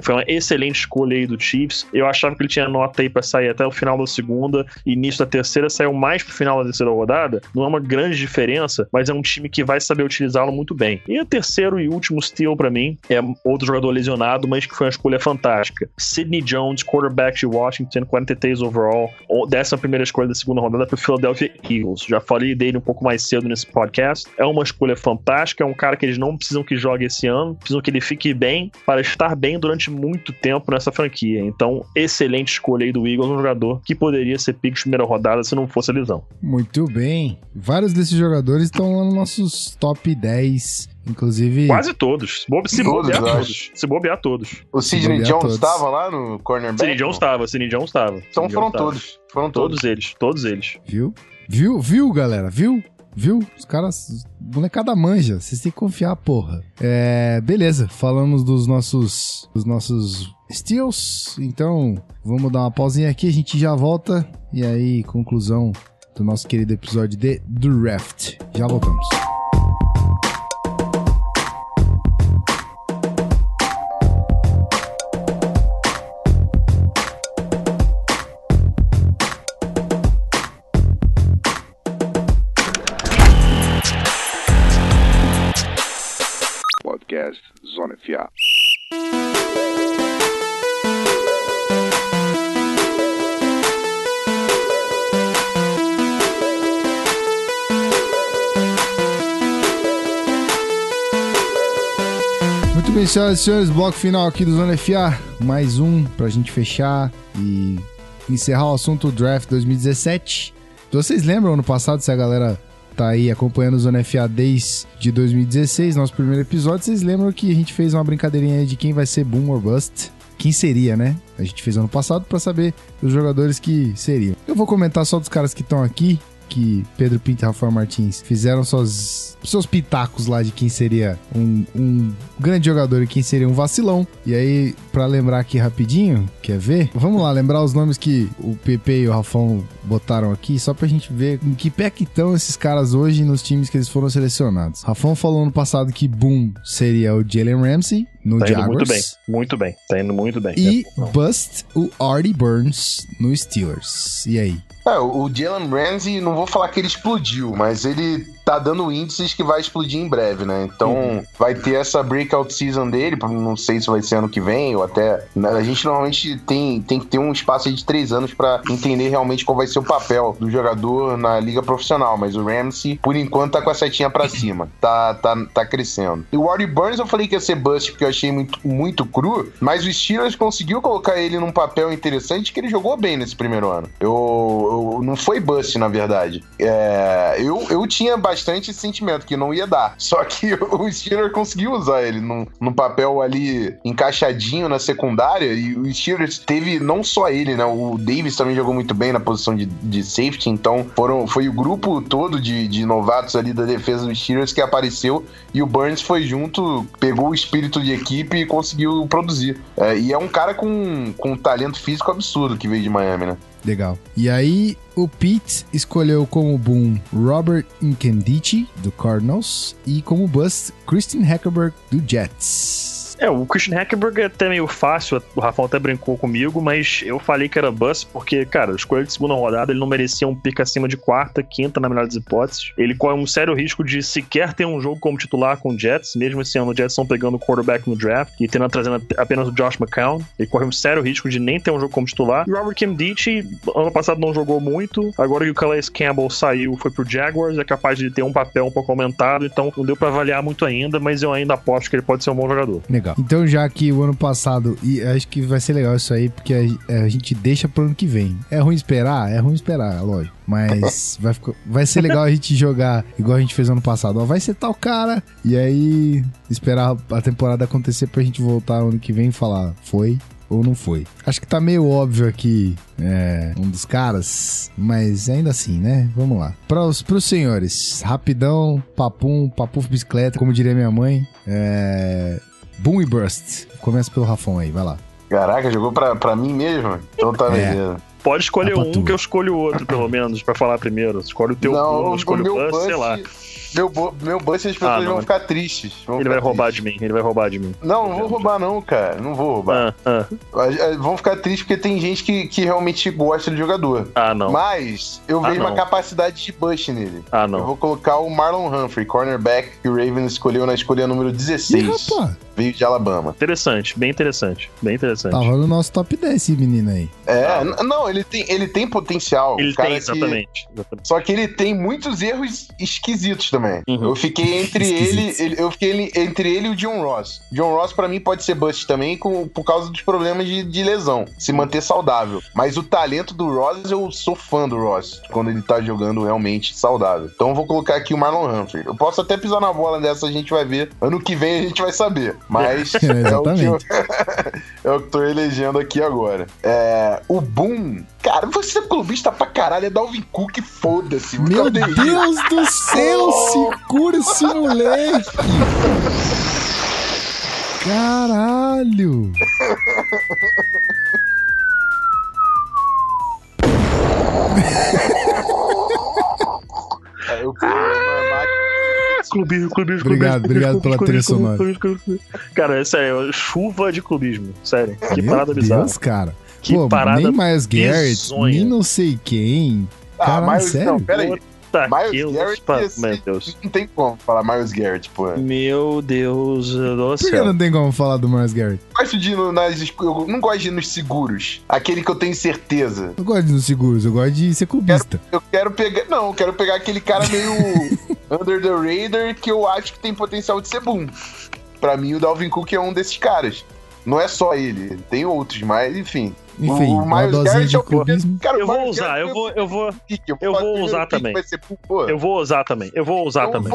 Foi uma excelente escolha aí do Chiefs. Eu achava que ele tinha nota aí pra sair até o final da segunda, início da terceira saiu mais pro final da terceira rodada. Não é uma grande diferença, mas é um time que vai saber utilizá-lo muito bem. E o terceiro e último steal pra mim é outro jogador lesionado, mas que foi uma escolha fantástica. Sidney Jones, quarterback de Washington, 43 overall, décima primeira escolha da segunda rodada pro Philadelphia Eagles. Já falei dele um pouco mais cedo nesse podcast. É uma escolha fantástica, é um cara que eles não precisam que jogue esse ano, precisam que ele fique bem para estar bem durante muito tempo nessa franquia. Então, excelente escolha aí do Eagles, um jogador que poderia ser pick de primeira rodada se não fosse a lesão. Muito bem. Vários desses jogadores estão lá nos nossos top 10. Inclusive. Quase todos. Se bobe- Se Todos, bobear eu todos. Se bobear todos. O Sidney Jones todos. estava lá no cornerback? Sidney Jones estava, Sidney Jones estava. Então Sidney foram Jones tava. todos. Foram todos. Todos eles, todos eles. Viu? Viu, viu, galera? Viu? Viu? Os caras. Molecada manja. Vocês têm que confiar, porra. É. Beleza. Falamos dos nossos. Dos nossos steals. Então, vamos dar uma pausinha aqui. A gente já volta. E aí, conclusão do nosso querido episódio de Draft. Já voltamos. Bem, senhoras e senhores, bloco final aqui do Zona FA. Mais um pra gente fechar e encerrar o assunto draft 2017. Vocês lembram ano passado, se a galera tá aí acompanhando o Zona FA desde 2016, nosso primeiro episódio, vocês lembram que a gente fez uma brincadeirinha aí de quem vai ser boom or bust? Quem seria, né? A gente fez ano passado pra saber os jogadores que seriam. Eu vou comentar só dos caras que estão aqui, que Pedro Pinto e Rafael Martins fizeram suas, seus pitacos lá de quem seria um, um grande jogador e quem seria um vacilão. E aí, pra lembrar aqui rapidinho, quer ver? Vamos lá, lembrar os nomes que o Pepe e o Rafão botaram aqui, só pra gente ver em que pé que estão esses caras hoje nos times que eles foram selecionados. Rafão falou no passado que Boom seria o Jalen Ramsey no Tá indo Jaguars. muito bem, muito bem. Tá indo muito bem. E. Bust o Artie Burns no Steelers. E aí? É, o Jalen Ramsey, não vou falar que ele explodiu, mas ele tá dando índices que vai explodir em breve, né? Então Uhum. vai ter essa breakout season dele, não sei se vai ser ano que vem ou até. né, A gente normalmente tem, tem que ter um espaço de três anos pra entender realmente qual vai ser o papel do jogador na liga profissional, mas o Ramsey, por enquanto, tá com a setinha pra cima, tá, tá, tá crescendo. E o Wardy Burns eu falei que ia ser bust porque eu achei muito, muito cru, mas o Steelers conseguiu colocar ele num papel interessante que ele jogou bem nesse primeiro ano. Eu, não foi bust, na verdade. É, eu, eu tinha bastante sentimento que não ia dar. Só que [LAUGHS] o Steelers conseguiu usar ele num, num papel ali encaixadinho na secundária. E o Steelers teve não só ele, né? O Davis também jogou muito bem na posição de, de safety. Então foram, foi o grupo todo de, de novatos ali da defesa do Steelers que apareceu. E o Burns foi junto, pegou o espírito de equipe e conseguiu produzir. É, e é um cara com, com um talento físico absurdo que veio de Miami, né? Legal. E aí, o Pete escolheu como boom Robert Incandici, do Cardinals, e como bust Christian Hackerberg, do Jets. É, o Christian Hackenberg é até meio fácil, o Rafael até brincou comigo, mas eu falei que era bust porque, cara, escolha de segunda rodada, ele não merecia um pick acima de quarta, quinta, na melhor das hipóteses. Ele corre um sério risco de sequer ter um jogo como titular com o Jets, mesmo esse ano o Jets estão pegando o quarterback no draft e tendo trazendo apenas o Josh McCown. Ele corre um sério risco de nem ter um jogo como titular. E o Robert Kimdichi, ano passado não jogou muito, agora que o Calais Campbell saiu, foi pro Jaguars, é capaz de ter um papel um pouco aumentado, então não deu pra avaliar muito ainda, mas eu ainda aposto que ele pode ser um bom jogador. Legal. Então, já que o ano passado, e acho que vai ser legal isso aí, porque a, a gente deixa pro ano que vem. É ruim esperar? É ruim esperar, lógico. Mas [LAUGHS] vai, ficar- vai ser legal a gente jogar igual a gente fez ano passado. Ó, vai ser tal cara, e aí esperar a temporada acontecer pra gente voltar ano que vem e falar, foi ou não foi. Acho que tá meio óbvio aqui é, um dos caras, mas ainda assim, né? Vamos lá. Para os pros senhores, rapidão, papum, papuf bicicleta, como diria minha mãe. É, boom e burst. Começa pelo Rafão aí, vai lá. Caraca, jogou pra, pra mim mesmo? Então tá É. beleza. Pode escolher pra um tu. que eu escolho o outro, pelo menos, pra falar primeiro. Escolhe o teu Não, o escolhe o bust, sei lá. Meu, meu bust as pessoas Ah, não. vão ficar tristes. vão Ele ficar vai roubar tristes. de mim, ele vai roubar de mim. Não, não vou roubar não, cara. Não vou roubar. Ah, ah, Ah, Vão ficar tristes porque tem gente que, que realmente gosta do jogador. ah, não. Mas eu Ah, vejo uma capacidade de bust nele. Ah, Eu não. vou colocar o Marlon Humphrey, cornerback, que o Ravens escolheu na escolha número Ih, 16. rapaz, Veio de Alabama. Interessante, bem interessante. Bem interessante. tava no nosso top 10 esse menino aí. É, Ah. não, ele tem, ele tem potencial. Ele tem, que- exatamente. exatamente. Só que ele tem muitos erros esquisitos também. Uhum. Eu fiquei entre ele, ele- eu fiquei ele- entre ele e o John Ross. John Ross pra mim pode ser bust também com, por causa dos problemas de, de lesão, se manter saudável. Mas o talento do Ross, eu sou fã do Ross quando ele tá jogando realmente saudável. Então eu vou colocar aqui o Marlon Humphrey. Eu posso até pisar na bola dessa, a gente vai ver. Ano que vem a gente vai saber. Mas [LAUGHS] é, o que eu, [LAUGHS] é o que tô elegendo aqui agora. É, o Boom. Cara, você é clubista pra caralho, é Dalvin Cook, foda-se. Meu Cadê isso? Deus do céu, segura esse moleque! Caralho! [LAUGHS] É, Eu, eu, Clubismo, clubismo, Obrigado, clubismo, obrigado pela trilha sonora. clubismo. Cara, é sério, chuva de clubismo. Sério. Que Meu parada bizarra. Deus, cara. Que Pô, parada nem Miles Garrett, bizonha. nem não sei quem. Ah, Caralho, mas sério? não, peraí. Puta Miles Garrett, pa- Meu Deus. Não tem como falar Miles Garrett, pô. Meu Deus do Por que não tem como falar do Miles Garrett? gosto de ir no- nas. Eu não gosto de ir nos seguros. Aquele que eu tenho certeza. Eu gosto de ir nos seguros, eu gosto de ser clubista. Eu quero pegar. Não, eu quero pegar aquele cara meio [LAUGHS] under the radar que eu acho que tem potencial de ser boom. Pra mim, o Dalvin Cook é um desses caras. Não é só ele, tem outros, mas enfim. Enfim, o Miles Garrett de é o clubismo. Cara, Eu vou usar, eu vou, eu vou, eu vou usar também. Eu vou usar também. Eu vou usar então também.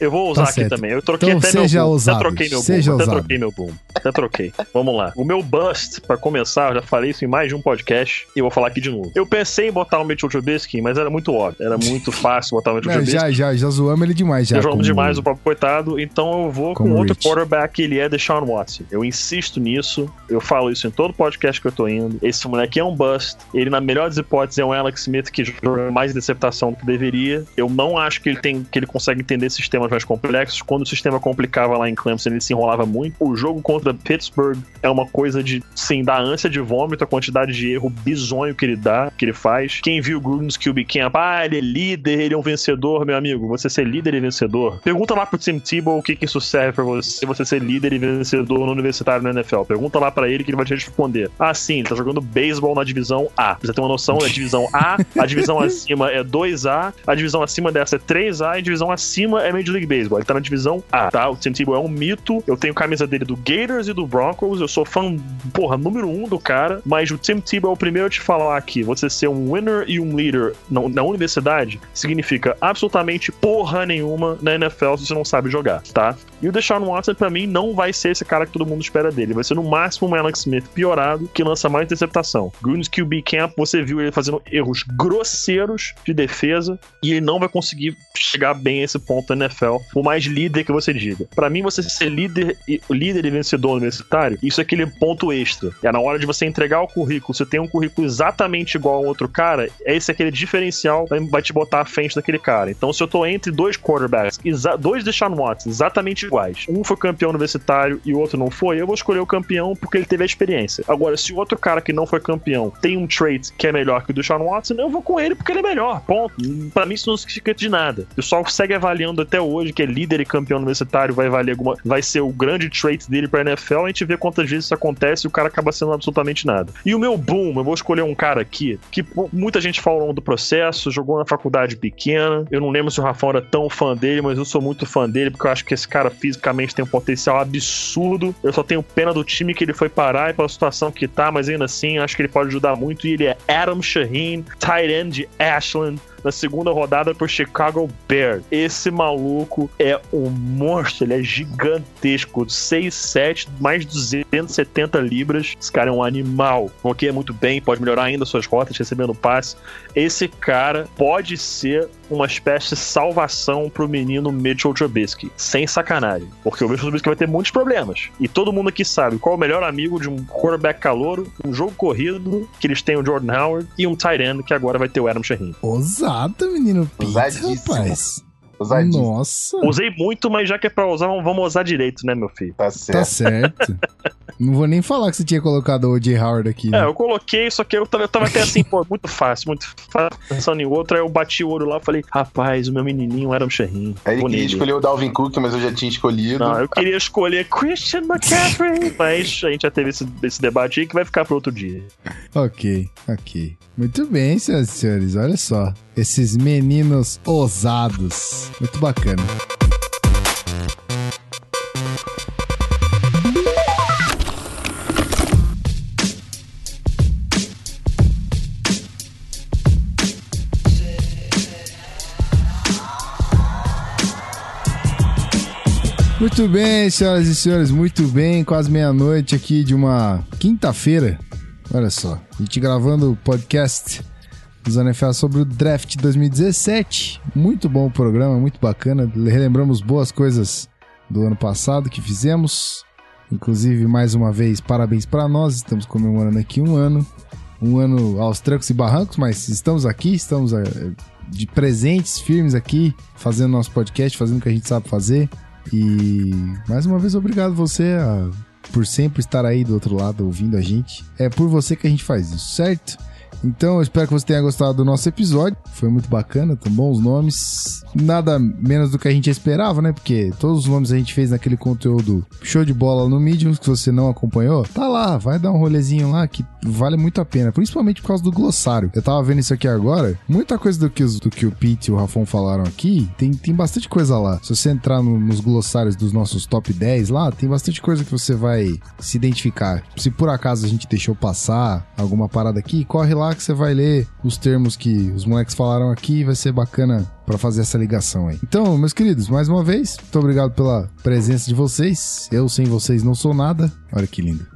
Eu, vou usar aqui também. Eu troquei Então até seja meu boom. Até troquei meu seja boom. Até troquei meu boom. Até troquei. Vamos lá. O meu bust, pra começar, eu já falei isso em mais de um podcast e eu vou falar aqui de novo. Eu pensei em botar o Mitchell Trubisky, mas era muito óbvio. Era muito [LAUGHS] fácil botar o Mitchell Trubisky. já, já, já zoamos ele demais. Já, Já jogamos como- demais o próprio coitado, então eu vou com outro quarterback, ele é Deshaun Watson. Eu insisto nisso, eu falo isso em todo podcast que eu tô indo. Esse moleque é um bust, ele na melhor das hipóteses é um Alex Smith que joga mais interceptação do que deveria. Eu não acho que ele tem que ele consegue entender sistemas mais complexos. Quando o sistema complicava lá em Clemson, ele se enrolava muito. O jogo contra Pittsburgh é uma coisa de, sim, dar ânsia de vômito, a quantidade de erro bizonho que ele dá, que ele faz. Quem viu o Gruden's QB Camp, ah, ele é líder, ele é um vencedor, meu amigo. Você ser líder e vencedor. Pergunta lá pro Tim Tebow o que, que isso serve pra você, você ser líder e vencedor no universitário na NFL. Pergunta lá pra ele que ele vai te responder. Ah, sim, ele tá jogando beisebol na divisão A. Você ter uma noção, é divisão A, a divisão acima é 2A, a divisão acima dessa é 3A e a divisão acima é Major League Baseball. Ele tá na divisão A, tá? O Tim Tebow é um mito. Eu tenho camisa dele do Gators e do Broncos. Eu sou fã, porra, número um do cara. Mas o Tim Tebow é o primeiro a te falar aqui. Você ser um winner e um leader na, na universidade significa absolutamente porra nenhuma na NFL se você não sabe jogar, tá? E o Deshaun Watson, pra mim, não vai ser esse cara que todo mundo espera dele. Vai ser no máximo um Alex Smith piorado que lança mais interceptação. Green's QB Camp, você viu ele fazendo erros grosseiros de defesa e ele não vai conseguir chegar bem a esse ponto na NFL, por mais líder que você diga. Pra mim, você ser líder e, líder e vencedor universitário, isso é aquele ponto extra. É na hora de você entregar o currículo, você tem um currículo exatamente igual ao outro cara, esse é aquele diferencial vai- te botar à frente daquele cara. Então, se eu tô entre dois quarterbacks, dois Deshaun Watson, exatamente iguais, um foi campeão universitário e o outro não foi, eu vou escolher o campeão porque ele teve a experiência. Agora, se o outro cara que não foi campeão tem um trait que é melhor que o Deshaun Watson, eu vou com ele porque ele é melhor. Ponto. Pra mim, isso não significa de nada. O pessoal segue avaliando até hoje que é líder e campeão universitário, vai valer alguma. Vai ser o grande trait dele pra NFL. A gente vê quantas vezes isso acontece e o cara acaba sendo absolutamente nada. E o meu boom, eu vou escolher um cara aqui que muita gente fala ao longo do processo, jogou na faculdade pequena. Eu não lembro se o Rafão era tão fã dele, mas eu sou muito fã dele porque eu acho que esse cara fisicamente tem um potencial absurdo. Eu só tenho pena do time que ele foi parar e pela situação que tá, mas ainda assim acho que ele pode ajudar muito. E ele é Adam Shaheen, tight end de Ashland na segunda rodada por Chicago Bears. Esse maluco é um monstro, ele é gigantesco, 6'7, mais de 270 libras. Esse cara é um animal. Bloqueia muito bem, pode melhorar ainda suas rotas, recebendo passe. Esse cara pode ser uma espécie de salvação pro menino Mitchell Trubisky. Sem sacanagem. Porque o Mitchell Trubisky vai ter muitos problemas. E todo mundo aqui sabe qual é o melhor amigo de um quarterback calouro, um jogo corrido, que eles têm o Jordan Howard, e um tight end, que agora vai ter o Adam Shaheen. Ousado, menino Pete, Ousadíssimo. rapaz. Ousadíssimo. Nossa, Usei muito, mas já que é pra usar, vamos usar direito, né, meu filho? Tá tá certo. [LAUGHS] Não vou nem falar que você tinha colocado o O.J. Howard aqui. É, Né? eu coloquei, só que eu tava, eu tava até assim, pô, muito fácil, muito fácil, pensando em outro, aí eu bati o olho lá e falei, rapaz, o meu menininho era um Shaheen. Aí ele queria escolher o Dalvin Cook, mas eu já tinha escolhido. Não, eu queria escolher Christian McCaffrey, [LAUGHS] mas a gente já teve esse, esse debate aí que vai ficar para outro dia. Ok, ok. Muito bem, senhoras e senhores. Olha só. Esses meninos ousados. Muito bacana. Muito bem, senhoras e senhores, muito bem. Quase meia-noite aqui de uma quinta-feira. Olha só, a gente gravando o podcast do Zona sobre o draft 2017. Muito bom o programa, muito bacana. Relembramos boas coisas do ano passado que fizemos. Inclusive, mais uma vez, parabéns para nós. Estamos comemorando aqui um ano. Um ano aos trancos e barrancos, mas estamos aqui, estamos eh, de presentes, firmes aqui, fazendo nosso podcast, fazendo o que a gente sabe fazer. E mais uma vez, obrigado você a- por sempre estar aí do outro lado ouvindo a gente. É por você que a gente faz isso, certo? Então, eu espero que você tenha gostado do nosso episódio. Foi muito bacana, tão bons nomes. Nada menos do que a gente esperava, né? Porque todos os nomes a gente fez naquele conteúdo show de bola no Medium, que você não acompanhou, tá lá, vai dar um rolezinho lá que vale muito a pena, principalmente por causa do glossário. Eu tava vendo isso aqui agora, muita coisa do que, os, do que o Pete e o Rafon falaram aqui, tem, tem bastante coisa lá. Se você entrar no, nos glossários dos nossos top 10 lá, tem bastante coisa que você vai se identificar. Se por acaso a gente deixou passar alguma parada aqui, corre lá que você vai ler os termos que os moleques falaram aqui, vai ser bacana para fazer essa ligação aí. Então, meus queridos, mais uma vez, muito obrigado pela presença de vocês. Eu sem vocês não sou nada. Olha que lindo.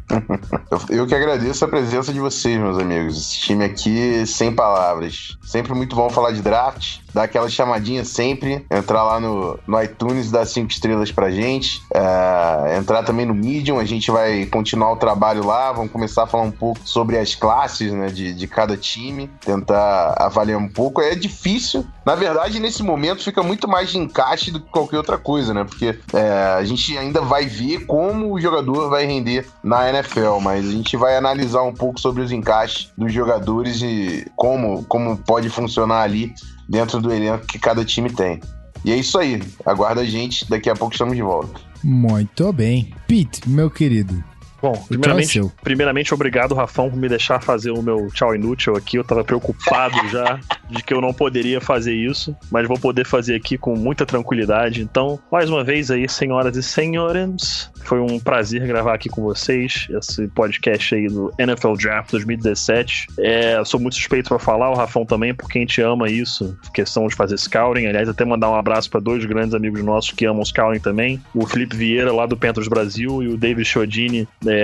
Eu, que agradeço a presença de vocês, meus amigos. Esse time aqui, sem palavras. Sempre muito bom falar de draft. Dar aquela chamadinha sempre. Entrar lá no, no iTunes, dar cinco estrelas pra gente. É, entrar também no Medium. A gente vai continuar o trabalho lá. Vamos começar a falar um pouco sobre as classes né, de, de cada time. Tentar avaliar um pouco. É difícil. Na verdade, nesse momento, fica muito mais de encaixe do que qualquer outra coisa, né? Porque é, a gente ainda vai ver como o jogador vai render na NFL, mas a gente vai analisar um pouco sobre os encaixes dos jogadores e como, como pode funcionar ali dentro do elenco que cada time tem. E é isso aí. Aguarda a gente, daqui a pouco estamos de volta. Muito bem. Pete, meu querido, Bom, é primeiramente, primeiramente, obrigado, Rafão, por me deixar fazer o meu tchau inútil aqui. Eu tava preocupado já de que eu não poderia fazer isso, mas vou poder fazer aqui com muita tranquilidade. Então, mais uma vez aí, senhoras e senhores, foi um prazer gravar aqui com vocês esse podcast aí do NFL Draft 2017. É, sou muito suspeito pra falar, o Rafão também, porque a gente ama isso, questão de fazer scouting. Aliás, até mandar um abraço para dois grandes amigos nossos que amam scouting também, o Felipe Vieira lá do Panthers Brasil e o David Chiodini é,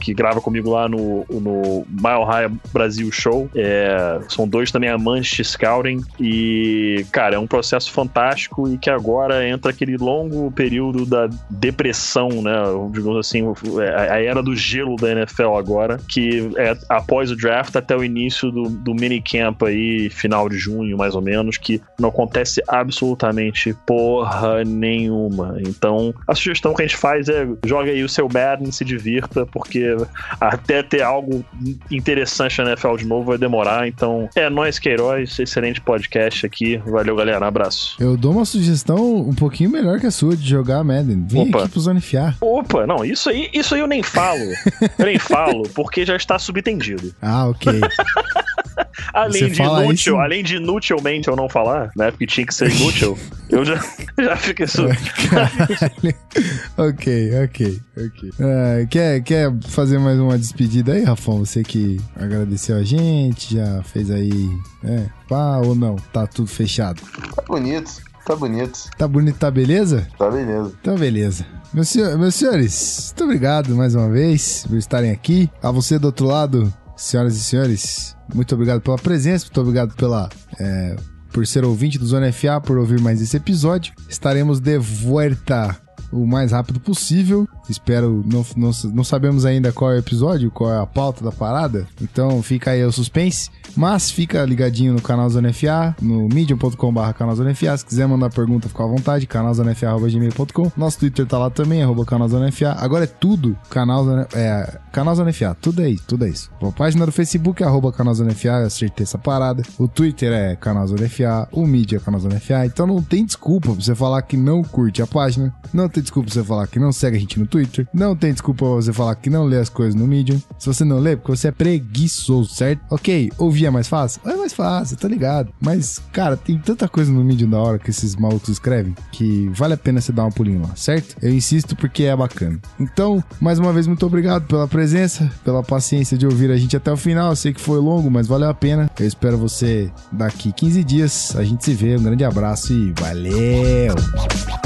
que grava comigo lá no, no Mile High Brasil Show. É, são dois também amantes de scouting e, cara, é um processo fantástico e que agora entra aquele longo período da depressão, né? Digamos assim, a a era do gelo da NFL agora, que é após o draft até o início do, do minicamp aí, final de junho, mais ou menos, que não acontece absolutamente porra nenhuma. Então, a sugestão que a gente faz é joga aí o seu Madden, se divirta, porque até ter algo interessante na NFL de novo vai demorar. Então, é nóis, Queiroz, excelente podcast aqui. Valeu, galera. Abraço. eu dou uma sugestão um pouquinho melhor que a sua de jogar Madden. Vem Opa. aqui pro Zone Fiar. Opa, não, isso aí, isso aí eu nem falo. [LAUGHS] Eu nem falo, porque já está subtendido. Ah, ok. [LAUGHS] Além de inútil, isso? além de inutilmente eu não falar, né? Porque tinha que ser inútil, [LAUGHS] eu já, já isso. Caralho. ok, ok, ok. Ah, quer, quer fazer mais uma despedida aí, Rafão? Você que agradeceu a gente, já fez aí, né? Pá ou não? Tá tudo fechado. Tá bonito, tá bonito. Tá bonito, tá beleza? Tá beleza. Então, beleza. Meus, senhor- meus senhores, muito obrigado mais uma vez por estarem aqui. A você do outro lado, senhoras e senhores, muito obrigado pela presença, muito obrigado pela. é, por ser ouvinte do Zona FA, por ouvir mais esse episódio. Estaremos de volta o mais rápido possível. Espero, não, não, não sabemos ainda qual é o episódio, qual é a pauta da parada. Então fica aí o suspense. Mas fica ligadinho no canal Zona FA, no medium.com.br canal Zona FA. Se quiser mandar pergunta, fica à vontade, canalzonefa.gmail.com. Nosso Twitter tá lá também, arroba canal Zona FA. Agora é tudo canal Zona, é, canal Zona FA. Tudo é isso, tudo é isso. A página do Facebook é arroba canal Zona FA, eu acertei essa parada. O Twitter é canal Zona FA, o mídia é canal Zona FA. Então não tem desculpa pra você falar que não curte a página. Não tem desculpa pra você falar que não segue a gente no Twitter. Não tem desculpa pra você falar que não lê as coisas no Medium. Se você não lê, é porque você é preguiçoso, certo? Ok, ouvir é mais fácil? É mais fácil, tá ligado? Mas, cara, tem tanta coisa no Medium da hora que esses malucos escrevem que vale a pena você dar um pulinho lá, certo? Eu insisto porque é bacana. Então, mais uma vez, muito obrigado pela presença, pela paciência de ouvir a gente até o final. Eu sei que foi longo, mas valeu a pena. Eu espero você daqui 15 dias. A gente se vê. Um grande abraço e valeu!